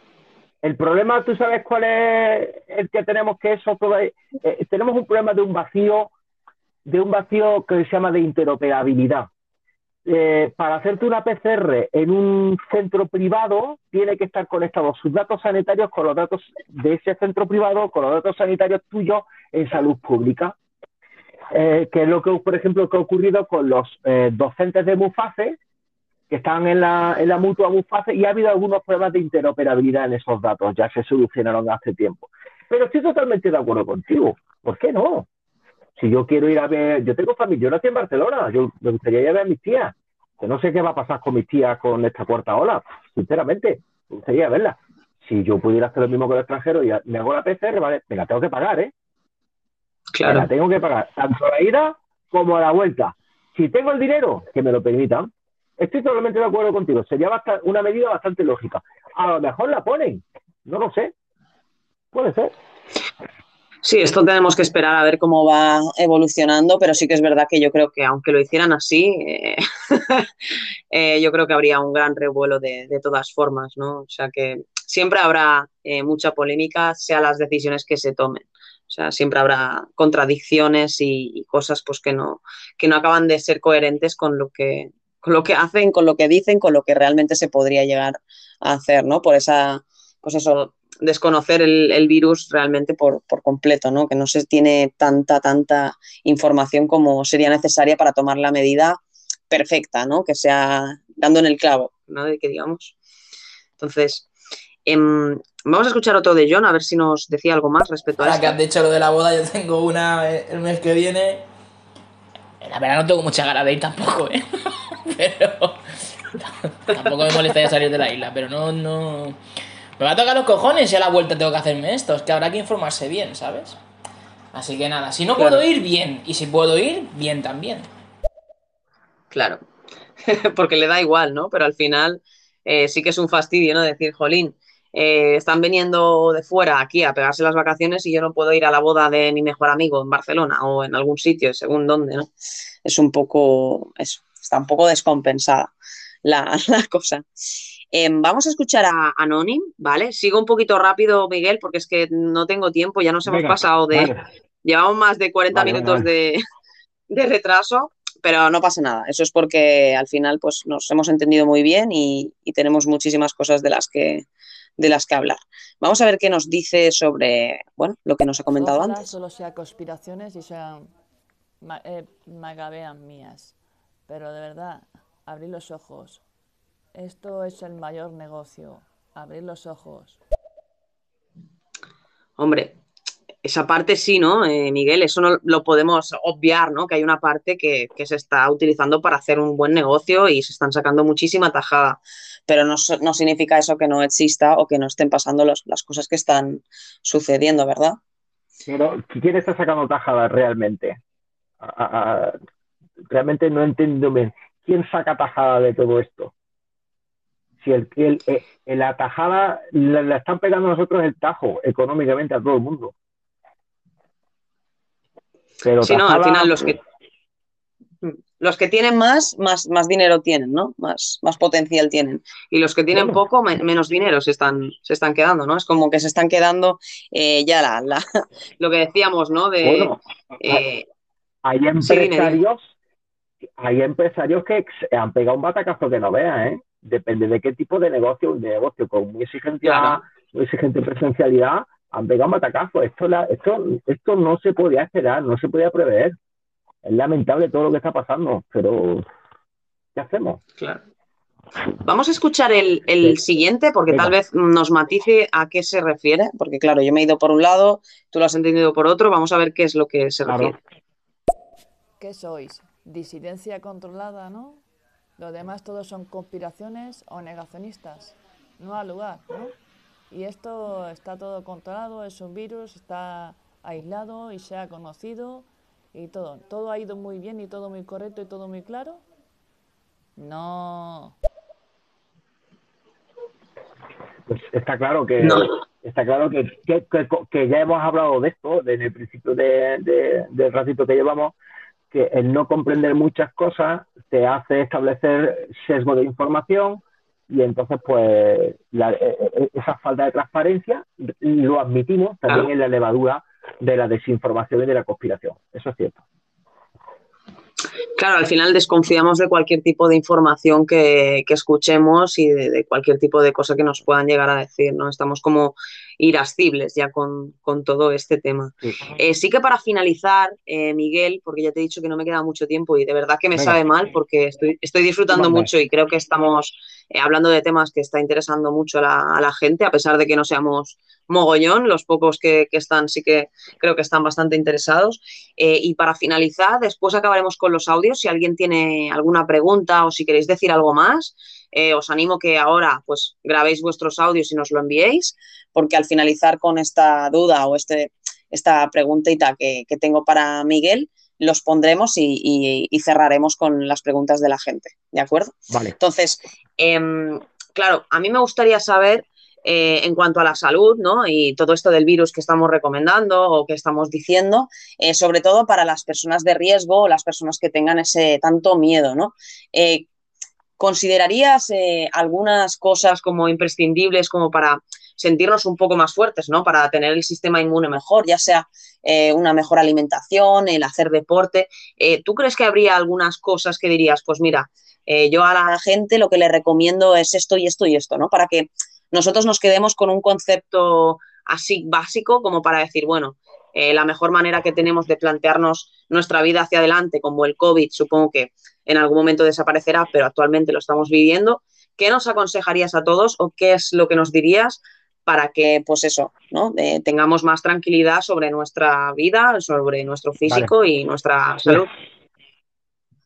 S1: el problema, tú sabes cuál es el que tenemos que eso eh, tenemos un problema de un vacío, de un vacío que se llama de interoperabilidad. Eh, para hacerte una PCR en un centro privado, tiene que estar conectado sus datos sanitarios con los datos de ese centro privado, con los datos sanitarios tuyos en salud pública. Eh, que es lo que, por ejemplo, que ha ocurrido con los eh, docentes de Muface, que están en la, en la mutua Muface, y ha habido algunos problemas de interoperabilidad en esos datos, ya se solucionaron hace tiempo. Pero estoy totalmente de acuerdo contigo. ¿Por qué no? Si yo quiero ir a ver, yo tengo familia, yo nací en Barcelona, yo me gustaría ir a ver a mis tías. Que no sé qué va a pasar con mis tías con esta cuarta ola, sinceramente, me gustaría verla. Si yo pudiera hacer lo mismo con el extranjero y me hago la PCR, vale, me la tengo que pagar, ¿eh?
S2: Claro.
S1: Me la tengo que pagar, tanto a la ida como a la vuelta. Si tengo el dinero, que me lo permitan. Estoy totalmente de acuerdo contigo. Sería una medida bastante lógica. A lo mejor la ponen, no lo sé. Puede ser.
S2: Sí, esto tenemos que esperar a ver cómo va evolucionando, pero sí que es verdad que yo creo que aunque lo hicieran así, eh, eh, yo creo que habría un gran revuelo de, de todas formas, ¿no? O sea que siempre habrá eh, mucha polémica, sea las decisiones que se tomen. O sea, siempre habrá contradicciones y, y cosas pues que no, que no acaban de ser coherentes con lo que, con lo que hacen, con lo que dicen, con lo que realmente se podría llegar a hacer, ¿no? Por esa, pues eso, desconocer el, el virus realmente por, por completo, ¿no? Que no se tiene tanta, tanta información como sería necesaria para tomar la medida perfecta, ¿no? Que sea dando en el clavo, ¿no? De que digamos. Entonces, em, vamos a escuchar otro de John, a ver si nos decía algo más respecto a
S7: Ahora que
S2: esto.
S7: has dicho lo de la boda, yo tengo una eh, el mes que viene. La verdad no tengo mucha ganas de ir tampoco, ¿eh? Pero tampoco me molestaría salir de la isla, pero no, no... Me va a tocar los cojones y a la vuelta tengo que hacerme esto. Es que habrá que informarse bien, ¿sabes? Así que nada, si no
S2: Claro.
S7: puedo ir, bien. Y si puedo ir, bien también.
S2: Claro, porque le da igual, ¿no? Pero al final eh, sí que es un fastidio, ¿no? Decir, jolín, eh, están viniendo de fuera aquí a pegarse las vacaciones y yo no puedo ir a la boda de mi mejor amigo en Barcelona o en algún sitio, según dónde, ¿no? Es un poco, está un poco descompensada la, la cosa. Em, vamos a escuchar a Anonym, ¿vale? Sigo un poquito rápido, Miguel, porque es que no tengo tiempo, ya nos hemos
S1: Venga,
S2: pasado de...
S1: vale.
S2: Llevamos más de 40
S1: Vale, vale,
S2: minutos
S1: vale.
S2: de, de retraso, pero no pasa nada. Eso es porque al final pues, nos hemos entendido muy bien y, y tenemos muchísimas cosas de las, que, de las que hablar. Vamos a ver qué nos dice sobre bueno, lo que nos ha comentado
S10: Ojalá
S2: antes.
S10: solo sea conspiraciones y sean ma- eh, magabeas mías. Pero de verdad, abrir los ojos. Esto es el mayor negocio. Abrir los ojos.
S2: Hombre, esa parte sí, ¿no, eh, Miguel? Eso no lo podemos obviar, ¿no? Que hay una parte que, que se está utilizando para hacer un buen negocio y se están sacando muchísima tajada. Pero no, no significa eso que no exista o que no estén pasando los- las cosas que están sucediendo, ¿verdad?
S1: Pero ¿quién está sacando tajada realmente? A- a- a- realmente no entiendo bien. ¿Quién saca tajada de todo esto? Si el, el, eh, la tajada la, la están pegando nosotros el tajo económicamente a todo el mundo. Pero
S2: Sí, no, al final los que, los que tienen más, más, más dinero tienen, ¿no? Más, más potencial tienen. Y los que tienen
S1: Bueno.
S2: poco, me- menos dinero se están, se están quedando, ¿no? Es como que se están quedando eh, ya la, la- lo que decíamos, ¿no? De,
S1: Bueno,
S2: eh,
S1: hay empresarios, hay empresarios que han pegado un batacazo que no veas, ¿eh? Depende de qué tipo de negocio, un negocio con muy exigente presencialidad, han pegado matacazos. Esto, la, esto, esto no se podía esperar, no se podía prever. Es lamentable todo lo que está pasando, pero ¿qué hacemos?
S2: Claro. Vamos a escuchar el, el siguiente porque
S1: Venga.
S2: tal vez nos matice a qué se refiere, porque claro, yo me he ido por un lado, tú lo has entendido por otro, vamos a ver qué es lo que se
S1: Claro.
S2: refiere.
S10: ¿Qué sois? Disidencia controlada, ¿no? Lo demás todos son conspiraciones o negacionistas. No ha lugar, ¿no? Y esto está todo controlado, es un virus, está aislado y se ha conocido y todo. ¿Todo ha ido muy bien y todo muy correcto y todo muy claro? No.
S1: Pues está claro que
S2: No.
S1: está claro que, que, que- que ya hemos hablado de esto en el principio de, de- del ratito que llevamos, que el no comprender muchas cosas te hace establecer sesgo de información y entonces pues la- eh, eh, esa falta de transparencia lo admitimos también en la levadura de la desinformación y de la conspiración. Eso es cierto.
S2: Claro, al final desconfiamos de cualquier tipo de información que, que escuchemos y de, de cualquier tipo de cosa que nos puedan llegar a decir, ¿no? Estamos como irascibles ya con, con todo este tema.
S1: Sí.
S2: Eh, sí que para finalizar, eh, Miguel, porque ya te he dicho que no me queda mucho tiempo y de verdad que me
S1: Venga.
S2: sabe mal porque estoy, estoy disfrutando mucho y creo que estamos eh, hablando de temas que está interesando mucho a la, a la gente, a pesar de que no seamos mogollón, los pocos que, que están sí que creo que están bastante interesados. Y para finalizar, después acabaremos con los audios. Si alguien tiene alguna pregunta o si queréis decir algo más, eh, os animo que ahora pues grabéis vuestros audios y nos lo enviéis, porque al finalizar con esta duda o este, esta preguntita que, que tengo para Miguel, los pondremos y, y- y cerraremos con las preguntas de la gente. ¿De acuerdo?
S1: Vale.
S2: Entonces, em, claro, a mí me gustaría saber eh, en cuanto a la salud, ¿no? Y todo esto del virus que estamos recomendando o que estamos diciendo, eh, sobre todo para las personas de riesgo o las personas que tengan ese tanto miedo, ¿no? Eh, ¿Considerarías eh, algunas cosas como imprescindibles como para sentirnos un poco más fuertes, ¿no? Para tener el sistema inmune mejor, ya sea eh, una mejor alimentación, el hacer deporte. Eh, ¿Tú crees que habría algunas cosas que dirías, pues mira, yo a la gente lo que le recomiendo es esto y esto y esto, ¿no? Para que nosotros nos quedemos con un concepto así básico como para decir, bueno, eh, la mejor manera que tenemos de plantearnos nuestra vida hacia adelante, como el COVID, supongo que en algún momento desaparecerá, pero actualmente lo estamos viviendo. ¿Qué nos aconsejarías a todos o qué es lo que nos dirías para que, pues eso, ¿no? Eh, tengamos más tranquilidad sobre nuestra vida, sobre nuestro físico y nuestra salud?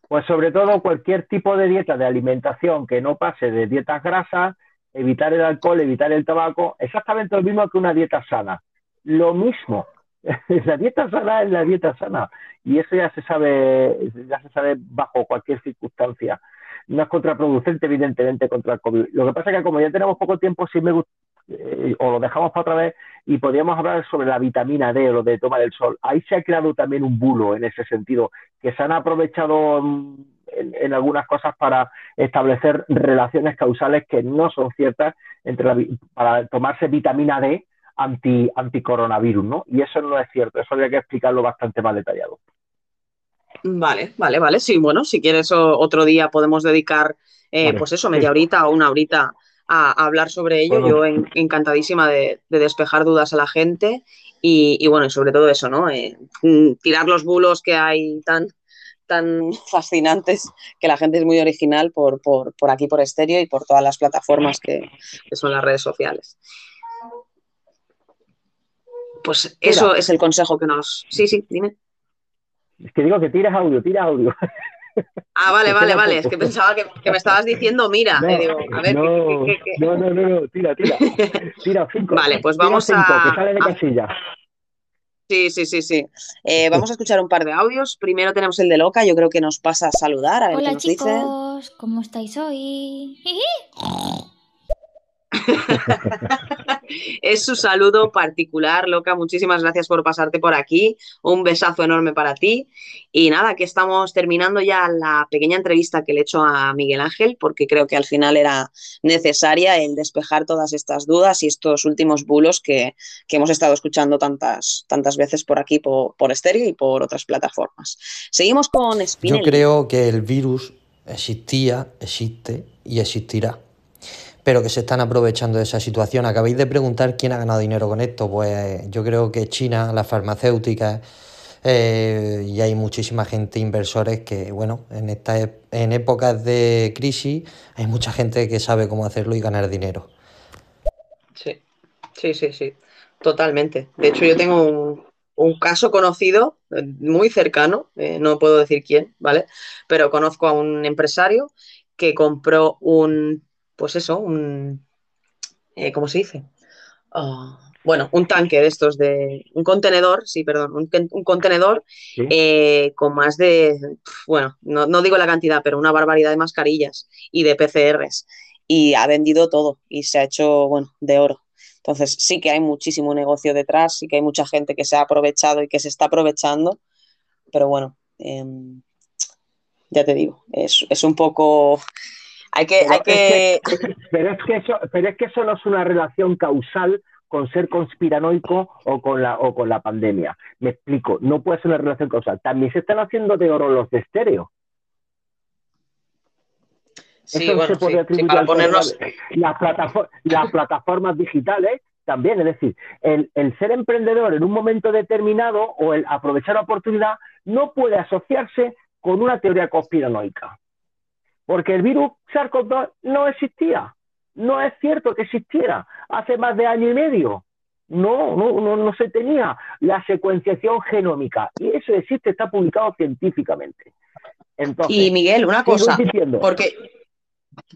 S1: Pues sobre todo cualquier tipo de dieta de alimentación que no pase de dietas grasas, evitar el alcohol, evitar el tabaco, exactamente lo mismo que una dieta sana. Lo mismo. La dieta sana es la dieta sana. Y eso ya se sabe, ya se sabe bajo cualquier circunstancia. No es contraproducente, evidentemente, contra el COVID. Lo que pasa es que como ya tenemos poco tiempo, sí me gusta, eh, o lo dejamos para otra vez, y podríamos hablar sobre la vitamina D o lo de tomar el sol. Ahí se ha creado también un bulo en ese sentido, que se han aprovechado mm, en, en algunas cosas para establecer relaciones causales que no son ciertas entre la para tomarse vitamina D anti anticoronavirus, ¿no? Y eso no es cierto, eso habría que explicarlo bastante más detallado.
S2: Vale, vale, vale. Sí, bueno, si quieres otro día podemos dedicar, eh,
S1: Vale,
S2: pues eso, media horita o una horita a, a hablar sobre ello.
S1: Bueno.
S2: Yo en- encantadísima de, de despejar dudas a la gente y, y bueno, y sobre todo eso, ¿no? Eh, mm, tirar los bulos que hay tan, tan fascinantes, que la gente es muy original por, por, por aquí, por estéreo y por todas las plataformas que, que son las redes sociales. Pues eso
S1: Mira.
S2: es el consejo que nos... Sí, sí, dime.
S1: Es que digo que tiras audio, tiras audio.
S2: Ah, vale, vale, vale.
S1: poco.
S2: Es que pensaba que, que me estabas diciendo, mira.
S1: No,
S2: eh, digo, a ver, ¿qué-
S1: no,
S2: qué- qué- qué?
S1: no, no, no, no, tira, tira. Tira cinco.
S2: Vale, pues
S1: Tira
S2: vamos
S1: cinco,
S2: a-
S1: que sale de
S2: a-
S1: casilla.
S2: Sí, sí, sí, sí. Eh, vamos a escuchar un par de audios. Primero tenemos el de Loca, yo creo que nos pasa a saludar, a ver qué
S12: Hola
S2: nos dice.
S12: chicos, ¿cómo estáis hoy?
S2: Es su saludo particular, Loca. Muchísimas gracias por pasarte por aquí. Un besazo enorme para ti. Y nada, aquí estamos terminando ya la pequeña entrevista que le he hecho a Miguel Ángel, porque creo que al final era necesaria el despejar todas estas dudas y estos últimos bulos que, que hemos estado escuchando tantas, tantas veces por aquí, por, por estéreo y por otras plataformas. Seguimos con
S11: Yo
S2: Spinelli.
S11: creo que el virus existía, existe y existirá. Pero que se están aprovechando de esa situación. Acabáis de preguntar quién ha ganado dinero con esto. Pues yo creo que China, las farmacéuticas, eh, y hay muchísima gente, inversores, que, bueno, en, esta, ep- en épocas de crisis hay mucha gente que sabe cómo hacerlo y ganar dinero.
S2: Sí, sí, sí, sí, totalmente. De hecho, yo tengo un, un caso conocido, eh, muy cercano, eh, no puedo decir quién, ¿vale? Pero conozco a un empresario que compró un, pues eso, un, eh, ¿cómo se dice? Ah, bueno, un tanque de estos de, un contenedor, sí, perdón, un, con- un contenedor
S1: Sí.
S2: eh, con más de, bueno, no, no digo la cantidad, pero una barbaridad de mascarillas y de PCRs. Y ha vendido todo y se ha hecho, bueno, de oro. Entonces sí que hay muchísimo negocio detrás, sí que hay mucha gente que se ha aprovechado y que se está aprovechando, pero bueno, em, ya te digo, es, es un poco... Hay que,
S1: Pero
S2: hay que...
S1: es que- pero es que eso, pero es que eso no es una relación causal con ser conspiranoico o con la o con la pandemia. Me explico, no puede ser una relación causal. También se están haciendo de oro los de estéreo.
S2: Sí,
S1: Eso
S2: bueno,
S1: se puede
S2: sí, sí,
S1: atribuir
S2: para ponernos...
S1: las, platafor- las plataformas digitales también, es decir, el, el ser emprendedor en un momento determinado o el aprovechar la oportunidad no puede asociarse con una teoría conspiranoica. Porque el virus SARS-CoV-2 no existía. No es cierto que existiera hace más de año y medio. No, no, no, no se tenía la secuenciación genómica. Y eso existe, está publicado científicamente. Entonces,
S2: Y Miguel, una cosa,
S1: insistiendo.
S2: porque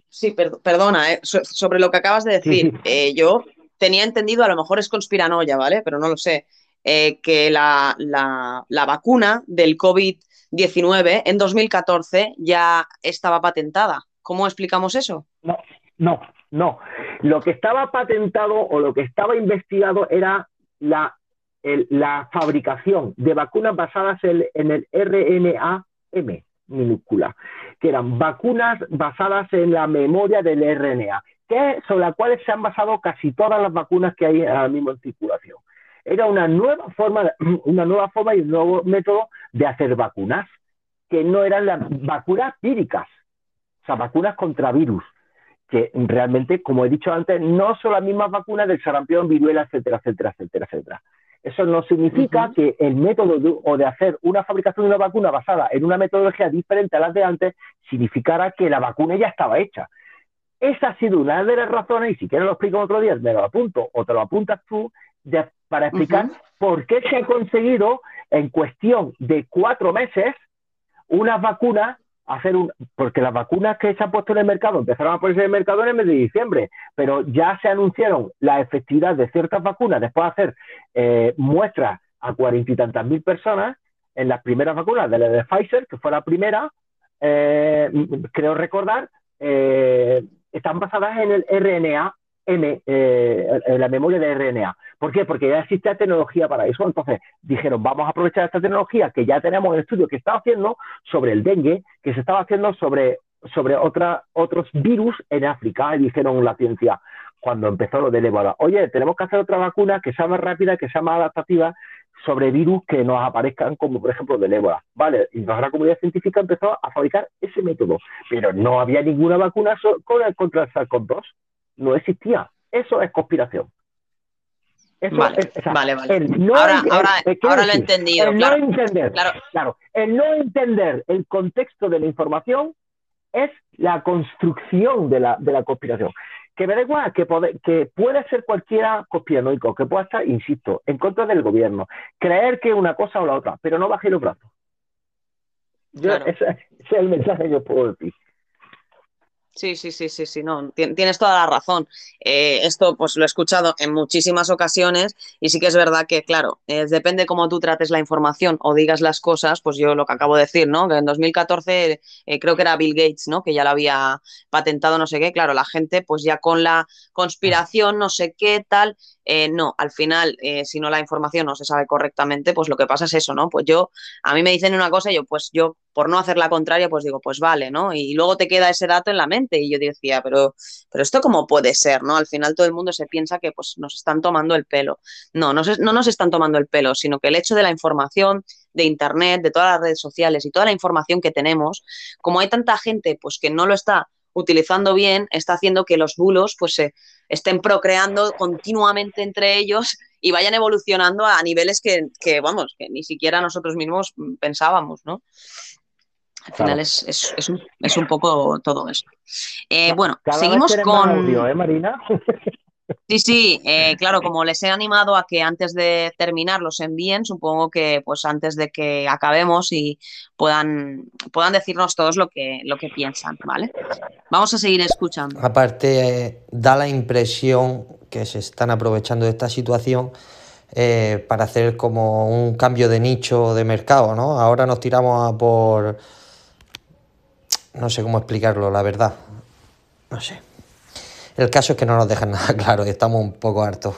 S2: sí, per- perdona, eh, so- sobre lo que acabas de decir,
S1: sí.
S2: eh, yo tenía entendido, a lo mejor es conspiranoia, ¿vale? Pero no lo sé, eh, que la, la- la vacuna del COVID-19 en 2014 ya estaba patentada. ¿Cómo explicamos eso?
S1: No, no, no. Lo que estaba patentado o lo que estaba investigado era la, la fabricación de vacunas basadas en, el RNA-M minúscula, que eran vacunas basadas en la memoria del RNA, que sobre las cuales se han basado casi todas las vacunas que hay ahora mismo en circulación. Era una nueva forma, una nueva forma y un nuevo método de hacer vacunas, que no eran las vacunas víricas, o sea, vacunas contra virus que realmente, como he dicho antes, no son las mismas vacunas del sarampión, viruela, etcétera, etcétera, etcétera, etcétera. Eso no significa que el método de, o de hacer una fabricación de una vacuna basada en una metodología diferente a las de antes significara que la vacuna ya estaba hecha. Esa ha sido una de las razones, y si quieres lo explico otro día, me lo apunto o te lo apuntas tú, de- para explicar por qué se ha conseguido en cuestión de cuatro meses unas vacunas hacer un porque las vacunas que se han puesto en el mercado empezaron a ponerse en el mercado en el mes de diciembre, pero ya se anunciaron la efectividad de ciertas vacunas después de hacer eh, muestras a cuarenta y tantas mil personas en las primeras vacunas de la de Pfizer, que fue la primera, eh, creo recordar, eh, están basadas en el RNA, M, eh, en la memoria de RNA. ¿Por qué? Porque ya existe tecnología para eso. Entonces dijeron, vamos a aprovechar esta tecnología que ya tenemos en estudio que estaba haciendo sobre el dengue, que se estaba haciendo sobre, sobre otros virus en África. Y dijeron la ciencia, cuando empezó lo del ébola, oye, tenemos que hacer otra vacuna que sea más rápida, que sea más adaptativa sobre virus que nos aparezcan, como por ejemplo del ébola. Vale, y la comunidad científica empezó a fabricar ese método, pero no había ninguna vacuna contra el SARS-CoV-2. No existía. Eso es conspiración. Eso
S2: Vale,
S1: es- o sea,
S2: vale, vale.
S1: el no
S2: Ahora-
S1: en-
S2: ahora- ahora lo he entendido,
S1: El
S2: claro.
S1: no entender,
S2: Claro.
S1: claro, el no entender el contexto de la información es la construcción de la, de la conspiración. Que me da igual, que, pode- que puede ser cualquiera conspiranoico, que pueda estar, insisto, en contra del gobierno, creer que una cosa o la otra, pero no baje los brazos. Yo,
S2: Claro.
S1: ese, ese es el mensaje que os puedo decir.
S2: Sí, sí, sí, sí, sí, no, tien- tienes toda la razón. Eh, esto pues lo he escuchado en muchísimas ocasiones y sí que es verdad que, claro, eh, depende cómo tú trates la información o digas las cosas, pues yo lo que acabo de decir, ¿no? Que en 2014 eh, creo que era Bill Gates, ¿no? Que ya lo había patentado, no sé qué, claro, la gente pues ya con la conspiración, no sé qué, tal, eh, no, al final, si no la información no se sabe correctamente, pues lo que pasa es eso, ¿no? Pues yo, a mí me dicen una cosa y yo, pues yo, por no hacer la contraria, pues digo, pues vale, ¿no? Y luego te queda ese dato en la mente y yo decía, pero, pero esto cómo puede ser, ¿no? Al final todo el mundo se piensa que pues nos están tomando el pelo. No, no, no nos están tomando el pelo, sino que el hecho de la información, de Internet, de todas las redes sociales y toda la información que tenemos, como hay tanta gente pues que no lo está utilizando bien, está haciendo que los bulos pues se estén procreando continuamente entre ellos y vayan evolucionando a niveles que, que, vamos, que ni siquiera nosotros mismos pensábamos, ¿no? Al
S1: Claro.
S2: final es, es- es un, es un poco todo eso. Eh, bueno,
S1: Cada
S2: seguimos con...
S1: audio, ¿eh, Marina?
S2: Sí, sí, eh, claro, como les he animado a que antes de terminar los envíen, supongo que pues antes de que acabemos y puedan, puedan decirnos todos lo que, lo que piensan, ¿vale? Vamos a seguir escuchando.
S11: Aparte, eh, da la impresión que se están aprovechando de esta situación eh, para hacer como un cambio de nicho de mercado, ¿no? Ahora nos tiramos a por... No sé cómo explicarlo, la verdad. No sé. El caso es que no nos dejan nada claro y estamos un poco hartos.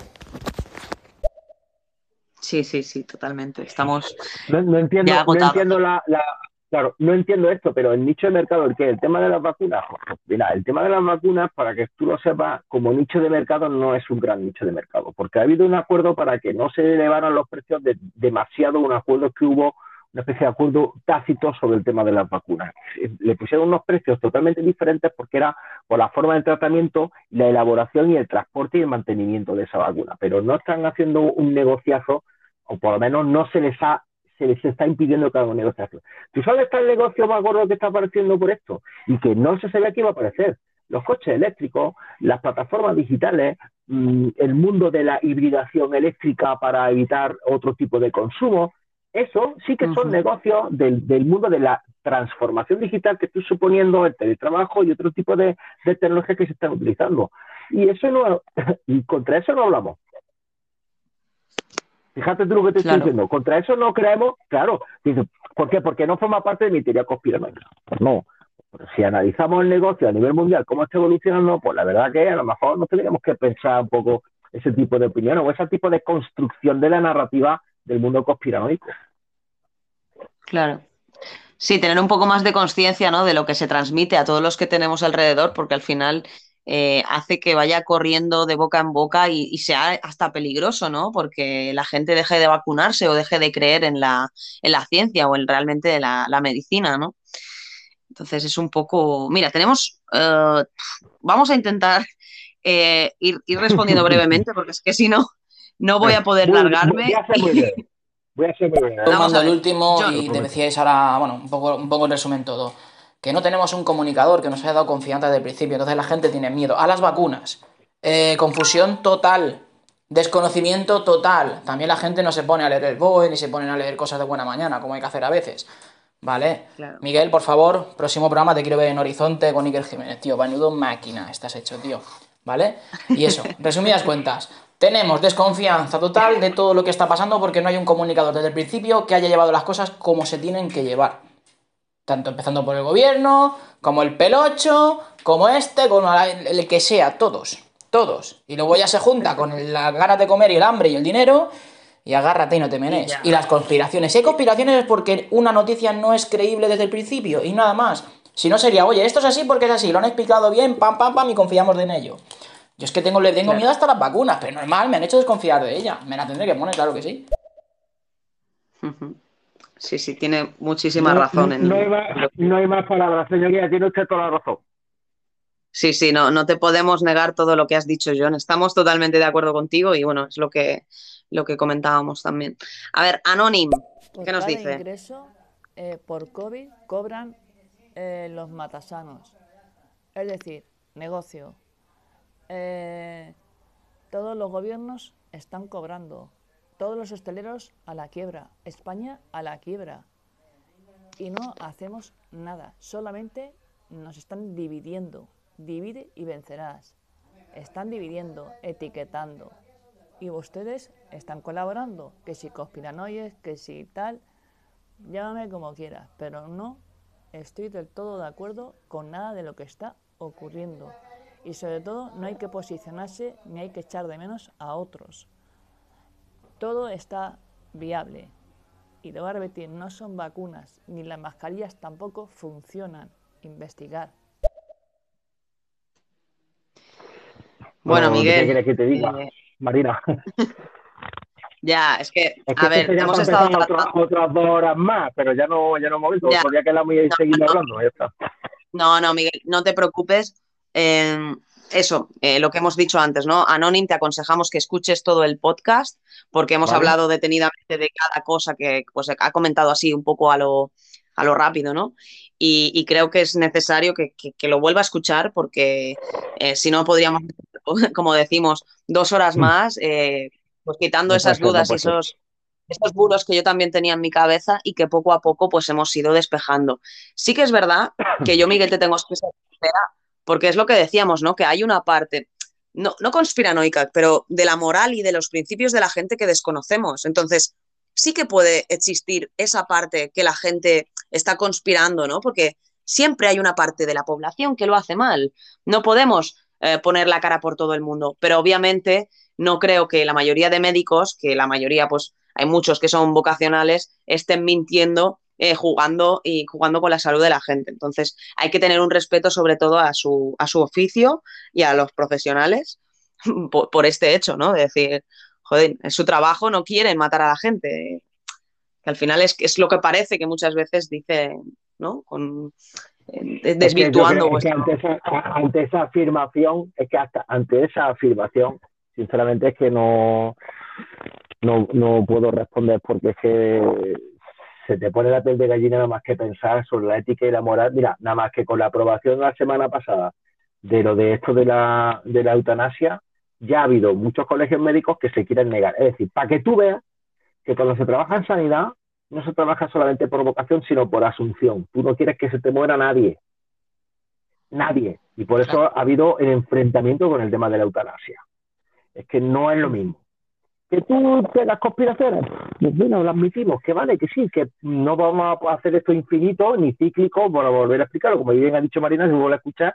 S2: Sí, sí, sí, totalmente. Estamos
S1: No, no entiendo,
S2: ya
S1: no entiendo la, la- claro, no entiendo esto, pero el nicho de mercado, el que el tema de las vacunas, mira, el tema de las vacunas, para que tú lo sepas, como nicho de mercado no es un gran nicho de mercado, porque ha habido un acuerdo para que no se elevaran los precios de, demasiado, un acuerdo que hubo, una especie de acuerdo tácito sobre el tema de las vacunas. Eh, Le pusieron unos precios totalmente diferentes porque era por la forma de tratamiento, la elaboración y el transporte y el mantenimiento de esa vacuna, pero no están haciendo un negociazo o por lo menos no se les ha se les está impidiendo que hagan negociación. ¿Tú sabes está el negocio más gordo que está apareciendo por esto? Y que no se sabía que iba a aparecer. Los coches eléctricos, las plataformas digitales, mm, el mundo de la hibridación eléctrica para evitar otro tipo de consumo, eso sí que son negocios del, del mundo de la transformación digital que estoy suponiendo, el teletrabajo y otro tipo de, de tecnologías que se están utilizando. Y eso no, y contra eso no hablamos. Fíjate tú lo que te
S2: Claro.
S1: estoy diciendo. Contra eso no creemos, claro. ¿Por qué? Porque no forma parte de mi teoría conspiranoica. Pues no. Pero si analizamos el negocio a nivel mundial, cómo está evolucionando, pues la verdad que a lo mejor no tendríamos que pensar un poco ese tipo de opiniones o ese tipo de construcción de la narrativa del mundo conspiranoico.
S2: Claro. Sí, tener un poco más de conciencia, ¿no? de lo que se transmite a todos los que tenemos alrededor, porque al final eh, hace que vaya corriendo de boca en boca y, y sea hasta peligroso, ¿no? Porque la gente deje de vacunarse o deje de creer en la, en la ciencia o en realmente la, la medicina, ¿no? Entonces es un poco. Mira, tenemos. eh, vamos a intentar eh, ir, ir respondiendo brevemente, porque es que si no, no voy a poder
S1: Muy-
S2: largarme.
S1: Muy. Voy a ser muy
S7: Tomando el último
S2: Yo-
S7: y te decíais ahora, bueno, un poco, un poco en resumen todo, que no tenemos un comunicador que nos haya dado confianza desde el principio, entonces la gente tiene miedo a las vacunas, Eh, confusión total, desconocimiento total, también la gente no se pone a leer el BOE ni se ponen a leer cosas de buena mañana, como hay que hacer a veces, ¿vale?
S2: Claro.
S7: Miguel, por favor, próximo programa te quiero ver en Horizonte con Iker Jiménez, tío, vanudo máquina estás hecho, tío, ¿vale? Y eso, resumidas cuentas, tenemos desconfianza total de todo lo que está pasando porque no hay un comunicador desde el principio que haya llevado las cosas como se tienen que llevar. Tanto empezando por el gobierno, como el pelocho, como este, como el que sea, todos, todos. Y luego ya se junta con las ganas de comer y el hambre y el dinero y agárrate y no te menes.
S2: ya.
S7: Y las conspiraciones. Si hay conspiraciones es porque una noticia no es creíble desde el principio y nada más. Si no sería, oye, esto es así porque es así, lo han explicado bien, pam, pam, pam, y confiamos en ello. Yo es que tengo, le tengo
S2: Claro.
S7: miedo hasta las vacunas, pero normal, me han hecho desconfiar de ella. Me la tendré que poner, claro que sí.
S2: Sí, sí, tiene muchísima
S1: No-
S2: razón en
S1: no hay más, no hay más palabras, señoría. Tiene usted toda la razón.
S2: Sí, sí, no, no te podemos negar todo lo que has dicho, John. Estamos totalmente de acuerdo contigo y bueno, es lo que, lo que comentábamos también. A ver, Anonym,
S10: Por
S2: ¿qué nos
S10: cada
S2: dice?
S10: ingreso eh, por COVID cobran eh, los matasanos. Es decir, negocio. Eh, todos los gobiernos están cobrando. Todos los hosteleros a la quiebra. España a la quiebra. Y no hacemos nada. Solamente nos están dividiendo. Divide y vencerás. Están dividiendo, etiquetando. Y ustedes están colaborando. Que si conspiranoies, que si tal. Llámame como quieras, pero no estoy del todo de acuerdo con nada de lo que está ocurriendo. Y sobre todo no hay que posicionarse ni hay que echar de menos a otros. Todo está viable. Y a repetir, no son vacunas, ni las mascarillas tampoco funcionan. Investigar.
S2: Bueno,
S1: No, ¿qué
S2: Miguel,
S1: quieres que te diga,
S2: eh,
S1: Marina?
S2: ya, es que,
S1: Es que
S2: a ver, hemos estado tratando...
S1: otras, dos horas más, pero ya no, ya no hemos visto.
S2: Ya.
S1: Podría quedarme y
S2: No,
S1: seguir
S2: no.
S1: hablando. Ya está.
S2: No, no, Miguel, no te preocupes. Eh, eso, eh, lo que hemos dicho antes, ¿no? Anonym, te aconsejamos que escuches todo el podcast porque hemos
S1: Vale.
S2: hablado detenidamente de cada cosa que pues, ha comentado así un poco a lo, a lo rápido, ¿no? Y, y creo que es necesario que, que- que lo vuelva a escuchar porque eh, si no podríamos, como decimos, dos horas
S1: Mm.
S2: más, eh, pues quitando
S1: No
S2: esas dudas y esos, esos bulos que yo también tenía en mi cabeza y que poco a poco pues hemos ido despejando. Sí que es verdad que yo, Miguel, te tengo que ser sincera, porque es lo que decíamos, ¿no? Que hay una parte, no, no conspiranoica, pero de la moral y de los principios de la gente que desconocemos. Entonces, sí que puede existir esa parte que la gente está conspirando, ¿no? Porque siempre hay una parte de la población que lo hace mal. No podemos eh, poner la cara por todo el mundo, pero obviamente no creo que la mayoría de médicos, que la mayoría, pues hay muchos que son vocacionales, estén mintiendo, eh, jugando y jugando con la salud de la gente. Entonces, hay que tener un respeto sobre todo a su, a su oficio y a los profesionales por, por este hecho, ¿no? De decir, joder, es su trabajo, no quieren matar a la gente. Que al final es, es lo que parece que muchas veces dicen, ¿no? Con, eh,
S1: Es que
S2: desvirtuando
S1: esa, ante esa afirmación, es que hasta ante esa afirmación, sinceramente es que no, no, no puedo responder porque es que se te pone la piel de gallina nada más que pensar sobre la ética y la moral. Mira, nada más que con la aprobación la semana pasada de lo de esto de la, de la eutanasia, ya ha habido muchos colegios médicos que se quieren negar. Es decir, para que tú veas que cuando se trabaja en sanidad, no se trabaja solamente por vocación, sino por asunción. Tú no quieres que se te muera nadie. Nadie. Y por eso ha habido el enfrentamiento con el tema de la eutanasia. Es que no es lo mismo. Que tú te las conspiraciones, pues bueno, lo admitimos, que vale, que sí, que no vamos a hacer esto infinito ni cíclico, para volver a explicarlo, como bien ha dicho Marina, se vuelve a escuchar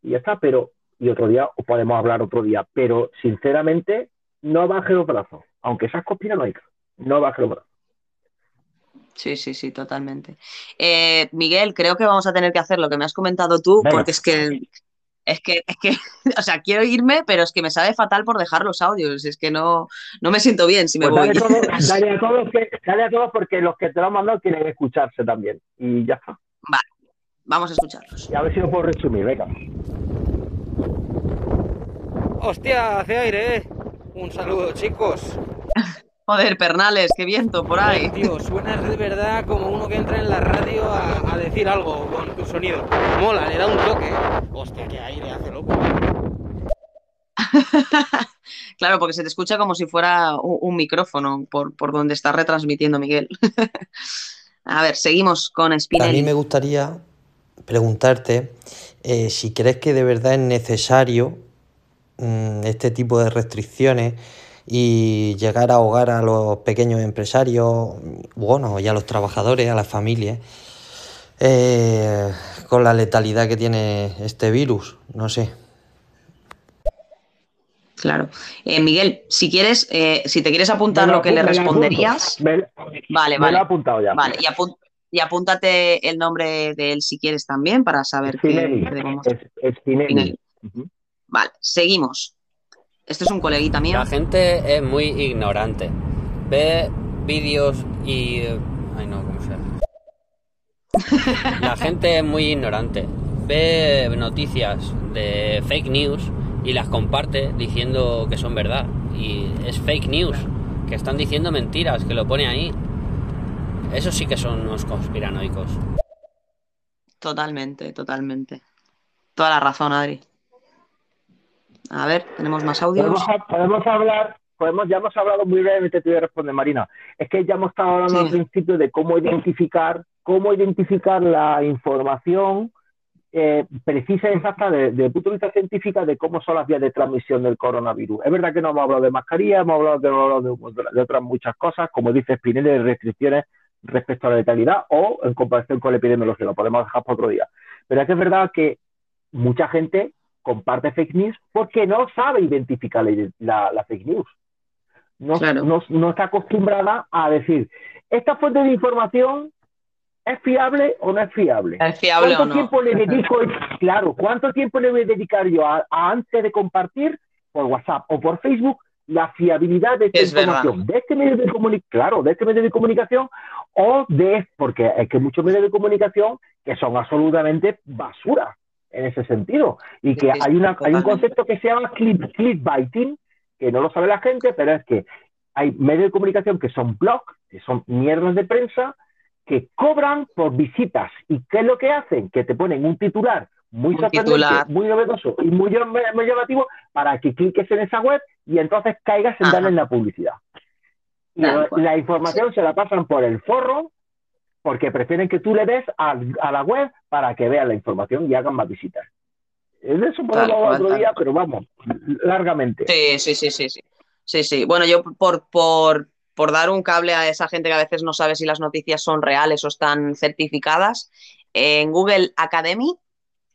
S1: y ya está, pero, y otro día, o podemos hablar otro día, pero sinceramente, no baje los brazos, aunque seas conspiranoica, no baje los brazos.
S2: Sí, sí, sí, totalmente. Eh, Miguel, creo que vamos a tener que hacer lo que me has comentado tú,
S1: Venga.
S2: porque es que, es que, es que, o sea, quiero irme, pero es que me sabe fatal por dejar los audios. Es que no, no me siento bien si me
S1: Pues
S2: voy.
S1: dale, todo- dale a todos, que- dale a todos porque los que te lo han mandado quieren escucharse también. Y ya está.
S2: Vale, vamos a escucharlos.
S1: Y a ver si lo puedo resumir, venga.
S13: Hostia, hace aire, ¿eh? Un saludo, chicos.
S2: Joder, Pernales, qué viento por ahí.
S13: Tío, suenas de verdad como uno que entra en la radio a, a decir algo con tu sonido. Mola, le da un toque. Hostia, qué aire hace loco.
S2: Claro, porque se te escucha como si fuera un, un micrófono por, por donde está retransmitiendo Miguel. A ver, seguimos con
S11: A mí
S2: Spinelli.
S11: me gustaría preguntarte eh, si crees que de verdad es necesario mm, este tipo de restricciones y llegar a ahogar a los pequeños empresarios, bueno, y a los trabajadores, a las familias, eh, con la letalidad que tiene este virus. No sé.
S2: Claro. Eh, Miguel, si quieres, eh, si te quieres apuntar lo que le responderías.
S1: Me-
S2: Vale,
S1: me
S2: vale.
S1: lo he apuntado ya.
S2: Vale, y, apúntate el nombre de él si quieres también para saber qué,
S1: Spinelli.
S2: qué debemos-
S1: Es- Spinelli.
S2: Spinelli. Vale, seguimos. Este es un coleguita mío.
S14: La gente es muy ignorante. Ve vídeos y... Ay, no, ¿cómo se llama? La gente es muy ignorante. Ve noticias de fake news y las comparte diciendo que son verdad. Y es fake news, que están diciendo mentiras, que lo pone ahí. Eso sí que son unos conspiranoicos.
S2: Totalmente, totalmente. Toda la razón, Adri. A ver, tenemos más audios.
S1: Podemos, podemos hablar, podemos, ya hemos hablado muy brevemente, te voy a responder, Marina. Es que ya hemos estado hablando
S2: Sí.
S1: al principio de cómo identificar, cómo identificar la información eh, precisa y exacta desde de punto de vista científico de cómo son las vías de transmisión del coronavirus. Es verdad que no hemos hablado de mascarilla, hemos hablado de, hemos hablado de- de otras muchas cosas, como dice Spinelli, de restricciones respecto a la letalidad o en comparación con la epidemiología, lo podemos dejar para otro día. Pero es que es verdad que mucha gente comparte fake news porque no sabe identificar la, la- la fake news. No, no, no está acostumbrada a decir, esta fuente de información es fiable o no es fiable.
S2: ¿Es fiable
S1: ¿Cuánto
S2: o no?
S1: tiempo le dedico? Claro, ¿cuánto tiempo le voy a dedicar yo a, a antes de compartir por WhatsApp o por Facebook la fiabilidad de esta
S2: Es verdad.
S1: información? De este medio de comunicación, claro, de este medio de comunicación o de, porque es que muchos medios de comunicación que son absolutamente basura en ese sentido. Y que hay, una, hay un concepto que se llama click, clickbaiting, que no lo sabe la gente, pero es que hay medios de comunicación que son blogs, que son mierdas de prensa, que cobran por visitas. ¿Y qué es lo que hacen? Que te ponen un titular muy
S2: Un
S1: sorprendente,
S2: titular.
S1: muy novedoso y muy, llam- muy llamativo para que cliques en esa web y entonces caigas en darle en la publicidad. Y la, la información se la pasan por el forro porque prefieren que tú le des a, la web para que vean la información y hagan más visitas. De eso podemos hablar otro día, pero vamos, largamente.
S2: Sí, sí, sí, sí, sí. Sí, sí. Bueno, yo por, por, por dar un cable a esa gente que a veces no sabe si las noticias son reales o están certificadas, en Google Academy,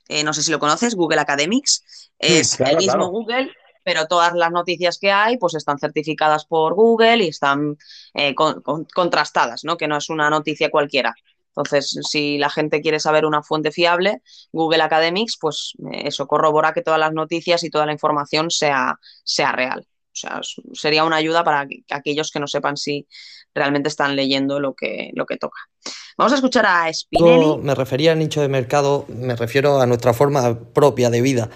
S2: eh, no sé si lo conoces, Google Academics, es
S1: claro,
S2: el mismo
S1: claro.
S2: Google, pero todas las noticias que hay pues están certificadas por Google y están eh, con- con- contrastadas, ¿no? Que no es una noticia cualquiera. Entonces, si la gente quiere saber una fuente fiable, Google Academics, pues eh, eso corrobora que todas las noticias y toda la información sea, sea real. O sea, sería una ayuda para que- aquellos que no sepan si realmente están leyendo lo que, lo que toca. Vamos a escuchar a Spinelli.
S11: Me refería al nicho de mercado, me refiero a nuestra forma propia de vida.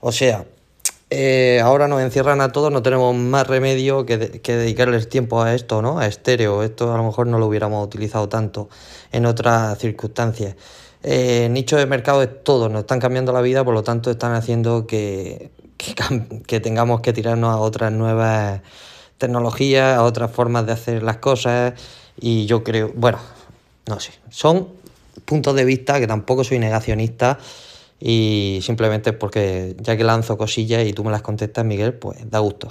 S11: O sea, eh, ahora nos encierran a todos, no tenemos más remedio que, que dedicarles tiempo a esto, ¿no? A estéreo. Esto a lo mejor no lo hubiéramos utilizado tanto en otras circunstancias. Eh, nicho de mercado es todo, nos están cambiando la vida, por lo tanto están haciendo que, que, que tengamos que tirarnos a otras nuevas tecnologías, a otras formas de hacer las cosas y yo creo, bueno, no sé, son puntos de vista que tampoco soy negacionista y simplemente porque ya que lanzo cosillas y tú me las contestas, Miguel, pues da gusto.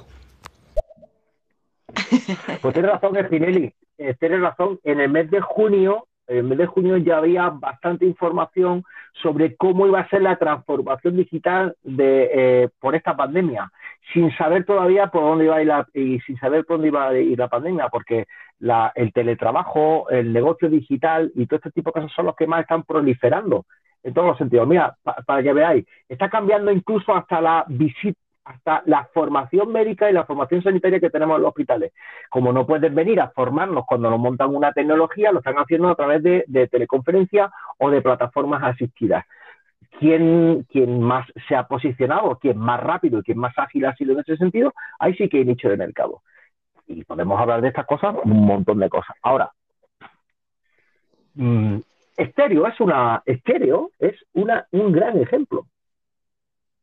S1: Pues tienes razón, Spinelli. Eh, tienes razón. En el mes de junio, en el mes de junio ya había bastante información sobre cómo iba a ser la transformación digital de, eh, por esta pandemia, sin saber todavía por dónde iba a ir la, y sin saber por dónde iba a ir la pandemia, porque la, el teletrabajo, el negocio digital y todo este tipo de cosas son los que más están proliferando en todos los sentidos. Mira, pa- para que veáis, está cambiando incluso hasta la visita hasta la formación médica y la formación sanitaria que tenemos en los hospitales. Como no pueden venir a formarnos cuando nos montan una tecnología, lo están haciendo a través de, de teleconferencias o de plataformas asistidas. ¿Quién, quién más se ha posicionado, quién más rápido y quién más ágil ha sido en ese sentido, ahí sí que hay nicho de mercado. Y podemos hablar de estas cosas, un montón de cosas. Ahora, mm, estéreo es una estéreo es una, un gran ejemplo.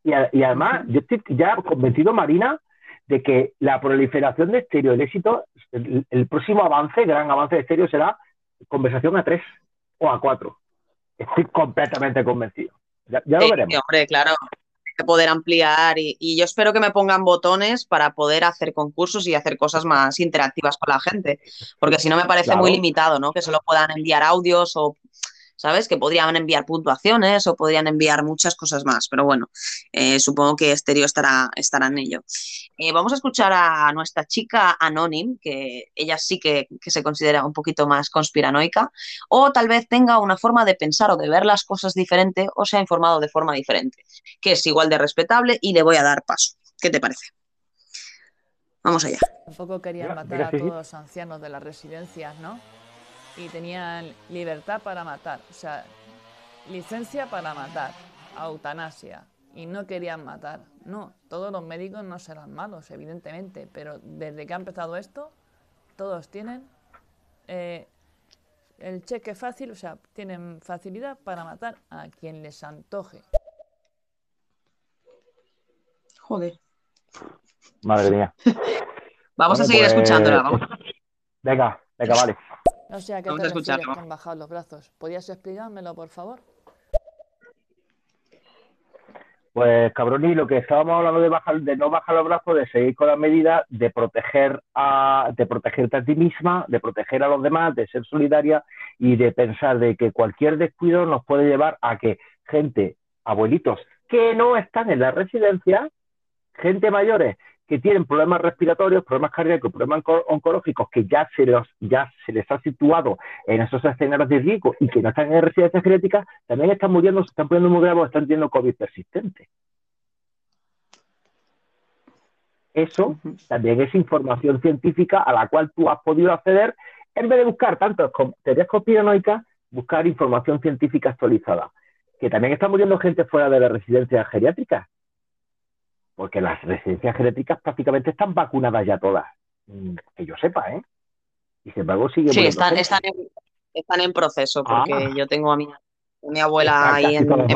S1: Y, a- y además, yo estoy ya convencido, Marina, de que la proliferación de estéreo, el éxito, el, el próximo avance, gran avance de estéreo será conversación a tres o a cuatro. Estoy completamente convencido. Ya, ya lo
S2: Sí,
S1: veremos.
S2: hombre, claro, poder ampliar y, y yo espero que me pongan botones para poder hacer concursos y hacer cosas más interactivas con la gente, porque si no me parece muy limitado, ¿no? Que solo puedan enviar audios o, ¿sabes? Que podrían enviar puntuaciones o podrían enviar muchas cosas más, pero bueno, eh, supongo que Stereo estará, estará en ello. Eh, vamos a escuchar a nuestra chica Anonym, que ella sí que, que se considera un poquito más conspiranoica, o tal vez tenga una forma de pensar o de ver las cosas diferente o se ha informado de forma diferente, que es igual de respetable y le voy a dar paso. ¿Qué te parece? Vamos allá.
S10: Tampoco querían matar a todos los ancianos de las residencias, ¿no? Y tenían libertad para matar, o sea, licencia para matar, eutanasia, y no querían matar. No, todos los médicos no serán malos, evidentemente, pero desde que ha empezado esto, todos tienen eh, el cheque fácil, o sea, tienen facilidad para matar a quien les antoje.
S2: Joder.
S1: Madre mía.
S2: Vamos a seguir
S1: pues,
S2: escuchándola. Vamos.
S1: Venga, venga, vale.
S10: No sé a qué
S2: Vamos
S10: te
S2: a escucharlo.
S10: refieres con bajar los brazos. ¿Podrías explicármelo, por favor?
S1: Pues cabrón, y lo que estábamos hablando de bajar, de no bajar los brazos, de seguir con la medida de proteger a, de protegerte a ti misma, de proteger a los demás, de ser solidaria y de pensar de que cualquier descuido nos puede llevar a que gente, abuelitos, que no están en la residencia, gente mayores que tienen problemas respiratorios, problemas cardíacos, problemas onco- oncológicos, que ya se, los, ya se les ha situado en esos escenarios de riesgo y que no están en residencias críticas, también están muriendo, se están poniendo muy graves, están teniendo COVID persistente. Eso también es información científica a la cual tú has podido acceder en vez de buscar tantas teorías conspiranoicas, buscar información científica actualizada. Que también está muriendo gente fuera de las residencias geriátricas. Porque las residencias geriátricas prácticamente están vacunadas ya todas. Mm, Que yo sepa, ¿eh? Y sin embargo sigue
S2: Sí, están, están, en, están en proceso, porque
S1: Ah.
S2: yo tengo a mi, a mi abuela ahí en, en.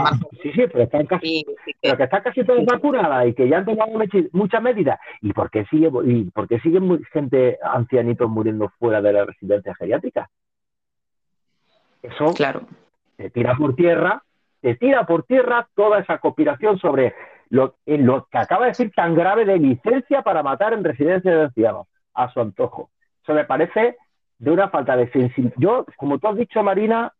S1: Sí, sí, pero están casi,
S2: que-
S1: pero que están casi todas vacunadas y que ya han tomado muchas medidas. ¿Y por qué sigue y por qué sigue mu- gente ancianitos muriendo fuera de las residencias geriátricas? Eso
S2: claro.
S1: te tira por tierra, te tira por tierra toda esa conspiración sobre lo, en lo que acaba de decir tan grave de licencia para matar en residencias de ancianos, a su antojo. Eso me parece de una falta de sensibilidad. Yo, como tú has dicho, Marina,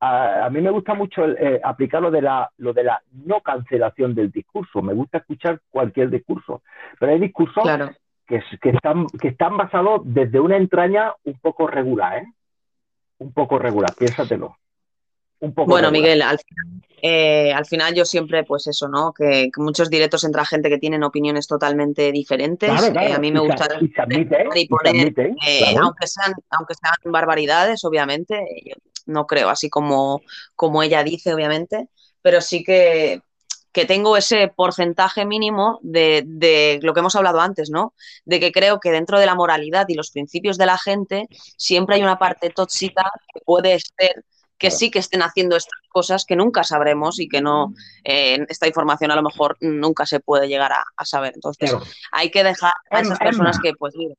S1: a, a mí me gusta mucho el, eh, aplicar lo de, la, lo de la no cancelación del discurso. Me gusta escuchar cualquier discurso, pero hay discursos
S2: Claro.
S1: que, que están, que están basados desde una entraña un poco regular, ¿eh? Un poco regular, piénsatelo. Un poco
S2: Bueno. Miguel, al final, eh, al final yo siempre, pues eso, ¿no? Que, que muchos directos entra gente que tienen opiniones totalmente diferentes.
S1: Claro, claro,
S2: Eh, a mí me
S1: y se-
S2: gusta
S1: y se admite, ¿eh?
S2: y
S1: y se
S2: poner,
S1: admite,
S2: eh,
S1: claro.
S2: aunque sean, aunque sean barbaridades, obviamente, yo no creo así como, como ella dice, obviamente, pero sí que, que tengo ese porcentaje mínimo de, de lo que hemos hablado antes, ¿no? De que creo que dentro de la moralidad y los principios de la gente siempre hay una parte tóxica que puede ser que sí que estén haciendo estas cosas que nunca sabremos y que no, eh, esta información a lo mejor nunca se puede llegar a, a saber. Entonces,
S1: Claro.
S2: hay que dejar a
S1: Es-
S2: esas
S1: es
S2: personas que, pues, mira,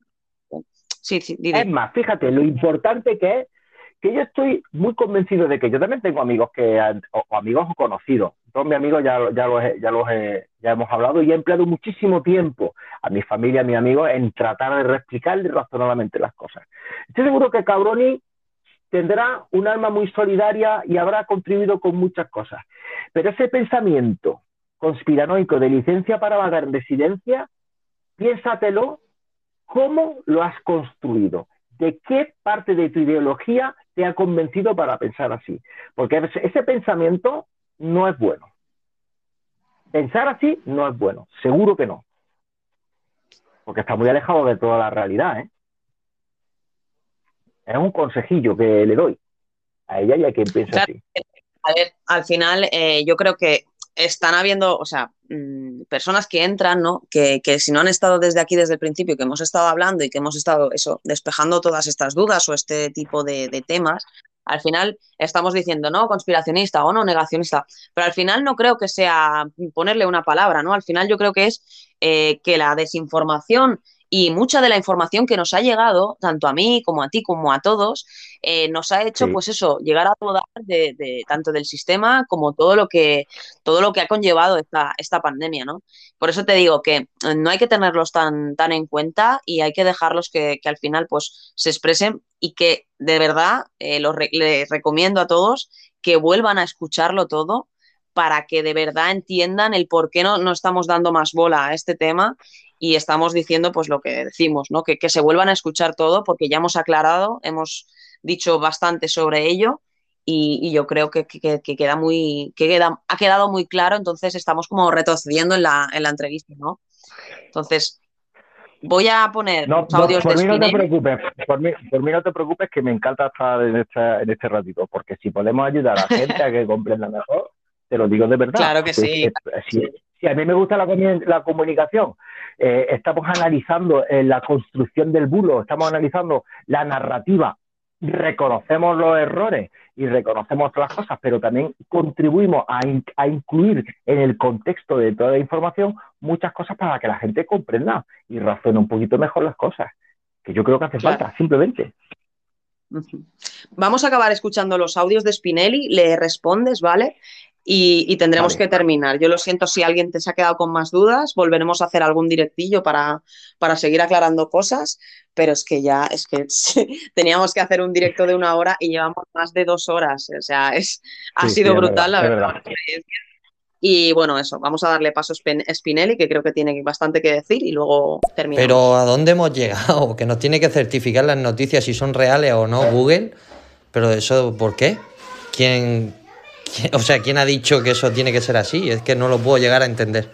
S2: sí, sí.
S1: Es más, fíjate lo importante que es que yo estoy muy convencido de que yo también tengo amigos que o, o amigos o conocidos. Todos mis amigos ya, ya los, ya los ya hemos hablado y he empleado muchísimo tiempo a mi familia, a mis amigos en tratar de reexplicarles razonablemente las cosas. Estoy seguro que Cabroni tendrá un alma muy solidaria y habrá contribuido con muchas cosas. Pero ese pensamiento conspiranoico de licencia para vagar en residencia, piénsatelo cómo lo has construido, de qué parte de tu ideología te ha convencido para pensar así. Porque ese, pensamiento no es bueno. Pensar así no es bueno, seguro que no. Porque está muy alejado de toda la realidad. ¿eh? Es un consejillo que le doy a ella y a quien piensa
S2: Claro,
S1: así.
S2: A ver, al final eh, yo creo que están habiendo, o sea, mm, personas que entran, ¿no? Que, que si no han estado desde aquí, desde el principio, que hemos estado hablando y que hemos estado, eso, despejando todas estas dudas o este tipo de, de temas, al final estamos diciendo, no, conspiracionista o no, negacionista, pero al final no creo que sea ponerle una palabra, ¿no? Al final yo creo que es eh, que la desinformación y mucha de la información que nos ha llegado, tanto a mí como a ti, como a todos, eh, nos ha hecho,
S1: Sí.
S2: pues eso, llegar a dudar de, de- tanto del sistema como todo lo que, todo lo que ha conllevado esta, esta pandemia, ¿no? Por eso te digo que eh, no hay que tenerlos tan, tan en cuenta y hay que dejarlos que, que al final, pues, se expresen y que de verdad eh, los re- les recomiendo a todos que vuelvan a escucharlo todo para que de verdad entiendan el por qué no, no estamos dando más bola a este tema y estamos diciendo pues lo que decimos, ¿no? Que, que se vuelvan a escuchar todo porque ya hemos aclarado, hemos dicho bastante sobre ello y, y yo creo que, que- que queda muy, que queda, ha quedado muy claro, entonces estamos como retrocediendo en la, en la entrevista, ¿no? Entonces, voy a poner
S1: No,
S2: los
S1: no,
S2: audios de
S1: por mí no te preocupes, por mí, por mí no te preocupes que me encanta estar en este, en este ratito, porque si podemos ayudar a gente a que comprenda mejor, te lo digo de verdad.
S2: Claro que sí.
S1: Si, si a mí me gusta la, la comunicación, eh, estamos analizando eh, la construcción del bulo, estamos analizando la narrativa, reconocemos los errores y reconocemos otras cosas, pero también contribuimos a, in- a incluir en el contexto de toda la información muchas cosas para que la gente comprenda y razone un poquito mejor las cosas, que yo creo que hace
S2: Claro.
S1: falta, simplemente.
S2: Vamos a acabar escuchando los audios de Spinelli, le respondes, ¿vale? Y, y tendremos
S1: Vale.
S2: que terminar. Yo lo siento si alguien te se ha quedado con más dudas, volveremos a hacer algún directillo para, para seguir aclarando cosas, pero es que ya, es que teníamos que hacer un directo de una hora y llevamos más de dos horas, o sea, es, ha
S1: Sí,
S2: sido
S1: sí,
S2: brutal, la
S1: verdad,
S2: verdad. Y bueno, eso, vamos a darle paso a Spin- Spinelli, que creo que tiene bastante que decir, y luego terminamos.
S11: Pero ¿a dónde hemos llegado? Que nos tiene que certificar las noticias si son reales o no Google. Pero eso, ¿por qué? ¿Quién, quién- o sea, quién ha dicho que eso tiene que ser así? Es que no lo puedo llegar a entender.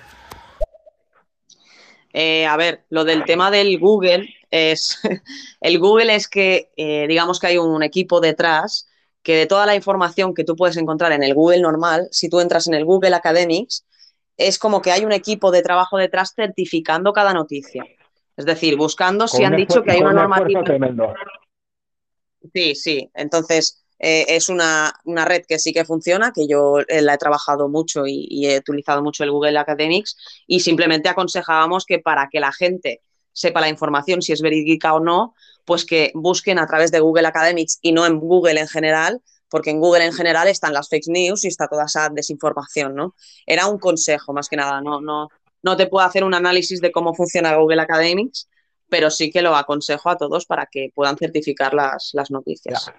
S2: Eh, a ver, lo del tema del Google, es el Google es que eh, digamos que hay un equipo detrás que de toda la información que tú puedes encontrar en el Google normal, si tú entras en el Google Academics, es como que hay un equipo de trabajo detrás certificando cada noticia. Es decir, buscando si
S1: Con
S2: han dicho que hay una normativa.
S1: tremendo.
S2: Sí, sí. Entonces, eh, es una, una red que sí que funciona, que yo eh, la he trabajado mucho y, y he utilizado mucho el Google Academics y simplemente aconsejábamos que para que la gente sepa la información, si es verídica o no, pues que busquen a través de Google Academics y no en Google en general, porque en Google en general están las fake news y está toda esa desinformación, ¿no? Era un consejo más que nada, no, no, no te puedo hacer un análisis de cómo funciona Google Academics, pero sí que lo aconsejo a todos para que puedan certificar las, las noticias.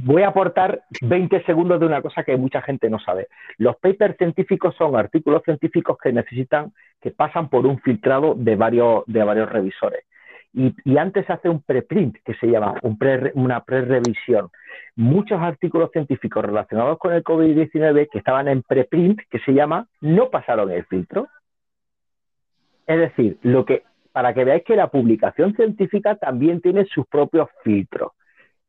S1: Voy, a aportar 20 segundos de una cosa que mucha gente no sabe. Los papers científicos son artículos científicos que necesitan, que pasan por un filtrado de varios, de varios revisores. Y, y antes se hace un preprint, que se llama un pre, una pre-revisión. Muchos artículos científicos relacionados con el COVID-19 que estaban en preprint, que se llama, no pasaron el filtro. Es decir, lo que, para que veáis que la publicación científica también tiene sus propios filtros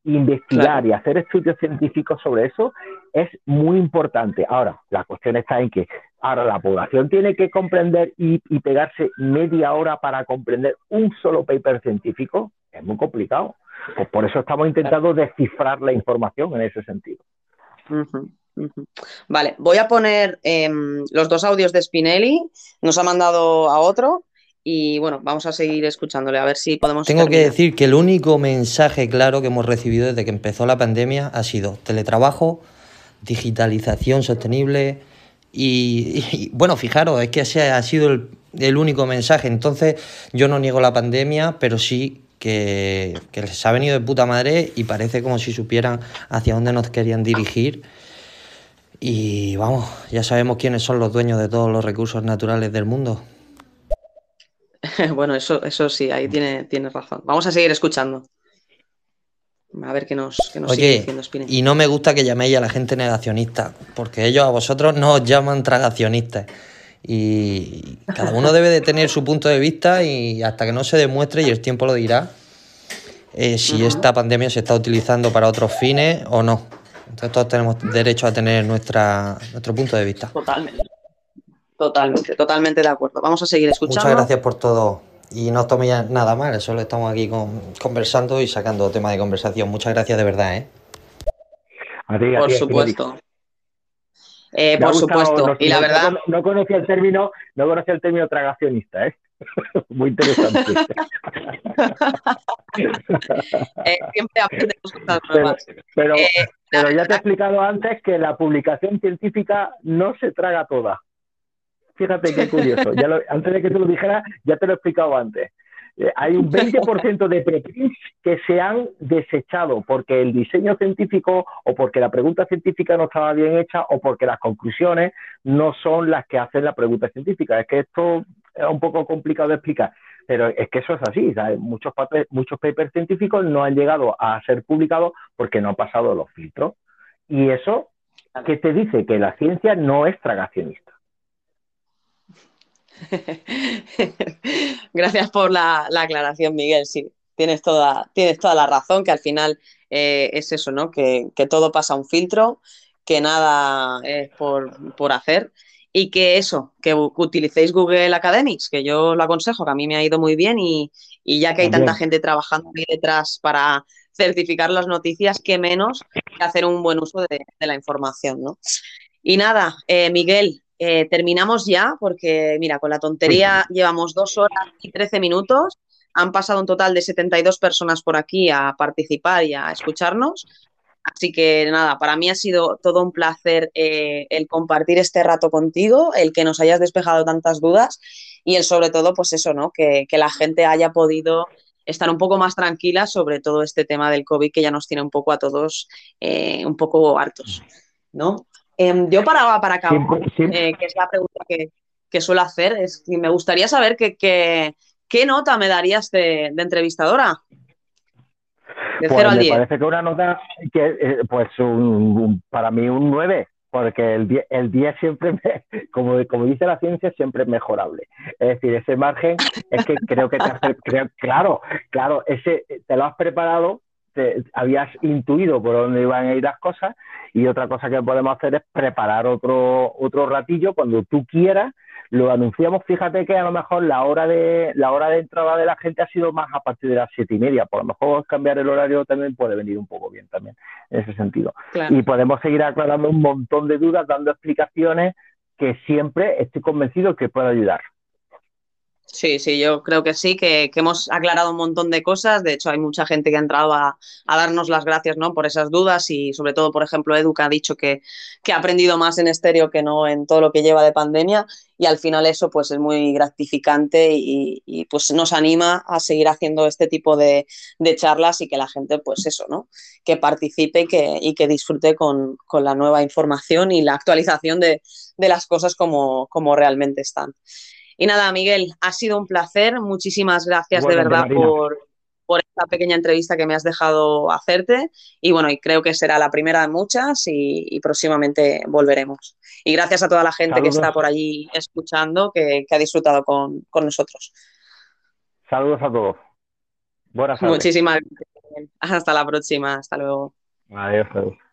S1: investigar
S2: Claro.
S1: y hacer estudios científicos sobre eso es muy importante. Ahora, la cuestión está en que ahora la población tiene que comprender y, y pegarse media hora para comprender un solo paper científico. Es muy complicado. Pues por eso estamos intentando descifrar la información en ese sentido.
S2: Vale, voy a poner em, los dos audios de Spinelli, nos ha mandado a otro y bueno, vamos a seguir escuchándole a ver si podemos
S11: Tengo que decir que el único mensaje claro que hemos recibido desde que empezó la pandemia ha sido teletrabajo, digitalización sostenible y, y, bueno, fijaros, es que ese ha sido el, el único mensaje. Entonces yo no niego la pandemia, pero sí que, que les ha venido de puta madre y parece como si supieran hacia dónde nos querían dirigir. Y vamos, ya sabemos quiénes son los dueños de todos los recursos naturales del mundo.
S2: Bueno, eso, eso sí, ahí tiene, tienes razón. Vamos a seguir escuchando. A ver qué nos, qué nos sigue diciendo
S11: y no me gusta que llaméis a la gente negacionista, porque ellos a vosotros no os llaman tragacionistas. Y cada uno debe de tener su punto de vista y hasta que no se demuestre, y el tiempo lo dirá, eh, si esta pandemia se está utilizando para otros fines o no. Entonces todos tenemos derecho a tener nuestra, nuestro punto de vista.
S2: Totalmente. Totalmente, totalmente de acuerdo. Vamos a seguir escuchando.
S11: Muchas gracias por todo. Y no os toméis nada mal, solo estamos aquí con- conversando y sacando temas de conversación. Muchas gracias de verdad, ¿eh?
S1: A ti, a
S2: Por
S1: ti,
S2: supuesto. Eh, por
S1: gustado,
S2: supuesto.
S1: no-
S2: Y la
S1: no-
S2: verdad,
S1: no, no conocía el término, no conocía el término tragacionista, ¿eh? Muy interesante.
S2: eh, siempre aprendemos cosas
S1: Pero,
S2: nuevas.
S1: pero,
S2: Eh,
S1: pero ya te he explicado antes que la publicación científica no se traga toda. Fíjate qué curioso. Antes de que te lo dijera, ya te lo he explicado antes. Eh, hay un 20% de preprints que se han desechado porque el diseño científico o porque la pregunta científica no estaba bien hecha o porque las conclusiones no son las que hacen la pregunta científica. Es que esto es un poco complicado de explicar, pero es que eso es así. Muchos, papers, muchos papers científicos no han llegado a ser publicados porque no han pasado los filtros. Y eso, ¿qué te dice? Que la ciencia no es tragacionista.
S2: Gracias por la, la aclaración, Miguel. Sí, tienes toda, tienes toda la razón, que al final eh, es eso, ¿no? Que, que todo pasa a un filtro, que nada es por, por hacer y que eso, que, que utilicéis Google Academics, que yo lo aconsejo, que a mí me ha ido muy bien y, y ya que hay tanta gente trabajando ahí detrás para certificar las noticias, qué menos que hacer un buen uso de, de la información, ¿no? Y nada, eh, Miguel, eh, terminamos ya porque, mira, con la tontería llevamos dos horas y trece minutos. Han pasado un total de 72 personas por aquí a participar y a escucharnos. Así que nada, para mí ha sido todo un placer eh, el compartir este rato contigo, el que nos hayas despejado tantas dudas y el sobre todo, pues eso, ¿no? Que, que la gente haya podido estar un poco más tranquila sobre todo este tema del COVID que ya nos tiene un poco a todos eh, un poco hartos, ¿no? Em, yo para, para
S1: siempre-
S2: eh, que es la pregunta que, que suelo hacer, es que me gustaría saber que, que- qué nota me darías de, de entrevistadora. De
S1: Pues
S2: 0 al
S1: me
S2: 10.
S1: parece que una nota que, eh, pues un- un- para mí un 9, porque el 10, el 10 siempre, me- como, como dice la ciencia, siempre es mejorable. Es decir, ese margen es que creo que te hace, creo- claro, claro, ese te lo has preparado, te, habías intuido por dónde iban a ir las cosas y otra cosa que podemos hacer es preparar otro, otro ratillo cuando tú quieras. Lo anunciamos, fíjate que a lo mejor la hora de la hora de entrada de la gente ha sido más a partir de las siete y media. Por lo mejor cambiar el horario también puede venir un poco bien también en ese sentido
S2: Claro.
S1: y podemos seguir aclarando un montón de dudas, dando explicaciones que siempre estoy convencido que puede ayudar.
S2: Sí, sí, yo creo que sí, que, que hemos aclarado un montón de cosas. De hecho, hay mucha gente que ha entrado a, a darnos las gracias, ¿no? por esas dudas y sobre todo, por ejemplo, Edu que ha dicho que, que ha aprendido más en estéreo que no en todo lo que lleva de pandemia y al final eso pues es muy gratificante y, y, pues nos anima a seguir haciendo este tipo de, de charlas y que la gente pues eso, ¿no? Que participe y que, y que disfrute con, con la nueva información y la actualización de, de las cosas como, como realmente están. Y nada, Miguel, ha sido un placer. Muchísimas gracias de verdad
S1: Marina.
S2: por, por esta pequeña entrevista que me has dejado hacerte. Y bueno, y creo que será la primera de muchas y, y próximamente volveremos. Y gracias a toda la gente que está por allí escuchando, que, que ha disfrutado con, con nosotros.
S1: Saludos a todos. Buenas tardes.
S2: Muchísimas gracias. Hasta la próxima. Hasta luego.
S1: Adiós. adiós.